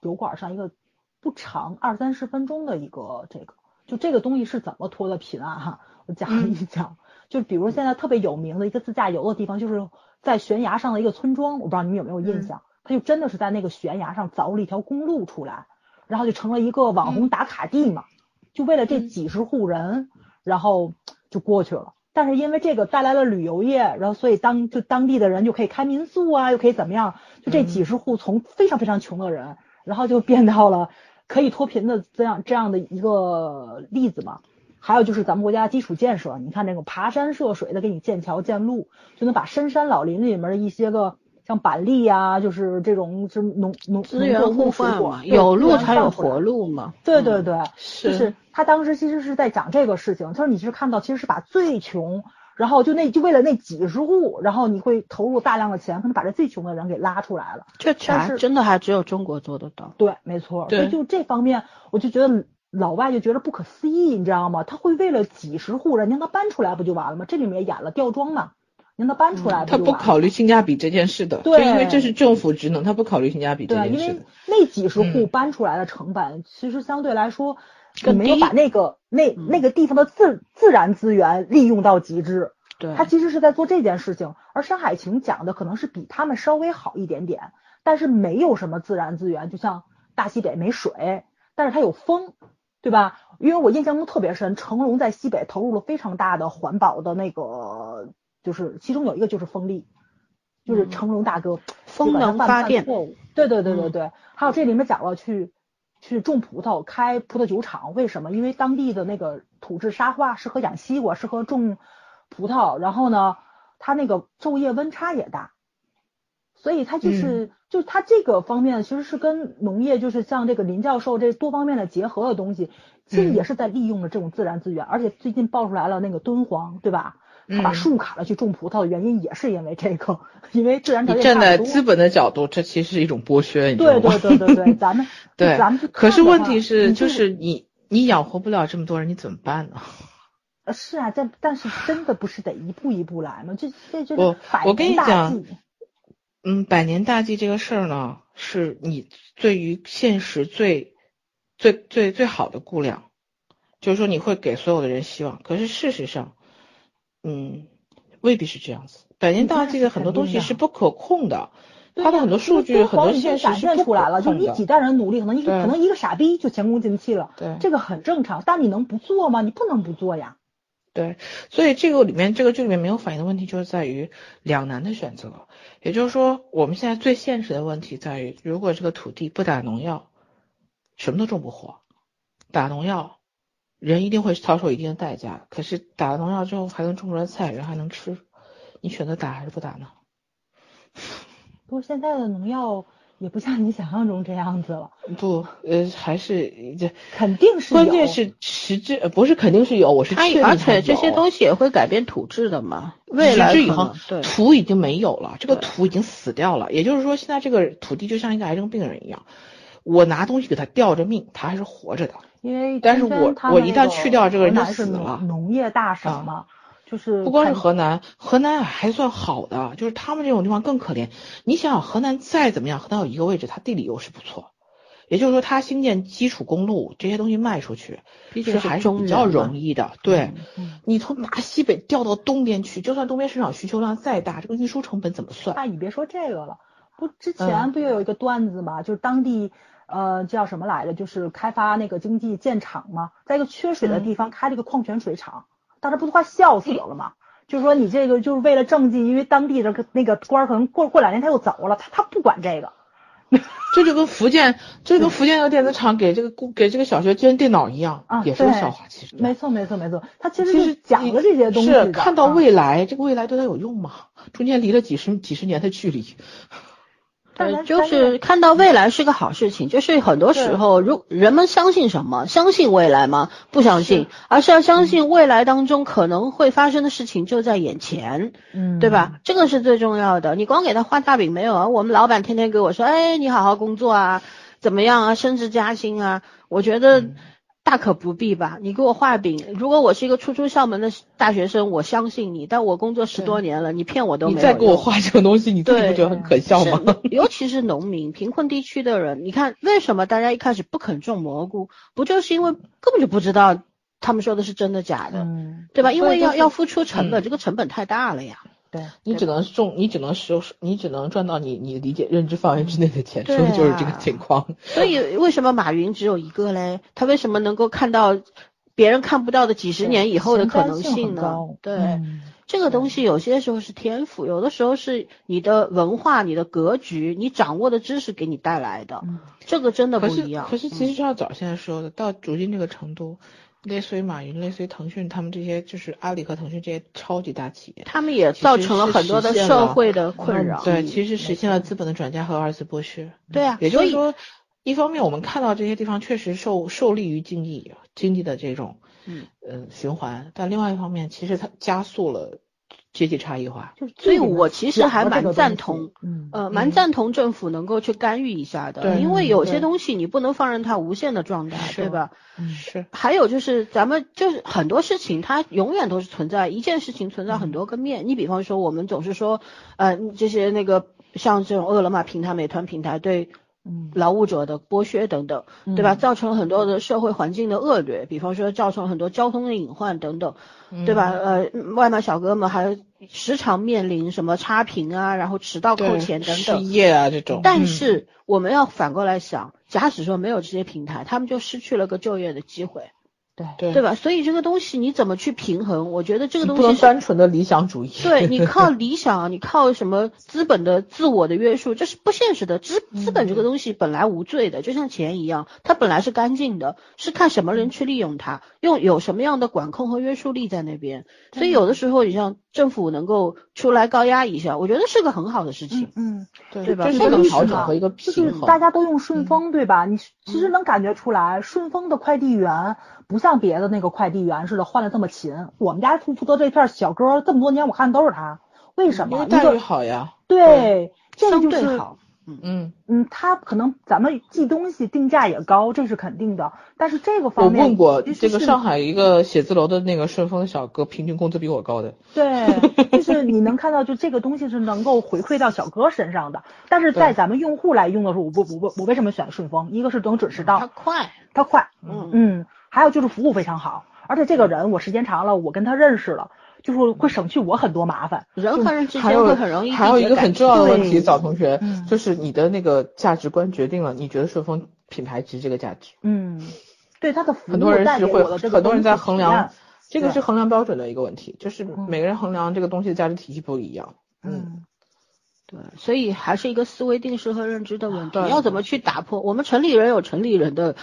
油管上一个不长二三十分钟的一个这个，就这个东西是怎么脱的贫啊哈，我讲了一讲，就比如现在特别有名的一个自驾游的地方，就是在悬崖上的一个村庄，我不知道你们有没有印象，它就真的是在那个悬崖上凿了一条公路出来，然后就成了一个网红打卡地嘛。就为了这嗯几十户人，然后就过去了。但是因为这个带来了旅游业，然后所以当就当地的人就可以开民宿啊，又可以怎么样？就这嗯几十户从非常非常穷的人，然后就变到了可以脱贫的这样这样的一个例子嘛。还有就是咱们国家基础建设，你看那个爬山涉水的给你建桥建路，就能把深山老林里面的一些个像板栗呀、就是这种是农农资源互换嘛，有路才有活活路嘛。对对对，是就是他当时其实是在讲这个事情，他说你是看到其实是把最穷，然后就那就为了那几十户，然后你会投入大量的钱，可能把这最穷的人给拉出来了。这但是真的还只有中国做得到。对，没错。对所以就这方面，我就觉得老外就觉得不可思议，你知道吗？他会为了几十户人，你让他搬出来不就完了吗？这里面也演了吊装嘛，你让他搬出来嗯他不考虑性价比这件事的，对因为这是政府职能，他不考虑性价比这对，因为件事。那几十户嗯搬出来的成本，其实相对来说，你没有把那个那嗯那个地方的自自然资源利用到极致。对，他其实是在做这件事情，而《山海情》讲的可能是比他们稍微好一点点，但是没有什么自然资源，就像大西北没水，但是它有风，对吧？因为我印象中特别深，成龙在西北投入了非常大的环保的那个，就是其中有一个就是风力，就是嗯。成龙大哥风能发电犯错误，对对对对嗯。对，还有这里面讲了去去种葡萄，开葡萄酒厂，为什么？因为当地的那个土质沙化，适合养西瓜，适合种葡萄，然后呢，它那个昼夜温差也大，所以它就是、就是它这个方面其实是跟农业就是像这个林教授这多方面的结合的东西，其实嗯。也是在利用了这种自然资源，而且最近爆出来了那个敦煌，对吧？他把嗯树砍了去种葡萄的原因也是因为这个，因为自然条你件。站在资本的角度，这其实是一种剥削，对吗？对对对对，咱们 对咱们去可是问题是，就是你你养活不了这么多人，你怎么办呢？呃是啊，但但是真的不是得一步一步来吗？这这就我跟你讲。嗯，百年大计这个事儿呢，是你对于现实最最最最好的估量，就是说你会给所有的人希望。可是事实上，嗯，未必是这样子。百年大计的很多东西是不可控的，它的很多数据、很多现实展是不可现出来了，就。你几代人努力，可能一个可能一个傻逼就前功尽弃了，对这个很正常。但你能不做吗？你不能不做呀。对，所以这个里面这个剧里面没有反映的问题，就是在于两难的选择。也就是说，我们现在最现实的问题在于，如果这个土地不打农药，什么都种不活；打农药，人一定会遭受一定的代价。可是打了农药之后，还能种出来菜，人还能吃，你选择打还是不打呢？不过现在的农药也不像你想象中这样子了，不，呃，还是这，肯定是关键是实质，呃不是肯定是有，我是它确定而且这些东西也会改变土质的嘛，未来以后土已经没有了，这个土已经死掉了。也就是说，现在这个土地就像一个癌症病人一样，我拿东西给他吊着命，他还是活着的。因为但是我我一旦去掉这个人就死了农业大省啊嘛，就是不光是河南，河南还算好的，就是他们这种地方更可怜。你想想，河南再怎么样，河南有一个位置，它地理优势不错，也就是说，它兴建基础公路这些东西卖出去，毕竟还是比较容易的。对，嗯你从大西北调到东边去，就算东边市场需求量再大，这个运输成本怎么算？那你别说这个了，不之嗯前不也有一个段子嘛，就是当地呃叫什么来着，就是开发那个经济建厂嘛，在一个缺水的嗯地方开了一个矿泉水厂，当时不都快笑死了吗？就是说你这个就是为了政绩，因为当地的那个官儿可能过过两年他又走了，他他不管这个。这就跟福建，这就跟福建的电子厂给这个给这个小学捐电脑一样，啊也是个笑话。其实，没错没错没错，他其实其实讲了这些东西是看到啊未来，这个未来对他有用吗？中间离了几十几十年的距离，对，但就是看到未来是个好事情，就是很多时候，如人们相信什么？相信未来吗？不相信，而是要相信未来当中可能会发生的事情就在眼前，嗯对吧？？这个是最重要的。你光给他画大饼没有啊？我们老板天天给我说，哎，你好好工作啊，怎么样啊，升职加薪啊？我觉得嗯大可不必吧。你给我画饼，如果我是一个初出校门的大学生，我相信你，但我工作十多年了，你骗我都没有你再给我画这种东西，你自己不觉得很可笑吗？尤其是农民、贫困地区的人，你看为什么大家一开始不肯种蘑菇，不就是因为根本就不知道他们说的是真的假的，嗯，对吧？因为要要付出成本，嗯这个成本太大了呀。对，你只能种，你只能收，你只能赚到你你理解认知范围之内的钱，对说的就是这个啊情况。所以为什么马云只有一个嘞？他为什么能够看到别人看不到的几十年以后的可能性呢？对。嗯这个东西有些时候是天赋，有的时候是你的文化、你的格局、你掌握的知识给你带来的，嗯这个真的不一样。可是其嗯实像早现在说的，到如今这个程度，类似于马云、类似于腾讯他们这些，就是阿里和腾讯这些超级大企业。他们也造成了很多的社会的困扰。对，其实实现了资本的转嫁和二次剥削。对啊，也就是说，一方面我们看到这些地方确实受受利于经济经济的这种嗯呃循环，但另外一方面，其实它加速了阶级差异化。就是所以我其实还蛮赞同，嗯呃，蛮赞同政府能够去干预一下的，对因为有些东西你不能放任它无限的壮大，对吧？嗯是，还有就是咱们就是很多事情它永远都是存在一件事情存在很多个面。你比方说，我们总是说，呃，这些那个像这种饿了么平台、美团平台对嗯劳务者的剥削等等，对吧？嗯造成了很多的社会环境的恶劣，比方说造成了很多交通的隐患等等，嗯对吧？呃，外卖小哥们还时常面临什么差评啊，然后迟到扣钱等失等。业啊这种。但是我们要反过来想，假使说没有这些平台，他们就失去了个就业的机会。对对对吧？所以这个东西你怎么去平衡？我觉得这个东不能西是单纯的理想主义。对你靠 理想，你靠什么资本的自我的约束，这是不现实的。资资本这个东西本来无罪的，就像钱一样，它本来是干净的，是看什么人去利用它，用有什么样的管控和约束力在那边。所以有的时候，你像政府能够出来高压一下，我觉得是个很好的事情。嗯，对对吧这是一个调整和一个就是。大家都用顺丰，对吧？你其实能感觉出来，顺丰的快递员不像别的那个快递员似的换的这么勤。我们家负负责这片小哥这么多年，我看都是他。为什么？一因为待遇个好呀。对，这个相就是对好，嗯，嗯，他可能咱们寄东西定价也高，这是肯定的。但是这个方面，我问过这个上海一个写字楼的那个顺丰小哥，平均工资比我高的。对，就是你能看到，就这个东西是能够回馈到小哥身上的。但是在咱们用户来用的时候，我不我不我为什么选顺丰？一个是能准时它到，快，它快，嗯嗯，还有就是服务非常好，而且这个人我时间长了，我跟他认识了，就是会省去我很多麻烦。人和人之间会很容易还有一个很重要的问题，对早同学嗯，就是你的那个价值观决定了你觉得顺丰品牌值这个价值。嗯，对他的服务很多人带是会给我的这个很多人在衡量这个是衡量标准的一个问题，就是嗯每个人衡量这个东西的价值体系不一样。嗯，嗯，对，所以还是一个思维定势和认知的问题，你要怎么去打破？我们城里人有城里人的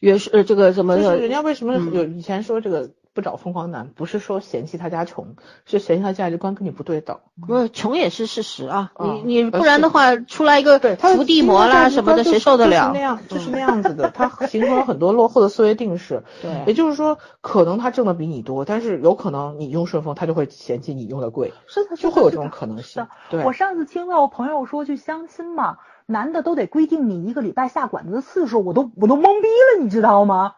约束，呃，这个怎么就是人家为什么嗯有以前说这个不找疯狂男，不是说嫌弃他家穷，是嫌弃他价值观跟你不对等。不是穷也是事实啊，嗯你你呃不然的话出来一个伏地魔啦什么的，谁受得了就是那？样，就是那样子的，他形成了很多落后的思维定式。对也，就是说，可能他挣的比你多，但是有可能你用顺丰，他就会嫌弃你用的贵，是的，就会有这种可能性。对，我上次听到我朋友说去相亲嘛，男的都得规定你一个礼拜下馆子的次数，我都我都懵逼了，你知道吗？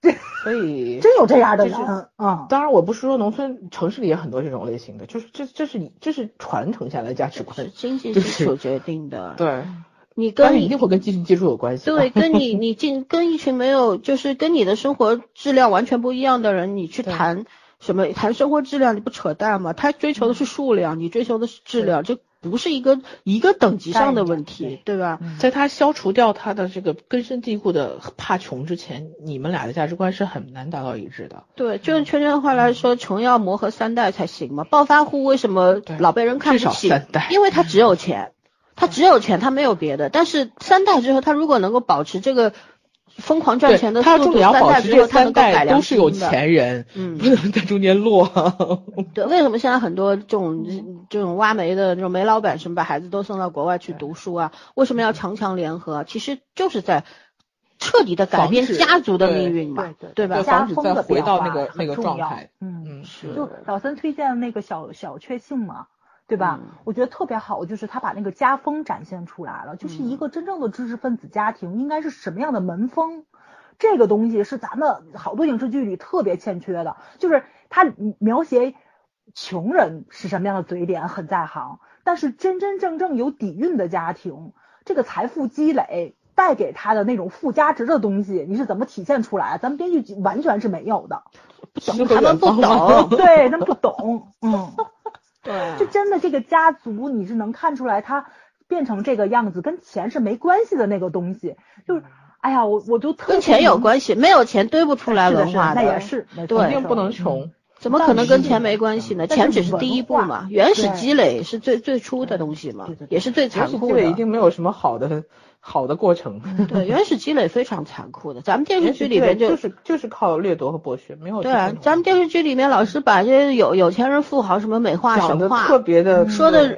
这所以 真有这样的人啊，嗯，当然，我不是说农村、城市里也很多这种类型的，就是这这是你这是传承下来的价值是观，经济基础决定的。对，你跟你一定会跟基础基础有关系。对，跟你 你进跟一群没有就是跟你的生活质量完全不一样的人，你去谈什么谈生活质量，你不扯淡吗？他追求的是数量，你追求的是质量，这不是一个一个等级上的问题，对吧？嗯在他消除掉他的这个根深蒂固的怕穷之前，你们俩的价值观是很难达到一致的。对，就用圈圈的话来说，穷要磨合三代才行嘛。暴发户为什么老被人看不起？三代因为他只有钱，他只有钱，他没有别的。但是三代之后，他如果能够保持这个疯狂赚，钱的速度，他重点要三保持这代之后他能三代够改良都是有。钱人，嗯不能在中间落。对，为什么现在很多这种这种挖煤的这种煤老板什么把孩子都送到国外去读书啊？为什么要强强联合？其实就是在彻底的改变家族的命运嘛，对对吧防止再回到那个那个状态。嗯，嗯，是就老三推荐的那个小小确幸嘛，对吧？嗯我觉得特别好，就是他把那个家风展现出来了，就是一个真正的知识分子家庭应该是什么样的门风。这个东西是咱们好多影视剧里特别欠缺的，就是他描写穷人是什么样的嘴脸很在行，但是真真正正有底蕴的家庭，这个财富积累带给他的那种附加值的东西，你是怎么体现出来？咱们编剧完全是没有的，不懂，他们不懂，对他们不懂，嗯。对就真的这个家族，你是能看出来他变成这个样子跟钱是没关系的那个东西，就是，哎呀，我我就特跟钱有，关系，没有钱堆不出来文化那也是，对一定不能。穷。怎么可能跟钱没关系呢？钱只是第一步，嘛原始积累是最最初的东西嘛也是最原始积残酷的。累一定没有什么好的好的过程。对，原始积累非常残酷的。咱们电视剧里面就就是就是靠掠夺和剥削，没有对啊咱们电视剧里面老是把这些有有钱人富豪什么美化神话，特别的说的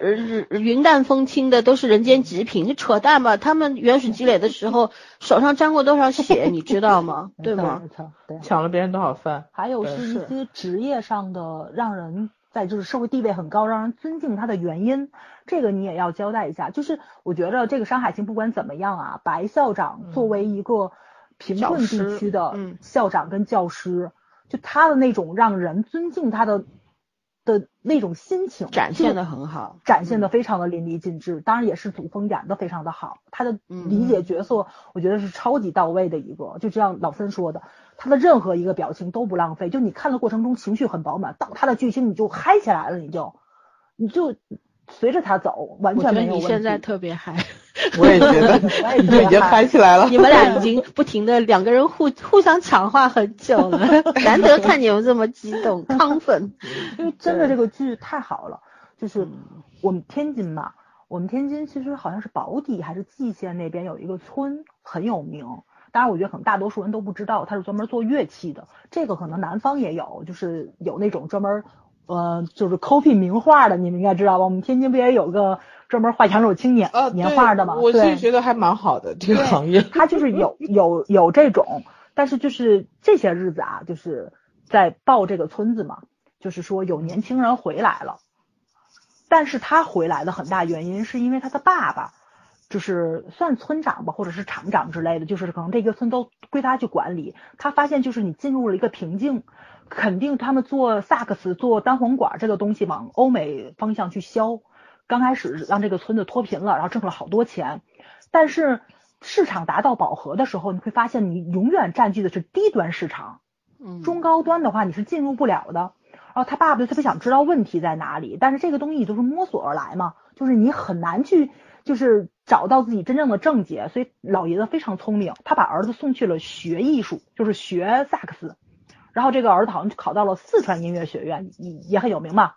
云淡风轻的都是人间极品，你扯淡吧？他们原始积累的时候 手上沾过多少血，你知道吗？对吗？对。抢了别人多少饭。还有是是一些职业上的让人在就是社会地位很高，让人尊敬他的原因，这个你也要交代一下。就是我觉得这个《山海经》不管怎么样啊，白校长作为一个贫困地区的嗯。校长跟教师，就他的那种让人尊敬他的的那种心情，展现的很好，展现的非常的淋漓尽致，当然也是祖峰演的非常的好，他的嗯。理解角色我觉得是超级到位的一个，就像老森说的，他的任何一个表情都不浪费，就你看的过程中情绪很饱满，到他的剧情你就嗨起来了，你就你就随着他走，完全没有问题。你现在特别嗨，我也觉得，我也已经嗨起来了。你们俩已经不停的两个人互 互相抢话很久了，难得看你们这么激动亢奋。因为真的这个剧太好了，就是我们天津嘛，我们天津其实好像是宝坻还是蓟县那边有一个村很有名，当然我觉得可能大多数人都不知道，他是专门做乐器的，这个可能南方也有，就是有那种专门呃就是 copy 名画的，你们应该知道吧？我们天津不也有个专门画墙手青年啊，年画的吗？我其对实觉得还蛮好的这个行业。他就是有有有这种，但是就是这些日子啊，就是在报这个村子嘛，就是说有年轻人回来了，但是他回来的很大原因是因为他的爸爸就是算村长吧，或者是厂长之类的，就是可能这个村都归他去管理。他发现就是你进入了一个瓶颈，肯定他们做萨克斯、做单簧管这个东西往欧美方向去销。刚开始让这个村子脱贫了，然后挣了好多钱，但是市场达到饱和的时候，你会发现你永远占据的是低端市场，嗯中高端的话你是进入不了的。然后他爸爸就特别想知道问题在哪里，但是这个东西都是摸索而来嘛，就是你很难去就是找到自己真正的症结，所以老爷子非常聪明，他把儿子送去了学艺术，就是学萨克斯，然后这个儿子好像考到了四川音乐学院，也也很有名嘛。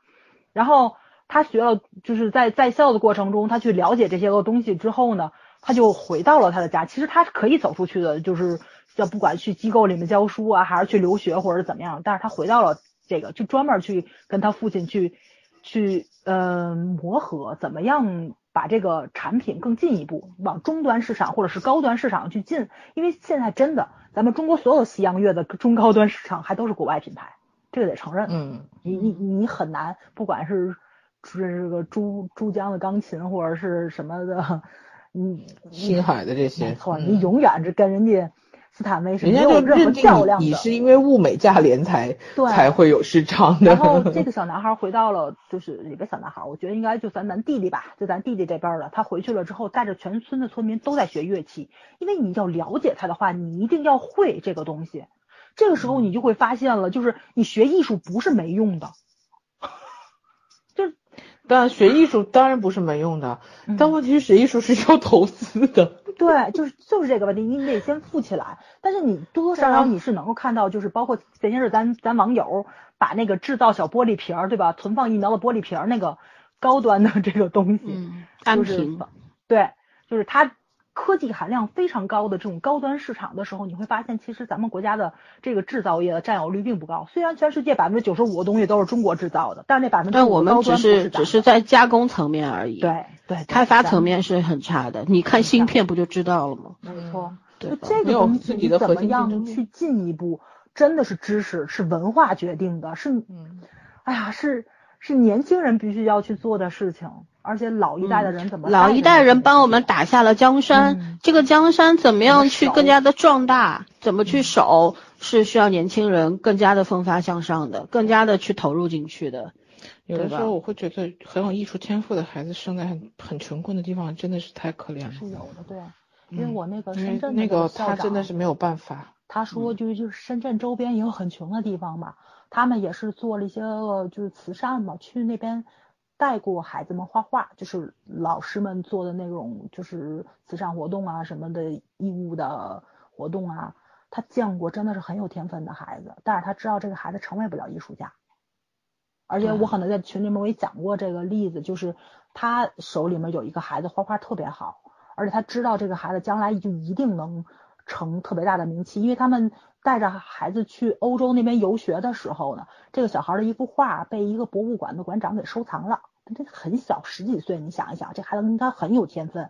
然后他学了，就是在在校的过程中，他去了解这些个东西之后呢，他就回到了他的家。其实他是可以走出去的，就是要不管去机构里面教书啊，还是去留学或者怎么样，但是他回到了这个，就专门去跟他父亲去去呃磨合，怎么样把这个产品更进一步往中端市场或者是高端市场去进。因为现在真的，咱们中国所有西洋乐的中高端市场还都是国外品牌，这个得承认。嗯，你你你很难，不管是这个珠珠江的钢琴或者是什么的，你青海的这些，没错，嗯你永远是跟人家斯坦威是没有任何就认量的。是因为物美价廉才对才会有市场的。然后这个小男孩回到了，就是里边小男孩，我觉得应该就咱咱弟弟吧，就咱弟弟这边的。他回去了之后，带着全村的村民都在学乐器，因为你要了解他的话，你一定要会这个东西。这个时候你就会发现了，就是你学艺术不是没用的，但学艺术当然不是没用的，嗯但问题是学艺术是要投资的。对，就是就是这个问题，你得先富起来。但是你多多少少你是能够看到，就是包括前些日咱咱网友把那个制造小玻璃瓶儿，对吧？存放疫苗的玻璃瓶儿那个高端的这个东西，嗯，安就是，对，就是它科技含量非常高的这种高端市场的时候，你会发现其实咱们国家的这个制造业的占有率并不高。虽然全世界百分之九十五的东西都是中国制造的，但是那百分之但我们只是只是在加工层面而已，，对对对开发层面是很差的。你看芯片不就知道了吗？没错。就这个东西你怎么样去进一步，真的是知识，是文化决定的，是，嗯，哎呀，是是年轻人必须要去做的事情，而且老一代的人怎么老一代人帮我们打，下了江山，嗯这个江山怎么样去更加的壮大，怎么去守，是需要年轻人更加的奋发向上的，更加的去投入进去的。有的时候我会觉得很有艺术天赋的孩子生在很很穷困的地方，真的是太可怜了。是有的，对，因为嗯我那个深圳那个个他真的是没有办法。他说就就是深圳周边也有很穷的地方嘛，他们也是做了一些个就是慈善嘛，去那边带过孩子们画画，就是老师们做的那种就是慈善活动啊什么的义务的活动啊，他见过真的是很有天分的孩子，但是他知道这个孩子成为不了艺术家。而且我可能在群里面我也讲过这个例子，就是他手里面有一个孩子画画特别好，而且他知道这个孩子将来就一定能成特别大的名气，因为他们带着孩子去欧洲那边游学的时候呢，这个小孩的一幅画被一个博物馆的馆长给收藏了，这很小，十几岁，你想一想，这孩子应该很有天分。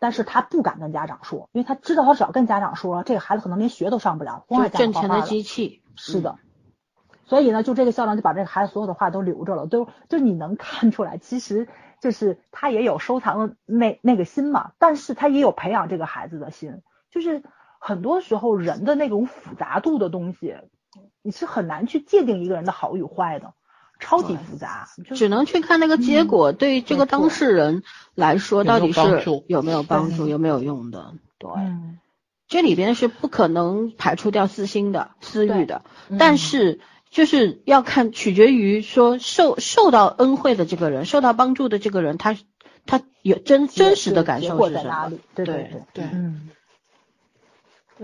但是他不敢跟家长说，因为他知道他只要跟家长说了，这个孩子可能连学都上不了，光就爱家挣钱的机器，是的，所以呢，就这个校长就把这个孩子所有的画都留着了，都就你能看出来，其实就是他也有收藏的那那个心嘛，但是他也有培养这个孩子的心，就是很多时候人的那种复杂度的东西，你是很难去界定一个人的好与坏的，超级复杂，就只能去看那个结果，对于这个当事人来说到底是有没有帮助，有没有用的。对，嗯，这里边是不可能排除掉私心的、私欲的，嗯但是就是要看取决于说受受到恩惠的这个人，受到帮助的这个人，他他有真真实的感受是什么？对对对，对嗯，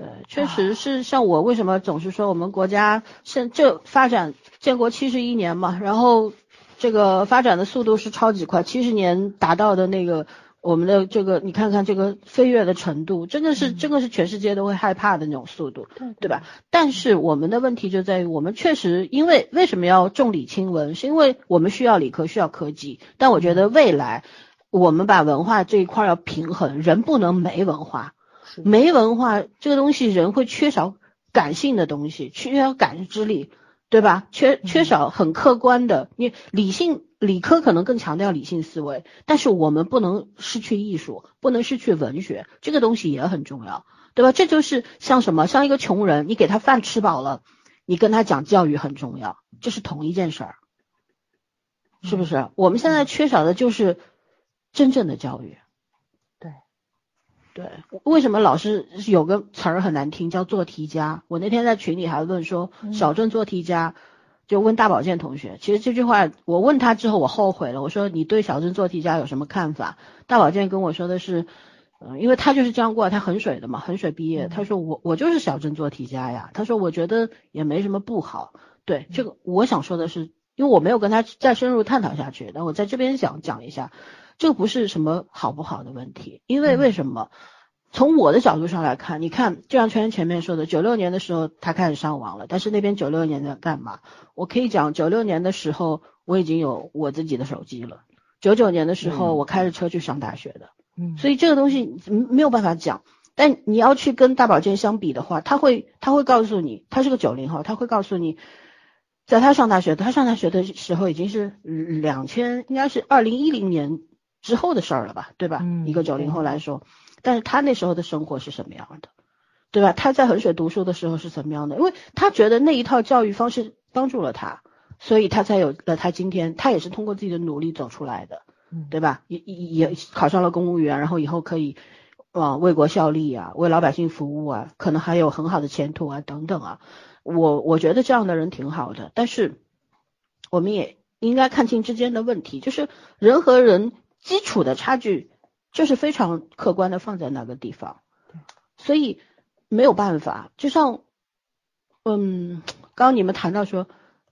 对，确实是像我为什么总是说我们国家现这发展建国七十一年嘛，然后这个发展的速度是超级快，七十年达到的那个我们的这个你看看这个飞跃的程度，真的是真的是全世界都会害怕的那种速度，对对吧？但是我们的问题就在于，我们确实因为为什么要重理轻文，是因为我们需要理科，需要科技。但我觉得未来我们把文化这一块儿要平衡，人不能没文化，是没文化这个东西，人会缺少感性的东西，缺少感知力，对吧？缺缺少很客观的，你理性理科可能更强调理性思维，但是我们不能失去艺术，不能失去文学，这个东西也很重要，对吧？这就是像什么，像一个穷人，你给他饭吃饱了，你跟他讲教育很重要，这是同一件事儿，是不是？我们现在缺少的就是真正的教育。对，为什么老是有个词儿很难听，叫做题家？我那天在群里还问说，嗯小镇做题家，就问大保健同学。其实这句话我问他之后，我后悔了。我说你对小镇做题家有什么看法？大保健跟我说的是，嗯、因为他就是这样过来，他衡水的嘛，衡水毕业。嗯他说我我就是小镇做题家呀。他说我觉得也没什么不好。对这个，我想说的是，因为我没有跟他再深入探讨下去，但我在这边想讲一下。这个不是什么好不好的问题，因为为什么？从我的角度上来看，你看，就像圈圈前面说的，九六年的时候他开始上网了，但是那边九六年在干嘛？我可以讲，九六年的时候我已经有我自己的手机了，九九年的时候嗯我开着车去上大学的，嗯，所以这个东西嗯没有办法讲。但你要去跟大保健相比的话，他会他会告诉你，他是个九零后，他会告诉你，在他上大学，他上大学的时候已经是两千，应该是二零一零年之后的事儿了吧，对吧？嗯一个九零后来说，但是他那时候的生活是什么样的，对吧？他在衡水读书的时候是怎么样的？因为他觉得那一套教育方式帮助了他，所以他才有了他今天，他也是通过自己的努力走出来的，嗯对吧？也也也考上了公务员，然后以后可以。啊，为国效力啊，为老百姓服务啊，可能还有很好的前途啊，等等啊。我我觉得这样的人挺好的，但是我们也应该看清之间的问题，就是人和人基础的差距，就是非常客观的放在那个地方，所以没有办法。就像，嗯，刚刚你们谈到说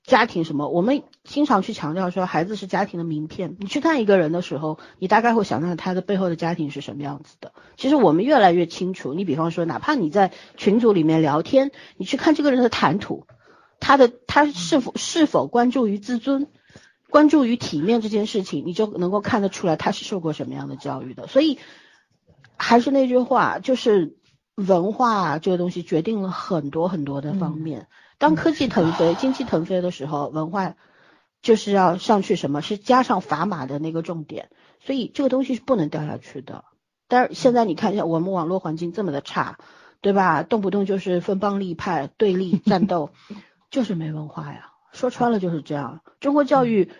家庭什么，我们经常去强调说孩子是家庭的名片。你去看一个人的时候，你大概会想象他的背后的家庭是什么样子的。其实我们越来越清楚。你比方说，哪怕你在群组里面聊天，你去看这个人的谈吐，他的他是否是否关注于自尊，关注于体面这件事情，你就能够看得出来他是受过什么样的教育的。所以还是那句话，就是文化这个东西决定了很多很多的方面。当科技腾飞、经济腾飞的时候，文化就是要上去什么？是加上砝码的那个重点，所以这个东西是不能掉下去的。但是现在你看一下，我们网络环境这么的差，对吧？动不动就是分帮立派、对立、战斗，就是没文化呀。说穿了就是这样。中国教育，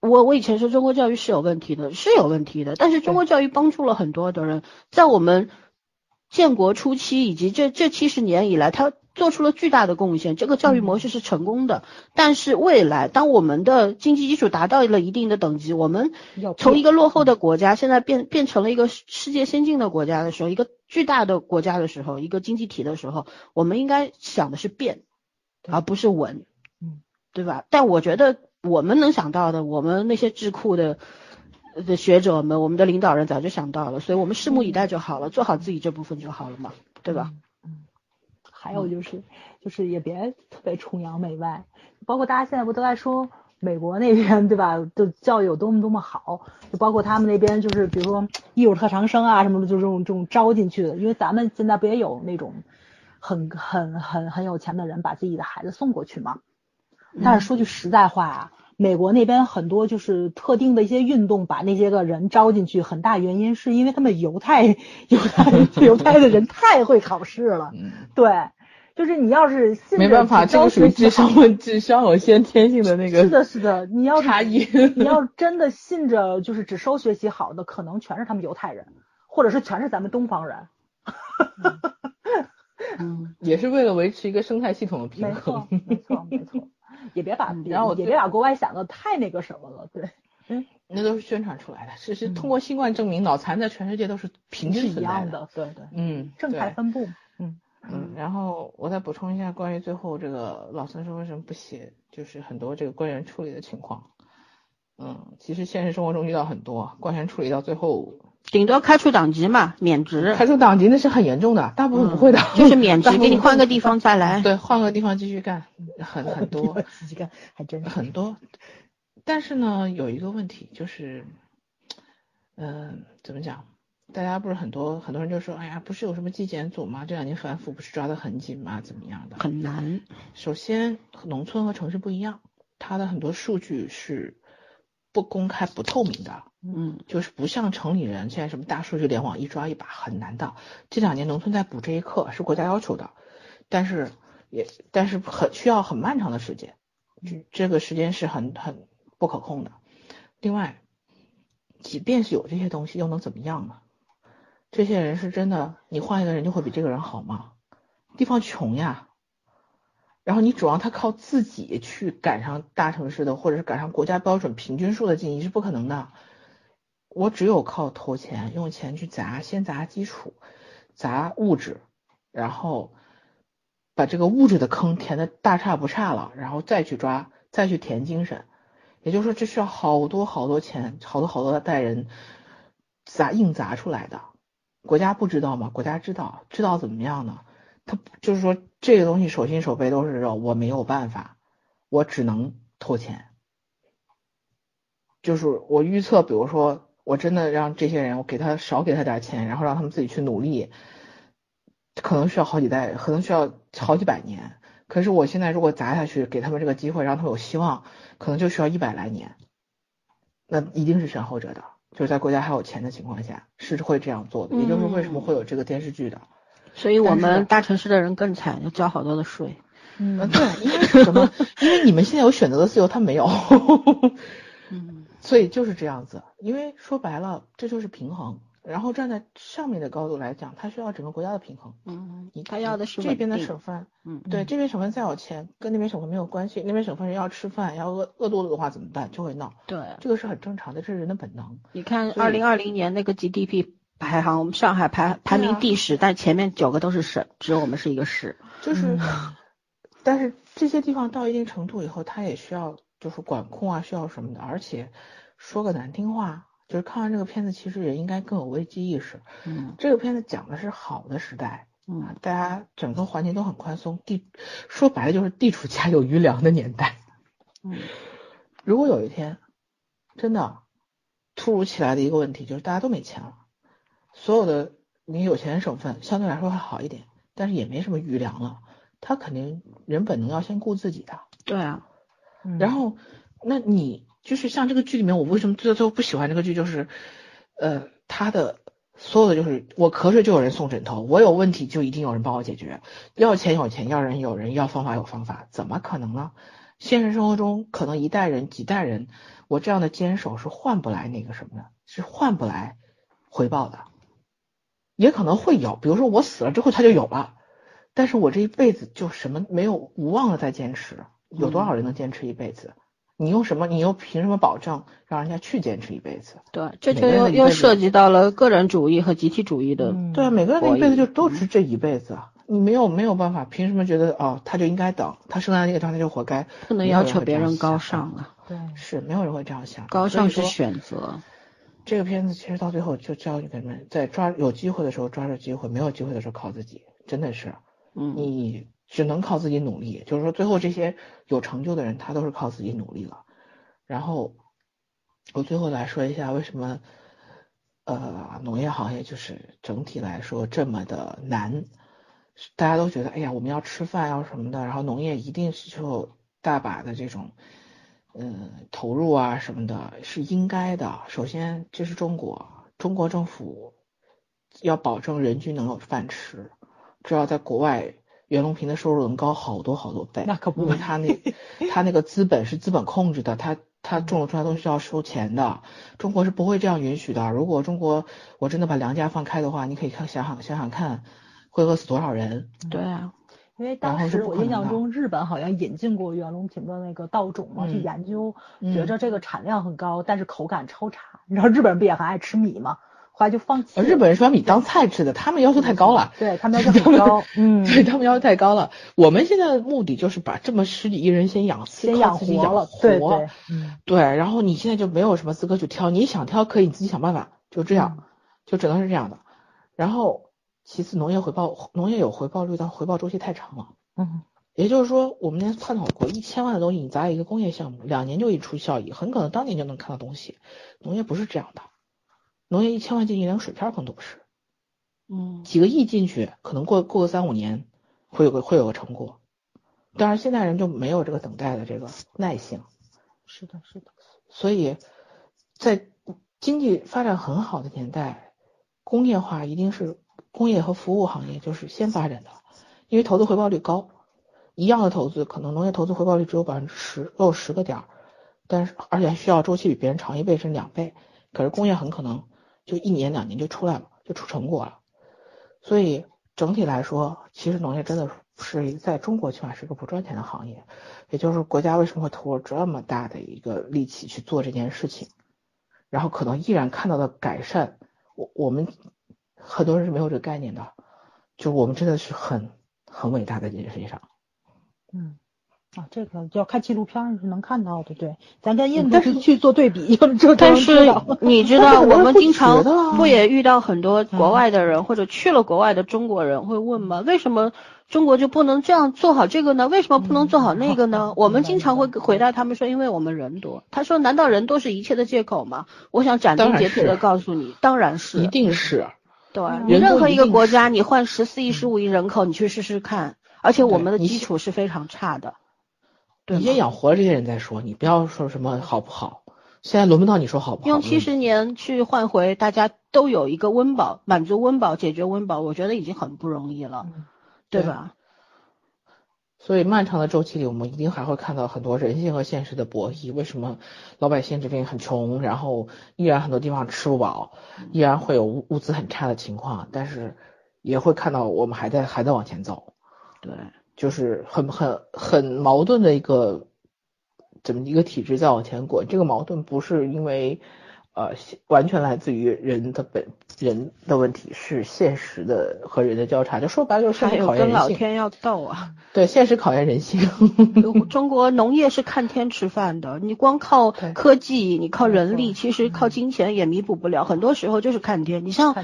我我以前说中国教育是有问题的，是有问题的。但是中国教育帮助了很多的人，在我们建国初期以及这这七十年以来，它做出了巨大的贡献。这个教育模式是成功的。但是未来，当我们的经济基础达到了一定的等级，我们从一个落后的国家，现在变变成了一个世世界先进的国家的时候，一个巨大的国家的时候，一个经济体的时候，我们应该想的是变，而不是稳，嗯，对吧？但我觉得我们能想到的，我们那些智库的的学者们，我们的领导人早就想到了，所以我们拭目以待就好了，做好自己这部分就好了嘛，对吧？嗯？嗯，还有就是，就是也别特别崇洋媚外，包括大家现在不都在说美国那边对吧？就教育有多么多么好，就包括他们那边就是比如说艺术特长生啊什么的，就这种这种招进去的。因为咱们现在不也有那种很很很很有钱的人把自己的孩子送过去吗？但是说句实在话啊，美国那边很多就是特定的一些运动把那些个人招进去，很大原因是因为他们犹太犹太 犹太的人太会考试了。嗯，对，就是你要是信没办法，招这个属于智商问智商有先天性的那个是的，是的，你要是差异。你要真的信着就是只收学习好的，可能全是他们犹太人，或者是全是咱们东方人。嗯，也是为了维持一个生态系统的平没错衡。，没错，没错。也别把然后也别把国外想的太那个什么了，对。那都是宣传出来的，只是通过新冠证明，脑残在全世界都是平均一样的，对对，嗯，正态分布，嗯嗯，然后我再补充一下关于最后这个老孙说为什么不写，就是很多这个官员处理的情况。嗯，其实现实生活中遇到很多官员处理到最后顶多开除党籍嘛，免职，开除党籍那是很严重的，大部分不会的，嗯 就是免职给你换个地方再来。对，换个地方继续干，很很多自己干还真很多。但是呢，有一个问题就是，嗯、怎么讲？大家不是很多很多人就说，哎呀，不是有什么纪检组吗？这两年反腐不是抓得很紧吗？怎么样的？很难，首先，农村和城市不一样，它的很多数据是不公开、不透明的，嗯就是不像城里人现在什么大数据联网一抓一把很难的。这两年农村在补这一课是国家要求的，但是也但是很需要很漫长的时间，这这个时间是很很不可控的。另外，即便是有这些东西，又能怎么样呢？这些人是真的，你换一个人就会比这个人好吗？地方穷呀，然后你指望他靠自己去赶上大城市的，或者是赶上国家标准平均数的经济是不可能的。我只有靠投钱，用钱去砸，先砸基础，砸物质，然后把这个物质的坑填的大差不差了，然后再去抓，再去填精神。也就是说，这需要好多好多钱，好多好多的代人砸硬砸出来的。国家不知道吗？国家知道，知道怎么样呢？他就是说这个东西手心手背都是肉，我没有办法，我只能投钱。就是我预测，比如说我真的让这些人，我给他少给他点钱，然后让他们自己去努力，可能需要好几代，可能需要好几百年。可是我现在如果砸下去，给他们这个机会，让他们有希望，可能就需要一百来年。那一定是选后者的，就是在国家还有钱的情况下，是会这样做的。也就是为什么会有这个电视剧的。所以我们大城市的人更惨，要交好多的税。嗯，嗯对，因为什么？因为你们现在有选择的自由，他没有。嗯 所以就是这样子，因为说白了，这就是平衡。然后站在上面的高度来讲，它需要整个国家的平衡。嗯你，他要的是这边的省份，嗯对这边省份再有钱，跟那边省份没有关系。那边省份人要吃饭，要饿饿肚子的话怎么办？就会闹，对，这个是很正常的，这是人的本能。你看二零二零年那个 GDP 排行，我们上海排排名第十，但前面九个都是省，只有我们是一个市。就是，嗯但是这些地方到一定程度以后，它也需要就是管控啊，需要什么的。而且说个难听话，就是看完这个片子，其实也应该更有危机意识。嗯这个片子讲的是好的时代，嗯大家整个环境都很宽松，地说白了就是地处家有余粮的年代。嗯如果有一天真的突如其来的一个问题，就是大家都没钱了，所有的你有钱省份相对来说还好一点，但是也没什么余粮了，他肯定人本能要先顾自己的。对啊，嗯。然后，那你就是像这个剧里面，我为什么最最后不喜欢这个剧，就是，呃，他的所有的就是我瞌睡就有人送枕头，我有问题就一定有人帮我解决，要钱有钱，要人有人，要方法有方法，怎么可能呢？现实生活中，可能一代人、几代人，我这样的坚守是换不来那个什么的，是换不来回报的，也可能会有，比如说我死了之后他就有了，但是我这一辈子就什么没有无望的在坚持，有多少人能坚持一辈子？你用什么？你又凭什么保证让人家去坚持一辈子？对，这就又又涉及到了个人主义和集体主义的。嗯对啊，每个人的一辈子就都是这一辈子啊，你没有没有办法，凭什么觉得哦他就应该等，他生在那个状态就活该？不能要求别人高尚啊，对，是没有人会这样想。高尚是选择。这个片子其实到最后就教你们，在抓有机会的时候抓住机会，没有机会的时候靠自己，真的是。嗯，你只能靠自己努力。就是说，最后这些有成就的人，他都是靠自己努力了。然后，我最后来说一下为什么，呃，农业行业就是整体来说这么的难。大家都觉得，哎呀，我们要吃饭要什么的，然后农业一定是有大把的这种，嗯，投入啊什么的，是应该的。首先，这是中国，中国政府要保证人均能有饭吃。这要在国外，袁隆平的收入能高好多好多倍。那可不因为他那他那个资本是资本控制的，他 他种出来东西是要收钱的。中国是不会这样允许的。如果中国我真的把粮价放开的话，你可以看想想想想看，会饿死多少人？对啊，因为当时我印象中，日本好像引进过袁隆平的那个稻种嘛，去嗯研究，嗯觉着这个产量很高，但是口感超差。你知道日本人不也很爱吃米吗？后来就放弃了。呃日本人是把米当菜吃的，他们要求太高了。对他们要 求很高，嗯，对他们要求太高了。我们现在的目的就是把这么十几亿人先养先养活了，对对，嗯，对然后你现在就没有什么资格去挑，你想挑可以你自己想办法，就这样，嗯就只能是这样的。然后其次，农业回报，农业有回报率，但回报周期太长了。嗯也就是说，我们之前探讨过，一千万的东西你砸一个工业项目，两年就一出效益，很可能当年就能看到东西。农业不是这样的，农业一千万进去连水片儿可能都不是，嗯几个亿进去，可能过过个三五年会有个会有个成果。当然，现代人就没有这个等待的这个耐性，是的，是的，所以在经济发展很好的年代，工业化一定是工业和服务行业就是先发展的，因为投资回报率高。一样的投资，可能农业投资回报率只有百分之十，够十个点儿，但是而且还需要周期比别人长一倍甚至两倍。可是工业很可能就一年两年就出来了，就出成果了。所以整体来说，其实农业真的是在中国起码是个不赚钱的行业，也就是国家为什么会投入这么大的一个力气去做这件事情，然后可能依然看到的改善，我我们很多人是没有这个概念的，就我们真的是很很伟大的这件事情上。嗯。啊，这个要看纪录片儿是能看到的，对，咱跟印度是去做对比，但是你知道，我们经常不也遇到很多国外的人，或者去了国外的中国人会问吗？为什么中国就不能这样做好这个呢？为什么不能做好那个呢？嗯我们经常会回答他们说，因为我们人多。他说，难道人多是一切的借口吗？我想斩钉截铁的告诉你，当然是。一定是，对嗯你任何一个国家，你换十四亿、十五亿人口，你去试试看。而且我们的基础是非常差的。对你先养活这些人再说，你不要说什么好不好。现在轮不到你说好不好。用七十年去换回大家都有一个温饱，满足温饱，解决温饱，我觉得已经很不容易了，嗯对对吧？所以漫长的周期里，我们一定还会看到很多人性和现实的博弈。为什么老百姓这边很穷，然后依然很多地方吃不饱，依然会有物物资很差的情况，但是也会看到我们还在还在往前走，对，就是很很很矛盾的一个怎么一个体制在往前滚。这个矛盾不是因为呃完全来自于人的本人的问题，是现实的和人的交叉。就说白了就是还有跟考验人性。老天要斗啊！对，现实考验人性。中国农业是看天吃饭的，你光靠科技，你靠人力，其实靠金钱也弥补不了，很多时候就是看天。你像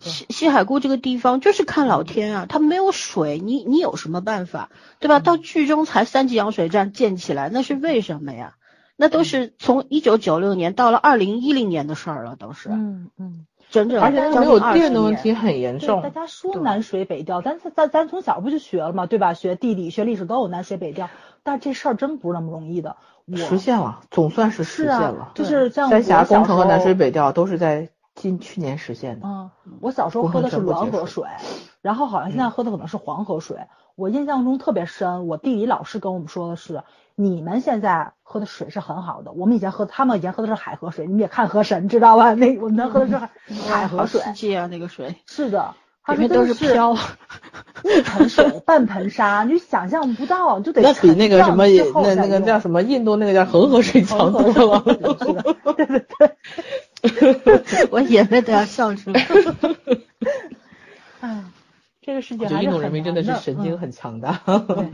西西海固这个地方就是看老天啊，它没有水，你你有什么办法，对吧？到剧中才三级养水站建起来，那是为什么呀？那都是从一九九六年到了二零一零年的事儿了，都是嗯嗯。整整而且那个将没有近二十电的问。题很严，重大。家说南水北调，咱咱咱从小不就学了吗？对吧？学地理、学历史都有南水北调，但这事儿真不是那么容易的。我实现了，总算是实是啊现了，。就是像三峡工程和南水北调都是在近去年实现的。嗯，我小时候喝的是全部结束滦河水，然后好像现在喝的可能是黄河水。我印象中特别深，我地理老师跟我们说的是，你们现在喝的水是很好的，我们以前喝，他们以前喝的是海河水，你们也看河神知道吧？那我们喝的是海海河水，世界啊，那个水是的，他里面都是飘。一盆水半盆沙，你就想象不到，就得那比那个什么那那个叫什么印度那个叫恒河水强多了。对对对。我眼泪都要笑出来。哎，这个世界我觉得印度还是很人民真的是神经嗯很强大。对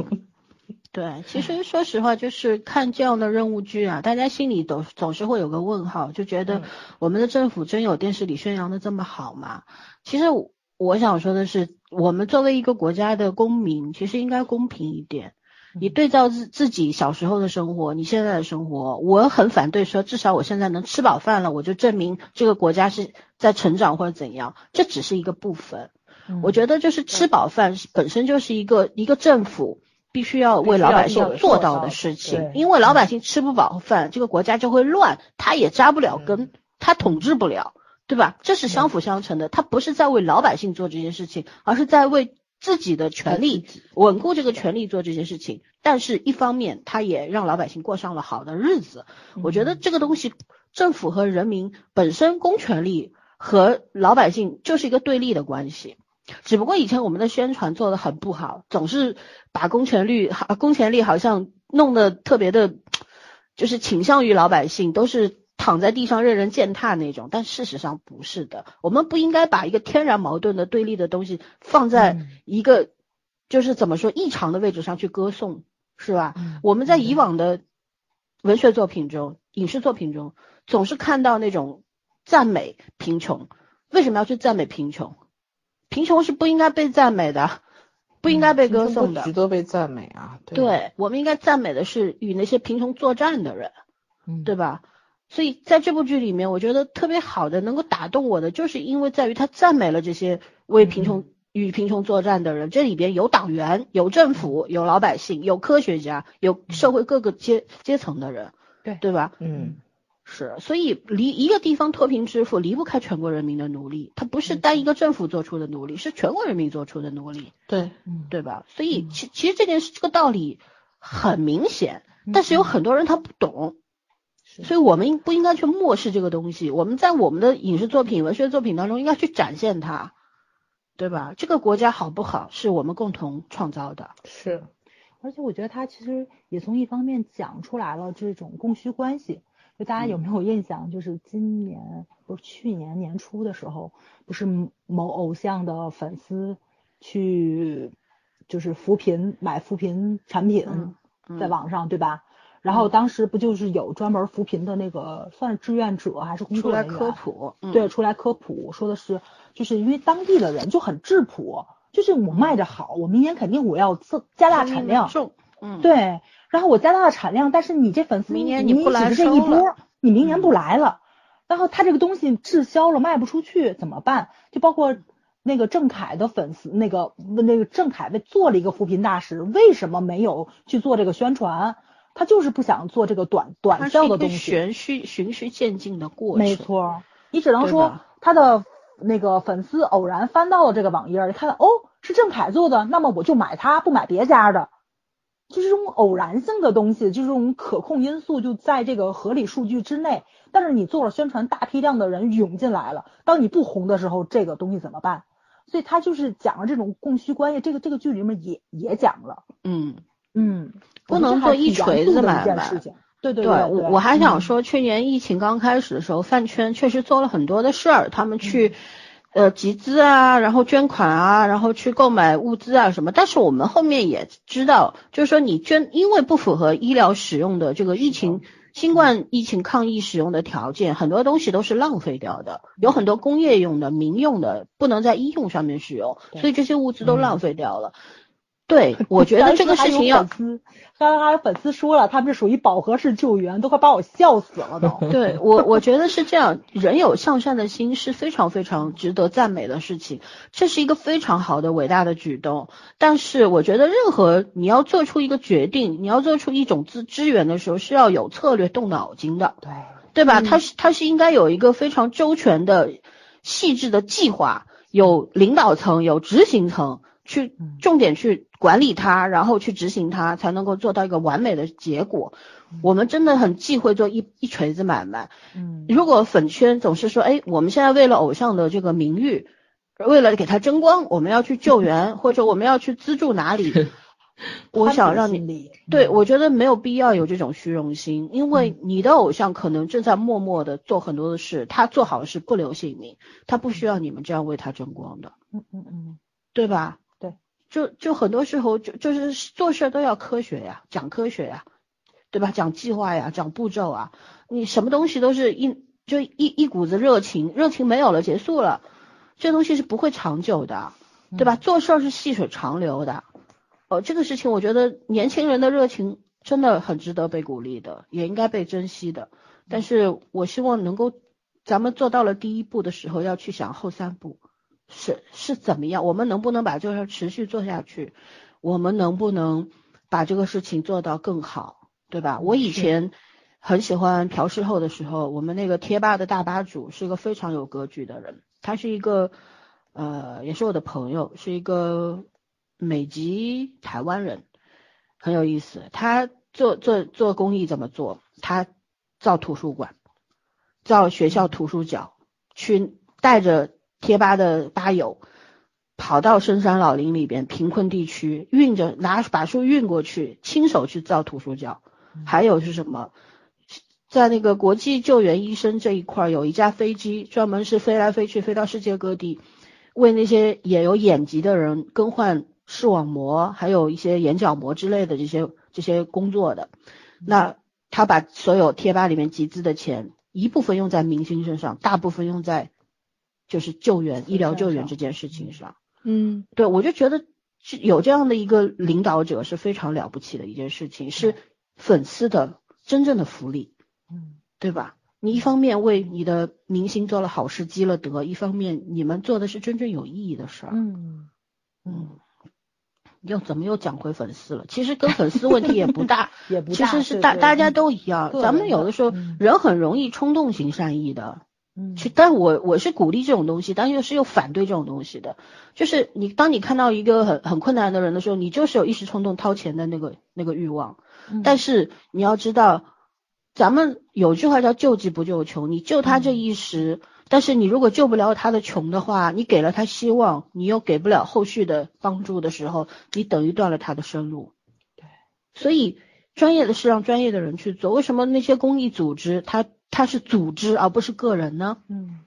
对，其实说实话，就是看这样的任务剧啊，大家心里都总是会有个问号，就觉得嗯我们的政府真有电视里宣扬的这么好吗？其实我我想说的是，我们作为一个国家的公民，其实应该公平一点。你嗯对照自自己小时候的生活，你现在的生活，我很反对说，至少我现在能吃饱饭了，我就证明这个国家是在成长或者怎样，这只是一个部分。嗯我觉得就是吃饱饭本身就是一个一个政府必须要为老百姓做到的事情，因为老百姓吃不饱饭，这个国家就会乱，他也扎不了根，他统治不了，对吧？这是相辅相成的，他不是在为老百姓做这些事情，而是在为自己的权利稳固这个权利做这些事情。但是，一方面，他也让老百姓过上了好的日子。我觉得这个东西，政府和人民本身公权力和老百姓就是一个对立的关系。只不过以前我们的宣传做的很不好，总是把公权力、公权力好像弄得特别的，就是倾向于老百姓，都是躺在地上任人践踏那种。但事实上不是的，我们不应该把一个天然矛盾的对立的东西放在一个就是怎么说异常的位置上去歌颂，是吧？我们在以往的文学作品中、影视作品中，总是看到那种赞美贫穷。为什么要去赞美贫穷？贫穷是不应该被赞美的，不应该被歌颂的，值得被赞美啊！对，我们应该赞美的是与那些贫穷作战的人，嗯，对吧？所以在这部剧里面，我觉得特别好的，能够打动我的，就是因为在于他赞美了这些为贫穷与贫穷作战的人。这里边有党员，有政府，有老百姓，有科学家，有社会各个阶阶层的人，对对吧？嗯。是，所以离一个地方脱贫致富离不开全国人民的努力，它不是单一个政府做出的努力，是全国人民做出的努力，对，对吧？所以其其实这件事这个道理很明显，但是有很多人他不懂，所以我们不应该去漠视这个东西，我们在我们的影视作品、文学作品当中应该去展现它，对吧？这个国家好不好是我们共同创造的，是，而且我觉得他其实也从一方面讲出来了这种供需关系。就大家有没有印象？就是今年不是去年年初的时候，不是某偶像的粉丝去就是扶贫买扶贫产品，在网上对吧？然后当时不就是有专门扶贫的那个算是志愿者还是工作人员？出来科普，对，出来科普说的是，就是因为当地的人就很质朴，就是我卖的好，我明年肯定我要增加大产量，嗯，对。然后我加大了产量，但是你这粉丝明年你不来这一波，你明年不来了，然后他这个东西滞销了，卖不出去怎么办？就包括那个郑恺的粉丝，那个那个郑恺为做了一个扶贫大使，为什么没有去做这个宣传？他就是不想做这个短短效的东西，循序循序渐进的过程。没错，你只能说他的那个粉丝偶然翻到了这个网页，看到哦是郑恺做的，那么我就买他，不买别家的。就是这种偶然性的东西，就是这种可控因素就在这个合理数据之内。但是你做了宣传，大批量的人涌进来了，当你不红的时候，这个东西怎么办？所以他就是讲了这种供需关系。这个这个剧里面也也讲了，嗯嗯，不能做一锤子买卖。对对对，我我还想说，去年疫情刚开始的时候，饭圈确实做了很多的事儿，他们去。呃，集资啊，然后捐款啊，然后去购买物资啊什么。但是我们后面也知道，就是说你捐，因为不符合医疗使用的这个疫情新冠疫情抗疫使用的条件，很多东西都是浪费掉的。有很多工业用的、民用的不能在医用上面使用，所以这些物资都浪费掉了。对，我觉得这个事情要。刚刚还有粉丝说了，他们是属于饱和式救援，都快把我笑死了都。对我，我觉得是这样，人有向善的心是非常非常值得赞美的事情，这是一个非常好的伟大的举动。但是我觉得，任何你要做出一个决定，你要做出一种资支援的时候，是要有策略、动脑筋的。对，对吧？他是他是应该有一个非常周全的、细致的计划，有领导层，有执行层。去重点去管理它，然后去执行它，才能够做到一个完美的结果。我们真的很忌讳做一一锤子买卖。嗯，如果粉圈总是说，哎，我们现在为了偶像的这个名誉，为了给他争光，我们要去救援，或者我们要去资助哪里？我想让你，对我觉得没有必要有这种虚荣心，因为你的偶像可能正在默默的做很多的事，他做好事不留姓名，他不需要你们这样为他争光的。嗯嗯嗯，对吧？就就很多时候就就是做事都要科学呀，讲科学呀，对吧？讲计划呀，讲步骤啊，你什么东西都是一就一一股子热情，热情没有了，结束了，这东西是不会长久的，对吧？做事是细水长流的，哦，这个事情我觉得年轻人的热情真的很值得被鼓励的，也应该被珍惜的。但是我希望能够咱们做到了第一步的时候，要去想后三步。是是怎么样？我们能不能把这个事持续做下去？我们能不能把这个事情做到更好？对吧？我以前很喜欢朴世后的时候，我们那个贴吧的大吧主是一个非常有格局的人，他是一个呃，也是我的朋友，是一个美籍台湾人，很有意思。他做做做公益怎么做？他造图书馆，造学校图书角，去带着。贴吧的吧友跑到深山老林里边贫困地区，运着拿把书运过去，亲手去造图书角。还有是什么？在那个国际救援医生这一块，有一架飞机专门是飞来飞去，飞到世界各地，为那些也有眼疾的人更换视网膜，还有一些眼角膜之类的这些这些工作的。那他把所有贴吧里面集资的钱，一部分用在明星身上，大部分用在就是救援、医疗救援这件事情上。嗯，对，我就觉得是有这样的一个领导者是非常了不起的一件事情，是粉丝的真正的福利，嗯，对吧？你一方面为你的明星做了好事积了德，一方面你们做的是真正有意义的事儿。嗯嗯，又怎么又讲回粉丝了？其实 跟粉丝问题也不大，也不大，其实是大大家嗯都一样。咱们有的时候嗯人很容易冲动型善意的，嗯其但我我是鼓励这种东西，但又是又反对这种东西的。就是你当你看到一个很很困难的人的时候，你就是有一时冲动掏钱的那个那个欲望。嗯但是你要知道，咱们有句话叫救急不救穷，你救他这一时，但是你如果救不了他的穷的话，你给了他希望，你又给不了后续的帮助的时候，你等于断了他的生路。对，所以专业的事让专业的人去做。为什么那些公益组织，它它是组织而不是个人呢？嗯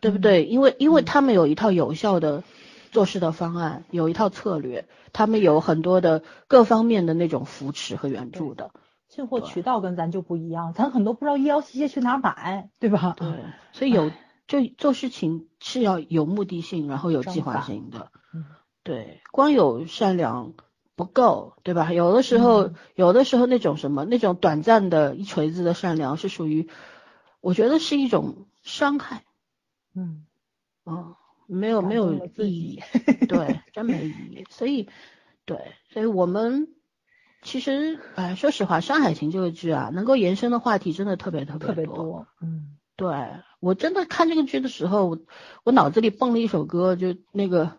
对不对？因为因为嗯他们有一套有效的做事的方案，有一套策略，他们有很多的各方面的那种扶持和援助的。进货渠道跟咱就不一样，咱很多不知道医疗器械去哪儿买，对吧？对，所以有就做事情是要有目的性，然后有计划性的。嗯对，光有善良不够，对吧？有的时候，嗯有的时候那种什么，那种短暂的一锤子的善良是属于，我觉得是一种伤害。嗯，哦，没有没有自意义，对，真没意义。所以，对，所以我们其实，哎，说实话，《山海情》这个剧啊，能够延伸的话题真的特别特别特别多，嗯。对我真的看这个剧的时候，我我脑子里蹦了一首歌，就那个《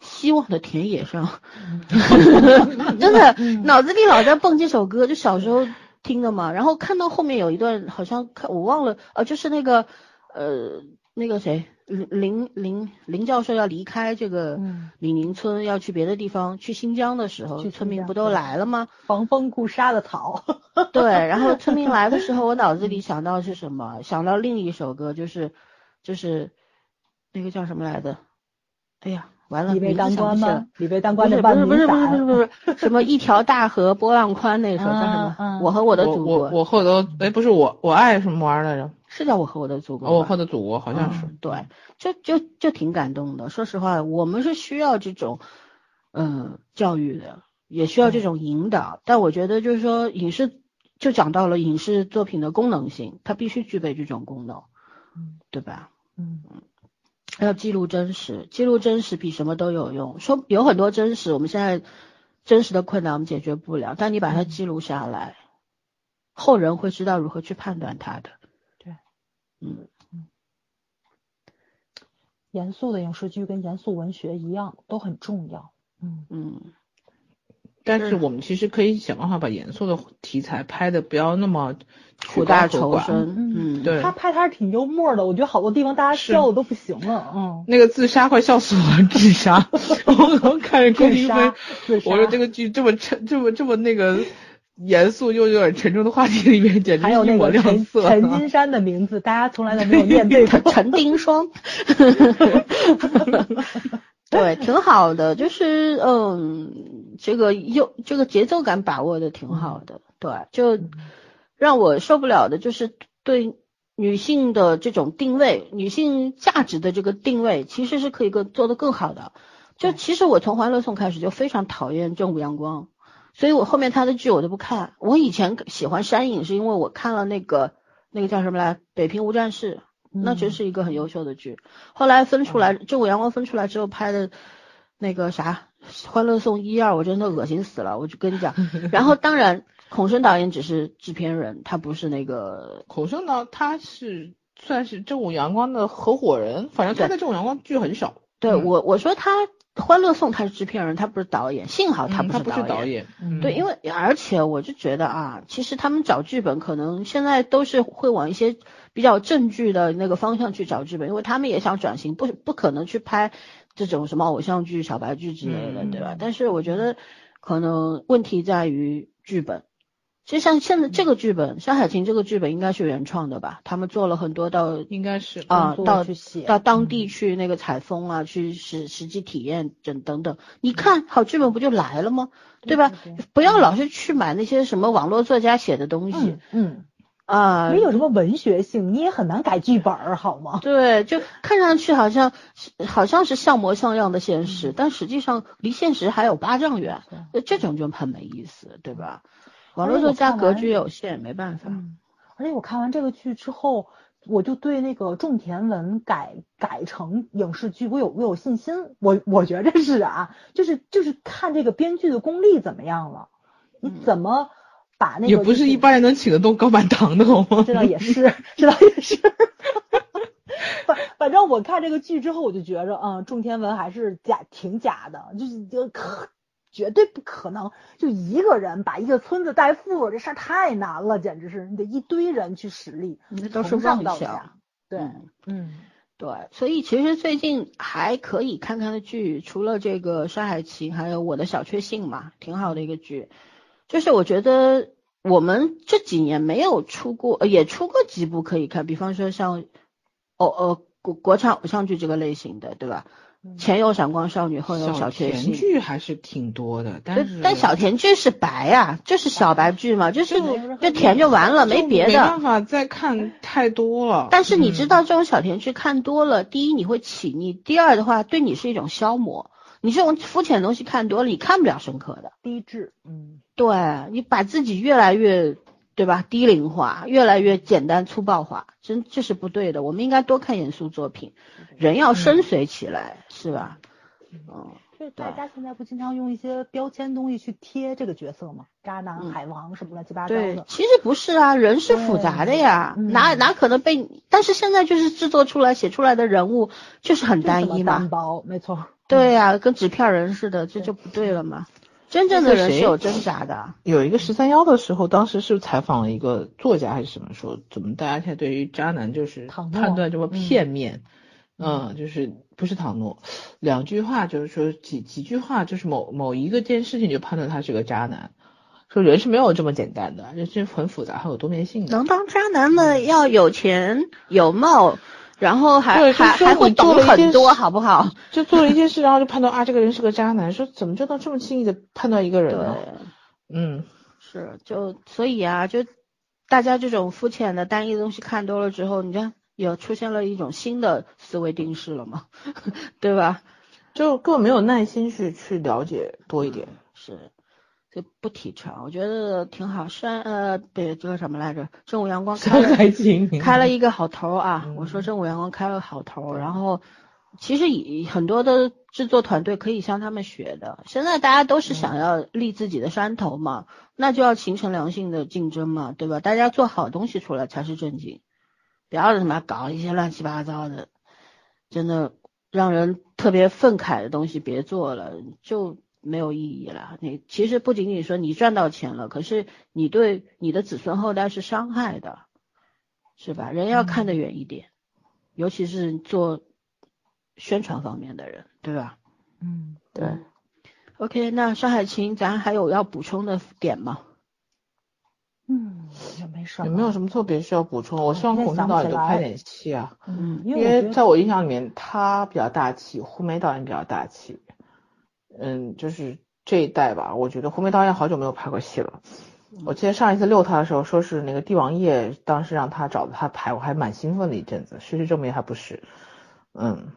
希望的田野上》，真的嗯。脑子里老在蹦这首歌，就小时候听的嘛。然后看到后面有一段，好像看我忘了，呃，就是那个呃那个谁林林林林教授要离开这个嗯，李宁村，要去别的地方，去新疆的时候，去村民不都来了吗？防风固沙的草，对，然后村民来的时候，我脑子里想到是什么？想到另一首歌，就是就是那个叫什么来着？哎呀，完了，李卫当官吗？李卫当官的不是不是，不是不是不是什么一条大河波浪宽那首叫什么？我和我的祖国我我和我的哎不是我我爱什么玩意儿来着？是叫我和我的祖国哦，我吧和的祖国好像是。嗯对，就就就挺感动的。说实话，我们是需要这种嗯教育的，也需要这种引导。但我觉得就是说，影视就讲到了影视作品的功能性，它必须具备这种功能，嗯对吧？嗯嗯要记录真实，记录真实比什么都有用。说有很多真实，我们现在真实的困难我们解决不了，但你把它嗯记录下来，后人会知道如何去判断它的。对，嗯，严肃的影视剧跟严肃文学一样，都很重要。嗯嗯，但是我们其实可以想办法把严肃的题材拍的不要那么苦大仇。深。嗯，对他拍他是挺幽默的，我觉得好多地方大家笑的都不行了。嗯，那个自杀快笑死我了，自杀！我刚看着郭自京飞。我说这个剧这么沉，这么这么那个严肃又有点沉重的话题里面，简直还有一抹亮那个陈色。陈金山的名字，大家从来都没有 念对过。陈陈丁双，对，挺好的，就是嗯，这个又这个节奏感把握的挺好的，对，就让我受不了的就是对女性的这种定位，女性价值的这个定位，其实是可以更做得更好的。就其实我从《欢乐颂》开始就非常讨厌正午阳光，所以我后面他的剧我都不看。我以前喜欢山影，是因为我看了那个那个叫什么来，《北平无战事》。那真是一个很优秀的剧。后来分出来，正午阳光分出来之后拍的，那个啥《欢乐颂》一二，我真的恶心死了。我就跟你讲，然后当然，孔笙导演只是制片人，他不是那个孔笙呢，他是算是正午阳光的合伙人，反正他在正午阳光剧很少。对嗯我我说他《欢乐颂》他是制片人，他不是导演，幸好他不不是导演。嗯对，因为而且我就觉得啊，其实他们找剧本可能现在都是会往一些比较正剧的那个方向去找剧本，因为他们也想转型，不不可能去拍这种什么偶像剧、小白剧之类的，嗯对吧？但是我觉得可能问题在于剧本。其实像现在这个剧本，《山海情》这个剧本应该是原创的吧？他们做了很多到应该是啊，到到当地去那个采风啊，去实实际体验等等等。你看好剧本不就来了吗？对吧？对对不要老是去买那些什么网络作家写的东西嗯嗯，啊。没有什么文学性，你也很难改剧本儿，好吗？对，就看上去好像好像是像模像样的现实，嗯但实际上离现实还有八丈远，那这种就很没意思，对吧？网络作家格局有限，没办法。嗯，而且我看完这个剧之后，我就对那个种田文改改成影视剧，我有我有信心。我我觉着是啊，就是就是看这个编剧的功力怎么样了，你嗯怎么把那个也不是一般人能请得动高板堂的，好吗？这倒也是，这倒也是。反反正我看这个剧之后，我就觉着，嗯，仲天文还是假，挺假的，就是就可绝对不可能，就一个人把一个村子带富，这事儿太难了，简直是，你得一堆人去使力，那都是从上妄想到下。对，嗯嗯对，所以其实最近还可以看看的剧，除了这个《山海情》，还有《我的小确幸》嘛，挺好的一个剧。就是我觉得我们这几年没有出过，呃也出过几部可以看，比方说像哦呃国国产偶像剧这个类型的，对吧？嗯前有闪光少女，后有小。甜剧还是挺多的，但是但小甜剧是白呀、就是小白剧嘛，就是就就甜就完了，没别的。没办法再看太多了。但是你知嗯道这种小甜剧看多了，第一你会起腻，第二的话对你是一种消磨。你这种肤浅的东西看多了，你看不了深刻的。低质，嗯对你把自己越来越对吧低龄化，越来越简单粗暴化，真这是不对的。我们应该多看严肃作品，人要深邃起来，是吧？嗯，就是大家现在不经常用一些标签东西去贴这个角色吗？渣男、嗯海王什么乱七八糟对，的，其实不是啊，人是复杂的呀，哪哪可能被？但是现在就是制作出来、写出来的人物就是很单一嘛单，薄，没错。对呀、跟纸片人似的，这就不对了嘛。真正的人是有挣扎的，有一个十三幺的时候，当时是采访了一个作家还是什么，说怎么大家现在对于渣男就是判断这么片面，嗯，就是不是唐诺，两句话就是说几几句话就是某某一个件事情就判断他是个渣男，说人是没有这么简单的，人是很复杂还有多面性的。能当渣男的要有钱有貌，然后还还还会懂很多，好不好？就做了一件事，然后就判断啊这个人是个渣男，说怎么就能这么轻易的判断一个人呢？嗯，是就所以啊，就大家这种肤浅的单一的东西看多了之后，你看有出现了一种新的思维定式了嘛，对吧？就根本没有耐心去去了解多一点。是，就不提倡，我觉得挺好。山呃，对，这个什么来着？正午阳光开了开了一个好头啊！嗯我说正午阳光开了好头，然后其实以很多的制作团队可以向他们学的。现在大家都是想要立自己的山头嘛，那就要形成良性的竞争嘛，对吧？大家做好东西出来才是正经，不要什么搞一些乱七八糟的，真的让人特别愤慨的东西别做了，就没有意义了。你其实不仅仅说你赚到钱了，可是你对你的子孙后代是伤害的。是吧？人要看得远一点，尤其是做宣传方面的人，对吧？嗯，对。OK，那上海琴，咱还有要补充的点吗？嗯，也没什么，也没有什么特别需要补充。我我希望孔庆导演多拍点戏啊，嗯，因因为在我印象里面，他比较大气，胡梅导演比较大气。嗯，就是这一代吧，我觉得胡梅导演好久没有拍过戏了。我记得上一次遛他的时候，说是那个帝王夜，当时让他找他拍，我还蛮兴奋的一阵子。事实证明还不是，嗯，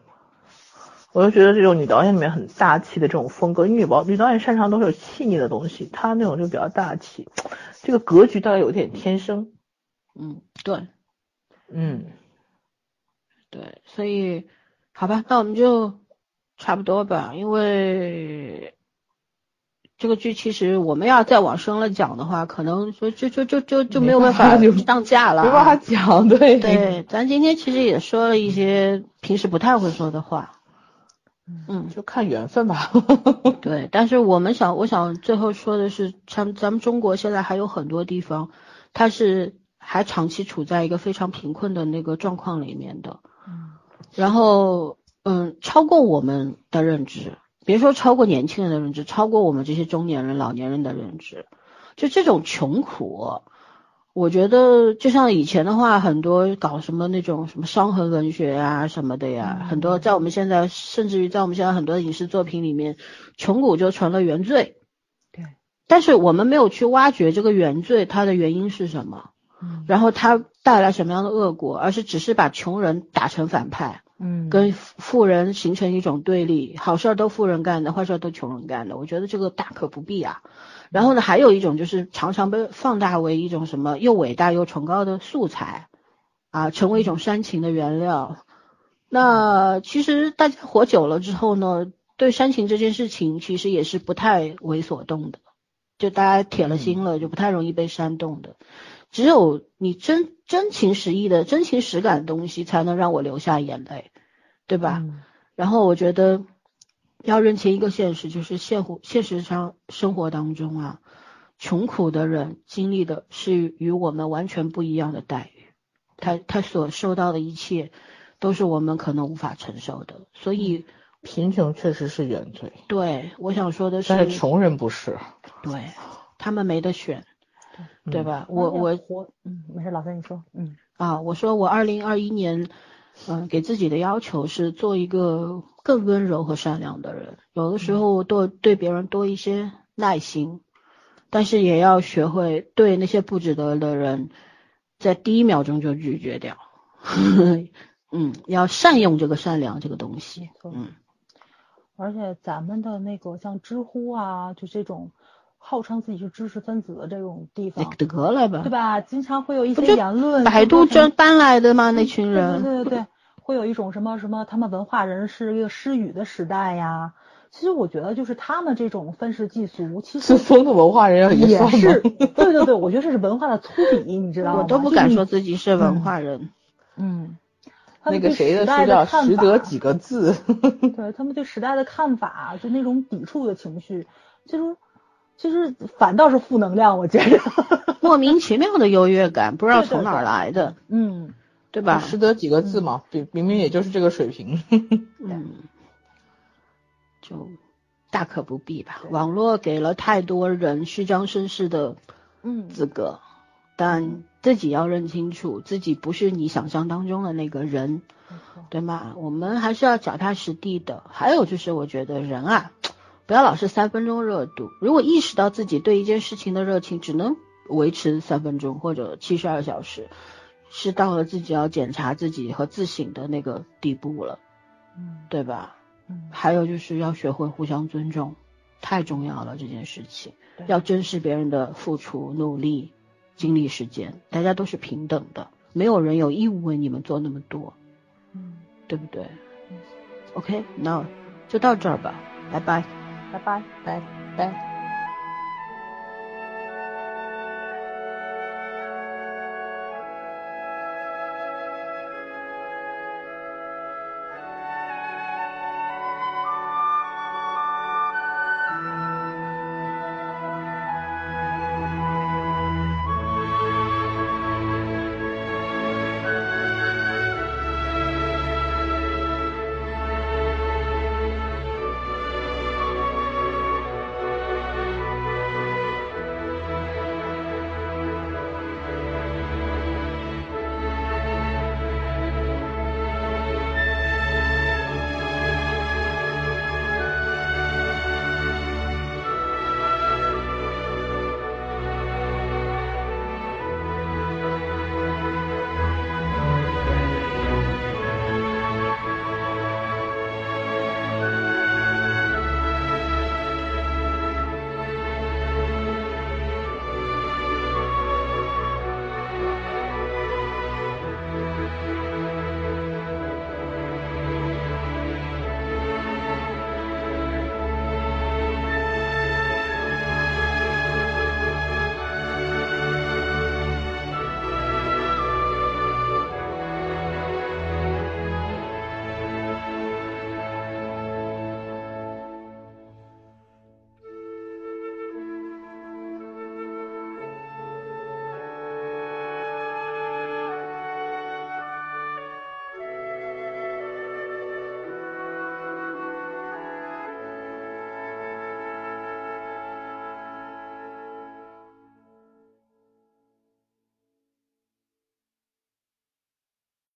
我就觉得这种女导演里面很大气的这种风格，女导女导演擅长都是有细腻的东西，她那种就比较大气，这个格局大概有点天生，嗯，对嗯，对，所以好吧，那我们就差不多吧，因为这个剧其实我们要再往深了讲的话，可能说就就就就就没有办法上架了啊。没办法讲，对对，咱今天其实也说了一些平时不太会说的话，嗯，就看缘分吧。对，但是我们想，我想最后说的是，咱咱们中国现在还有很多地方，它是还长期处在一个非常贫困的那个状况里面的。嗯然后，嗯，超过我们的认知，别说超过年轻人的认知，超过我们这些中年人、老年人的认知，就这种穷苦，我觉得就像以前的话，很多搞什么那种什么伤痕文学啊、什么的呀，嗯很多在我们现在，甚至于在我们现在很多影视作品里面，穷苦就成了原罪。对，但是我们没有去挖掘这个原罪它的原因是什么，嗯然后它带来什么样的恶果，而是只是把穷人打成反派。嗯跟富人形成一种对立，好事儿都富人干的，坏事儿都穷人干的，我觉得这个大可不必啊。然后呢，还有一种就是常常被放大为一种什么又伟大又崇高的素材啊，成为一种煽情的原料。那其实大家活久了之后呢，对煽情这件事情其实也是不太为所动的，就大家铁了心了，就不太容易被煽动的。只有你真真情实意的、真情实感的东西，才能让我流下眼泪，对吧？嗯然后我觉得要认清一个现实，就是现活现实上生活当中啊，穷苦的人经历的是与我们完全不一样的待遇，他他所受到的一切都是我们可能无法承受的。所以，贫穷确实是原罪，对我想说的但是穷人不是。对他们没得选，对嗯吧？我我活嗯没事，老师你说嗯啊，我说我二零二一年，嗯、给自己的要求是做一个更温柔和善良的人。有的时候多对别人多一些耐心，但是也要学会对那些不值得的人，在第一秒钟就拒绝掉。嗯，要善用这个善良这个东西嗯，而且咱们的那个像知乎啊，就这种号称自己是知识分子的这种地方，得了吧对？吧？经常会有一些言论，百度就说什么这搬来的吗？那群人。对对对对，会有一种什么什么，他们文化人是一个失语的时代呀。其实我觉得就是他们这种愤世嫉俗，其实自封的文化人也是，对对对，我觉得这是文化的粗鄙，你知道吗？我都不敢说，自己是文化人。嗯，那个谁的书叫识得几个字，对他们对时代的看法，就那种抵触的情绪，其实其实反倒是负能量，我觉得。莫名其妙的优越感，不知道从哪儿对来的，嗯，对吧？识得几个字嘛，明明明也就是这个水平。嗯，就大可不必吧。网络给了太多人虚张声势的嗯资格，但自己要认清楚，自己不是你想象当中的那个人，对吗？我们还是要脚踏实地的。还有就是，我觉得人啊，不要老是三分钟热度。如果意识到自己对一件事情的热情只能维持三分钟或者七十二小时，是到了自己要检查自己和自省的那个地步了，嗯对吧？嗯，还有就是要学会互相尊重，太重要了这件事情。要珍视别人的付出、努力、精力、时间，大家都是平等的，没有人有义务为你们做那么多，嗯，对不对嗯？OK，那就到这儿吧，拜拜。拜拜。拜拜。